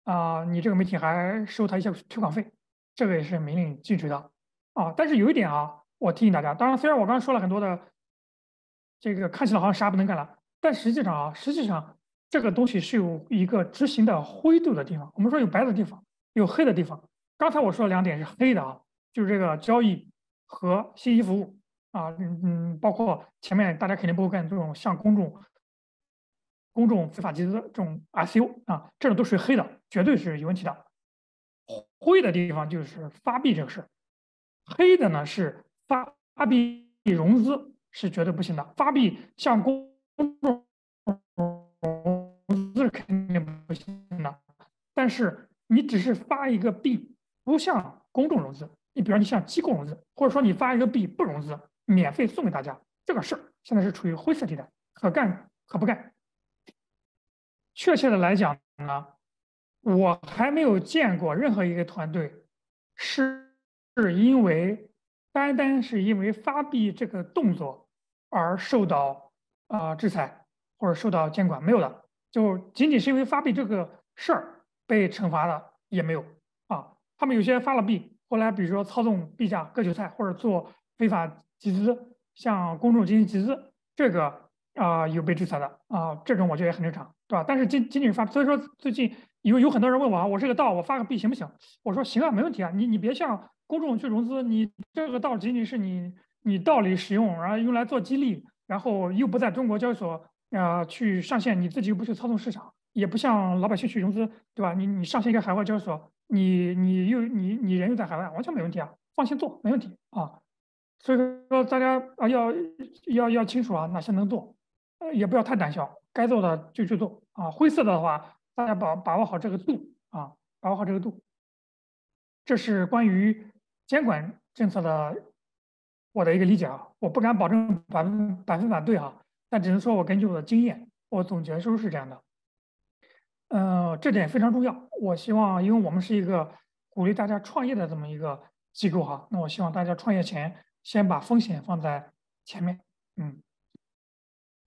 啊，你这个媒体还收他一些推广费，这个也是明令禁止的啊。但是有一点啊，我提醒大家，当然虽然我刚刚说了很多的，这个看起来好像啥不能干了，但实际上啊，实际上这个东西是有一个执行的灰度的地方。我们说有白的地方，有黑的地方。刚才我说的两点是黑的啊，就是这个交易。和信息服务啊，嗯嗯，包括前面大家肯定不会干这种向公众、公众非法集资这种 SU 啊，这种都属于黑的，绝对是有问题的。灰的地方就是发币这个事黑的呢是发币融资是绝对不行的，发币向公众融资肯定不行的。但是你只是发一个币，不向公众融资，你比如你向机构融资，或者说你发一个币不融资，免费送给大家，这个事儿现在是处于灰色地带，可干可不干。确切的来讲呢，我还没有见过任何一个团队是因为单单是因为发币这个动作而受到啊制裁或者受到监管，没有的。就仅仅是因为发币这个事儿被惩罚的也没有啊。他们有些发了币，后来比如说操纵币价割韭菜或者做非法集资，向公众进行集资，这个啊有被制裁的啊，这种我觉得也很正常。对吧？但是仅仅仅是发，所以说最近有有很多人问我啊，我是个道，我发个币行不行？我说行啊，没问题啊。你你别向公众去融资，你这个道仅仅是你你道理使用，然后用来做激励，然后又不在中国交易所啊去上线，你自己又不去操纵市场，也不向老百姓去融资，对吧？你你上线一个海外交易所，你你又你你人又在海外，完全没问题啊，放心做，没问题啊。所以说大家啊要要要清楚啊，哪些能做，呃也不要太胆小。该做的就去做啊，灰色的话，大家把把握好这个度啊，把握好这个度。这是关于监管政策的我的一个理解啊，我不敢保证百分百分百对哈，但只能说我根据我的经验，我总结出是这样的。嗯，这点非常重要。我希望，因为我们是一个鼓励大家创业的这么一个机构哈，那我希望大家创业前先把风险放在前面。嗯，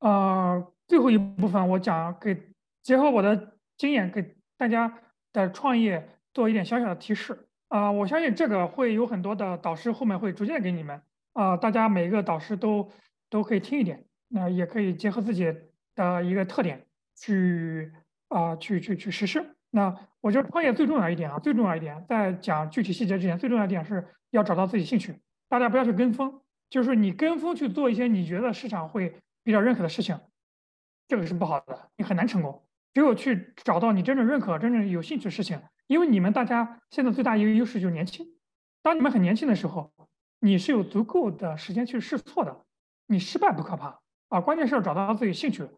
呃。最后一部分，我讲给结合我的经验，给大家的创业做一点小小的提示啊！我相信这个会有很多的导师后面会逐渐给你们啊，大家每个导师都都可以听一点，那也可以结合自己的一个特点去啊去去去实施。那我觉得创业最重要一点啊，最重要一点，在讲具体细节之前，最重要一点是要找到自己兴趣，大家不要去跟风，就是你跟风去做一些你觉得市场会比较认可的事情。这个是不好的，你很难成功。只有去找到你真正认可、真正有兴趣的事情，因为你们大家现在最大一个优势就是年轻。当你们很年轻的时候，你是有足够的时间去试错的。你失败不可怕啊，关键是要找到自己兴趣，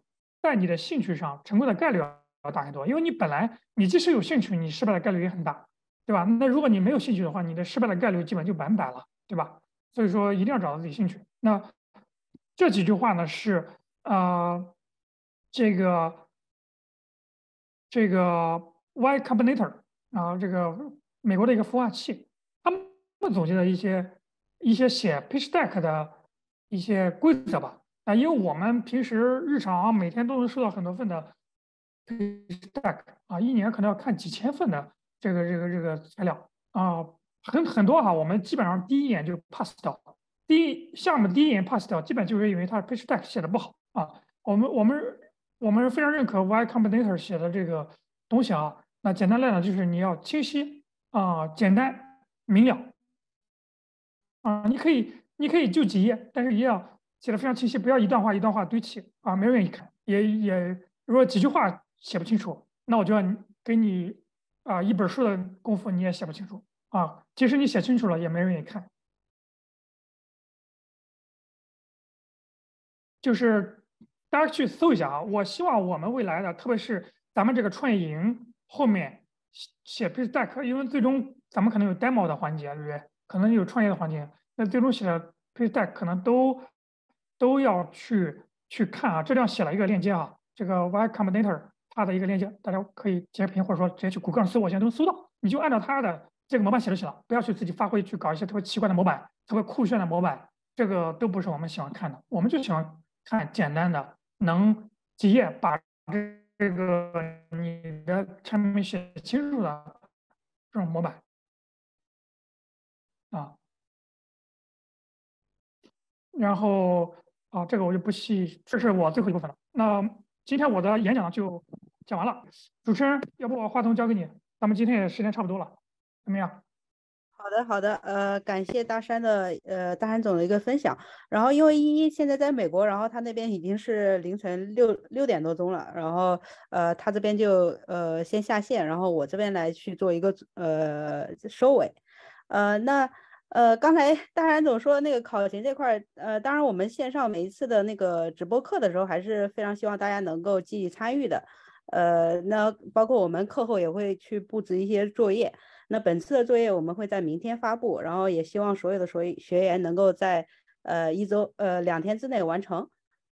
在你的兴趣上成功的概率要大很多。因为你本来你即使有兴趣，你失败的概率也很大，对吧？那如果你没有兴趣的话，你的失败的概率基本就百分百了，对吧？所以说一定要找到自己兴趣。那这几句话呢是啊。这个这个 Y Combinator 然后，这个美国的一个孵化器，他们总结了一些一些写 Pitch Deck 的一些规则吧。啊，因为我们平时日常每天都能收到很多份的 Pitch Deck 啊，一年可能要看几千份的这个这个这个材料啊，很很多哈。我们基本上第一眼就 pass 掉，第一项目第一眼 pass 掉，基本就是因为它 Pitch Deck 写的不好啊。我们我们。我们非常认可 Y Combinator 写的这个东西啊。那简单来讲，就是你要清晰啊，简单明了啊。你可以你可以就几页，但是也要写的非常清晰，不要一段话一段话堆砌啊，没人愿意看。也也如果几句话写不清楚，那我就要给你啊一本书的功夫你也写不清楚啊。即使你写清楚了，也没人愿意看。就是。大家去搜一下啊！我希望我们未来的，特别是咱们这个创业营后面写 pitch deck，因为最终咱们可能有 demo 的环节，对不对？可能有创业的环节，那最终写的 p i t c deck 可能都都要去去看啊。这里写了一个链接啊，这个 Y Combinator 它的一个链接，大家可以截屏或者说直接去谷歌上搜，我现在都能搜到。你就按照它的这个模板写就行了，不要去自己发挥去搞一些特别奇怪的模板、特别酷炫的模板，这个都不是我们喜欢看的。我们就喜欢看简单的。能几页把这这个你的产品写清楚的这种模板啊，然后啊，这个我就不细，这是我最后一部分了。那今天我的演讲就讲完了，主持人，要不我话筒交给你，咱们今天也时间差不多了，怎么样？好的，好的，呃，感谢大山的，呃，大山总的一个分享。然后，因为依依现在在美国，然后他那边已经是凌晨六六点多钟了，然后，呃，他这边就呃先下线，然后我这边来去做一个呃收尾。呃，那呃刚才大山总说那个考勤这块儿，呃，当然我们线上每一次的那个直播课的时候，还是非常希望大家能够积极参与的。呃，那包括我们课后也会去布置一些作业。那本次的作业我们会在明天发布，然后也希望所有的学学员能够在呃一周呃两天之内完成。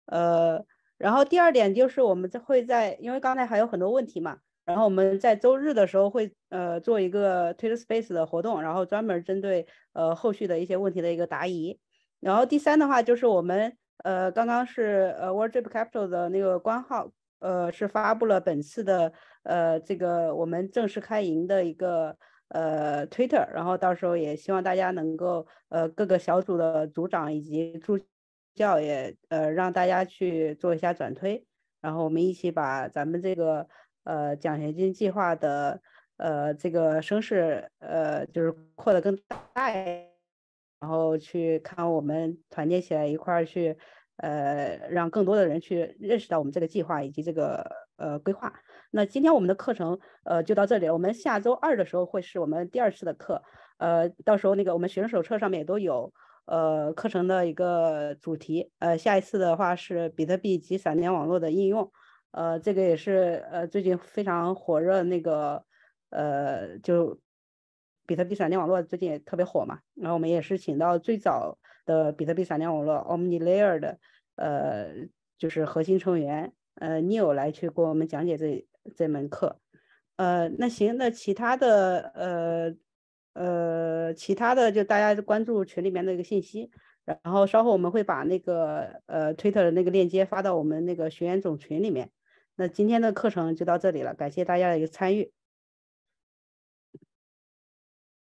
呃，然后第二点就是我们会在，因为刚才还有很多问题嘛，然后我们在周日的时候会呃做一个 Twitter Space 的活动，然后专门针对呃后续的一些问题的一个答疑。然后第三的话就是我们呃刚刚是呃 World Trip Capital 的那个官号呃是发布了本次的呃这个我们正式开营的一个呃 Twitter，然后到时候也希望大家能够呃各个小组的组长以及助。教也呃让大家去做一下转推，然后我们一起把咱们这个呃奖学金计划的呃这个声势呃就是扩得更大，然后去看我们团结起来一块儿去呃让更多的人去认识到我们这个计划以及这个呃规划。那今天我们的课程呃就到这里，我们下周二的时候会是我们第二次的课，呃到时候那个我们学生手册上面也都有。呃，课程的一个主题，呃，下一次的话是比特币及闪电网络的应用，呃，这个也是呃最近非常火热那个，呃，就比特币闪电网络最近也特别火嘛，然后我们也是请到最早的比特币闪电网络 OmniLayer 的，呃，就是核心成员，呃，Neil 来去给我们讲解这这门课，呃，那行，那其他的，呃。呃，其他的就大家关注群里面的一个信息，然后稍后我们会把那个呃推特的那个链接发到我们那个学员总群里面。那今天的课程就到这里了，感谢大家的一个参与。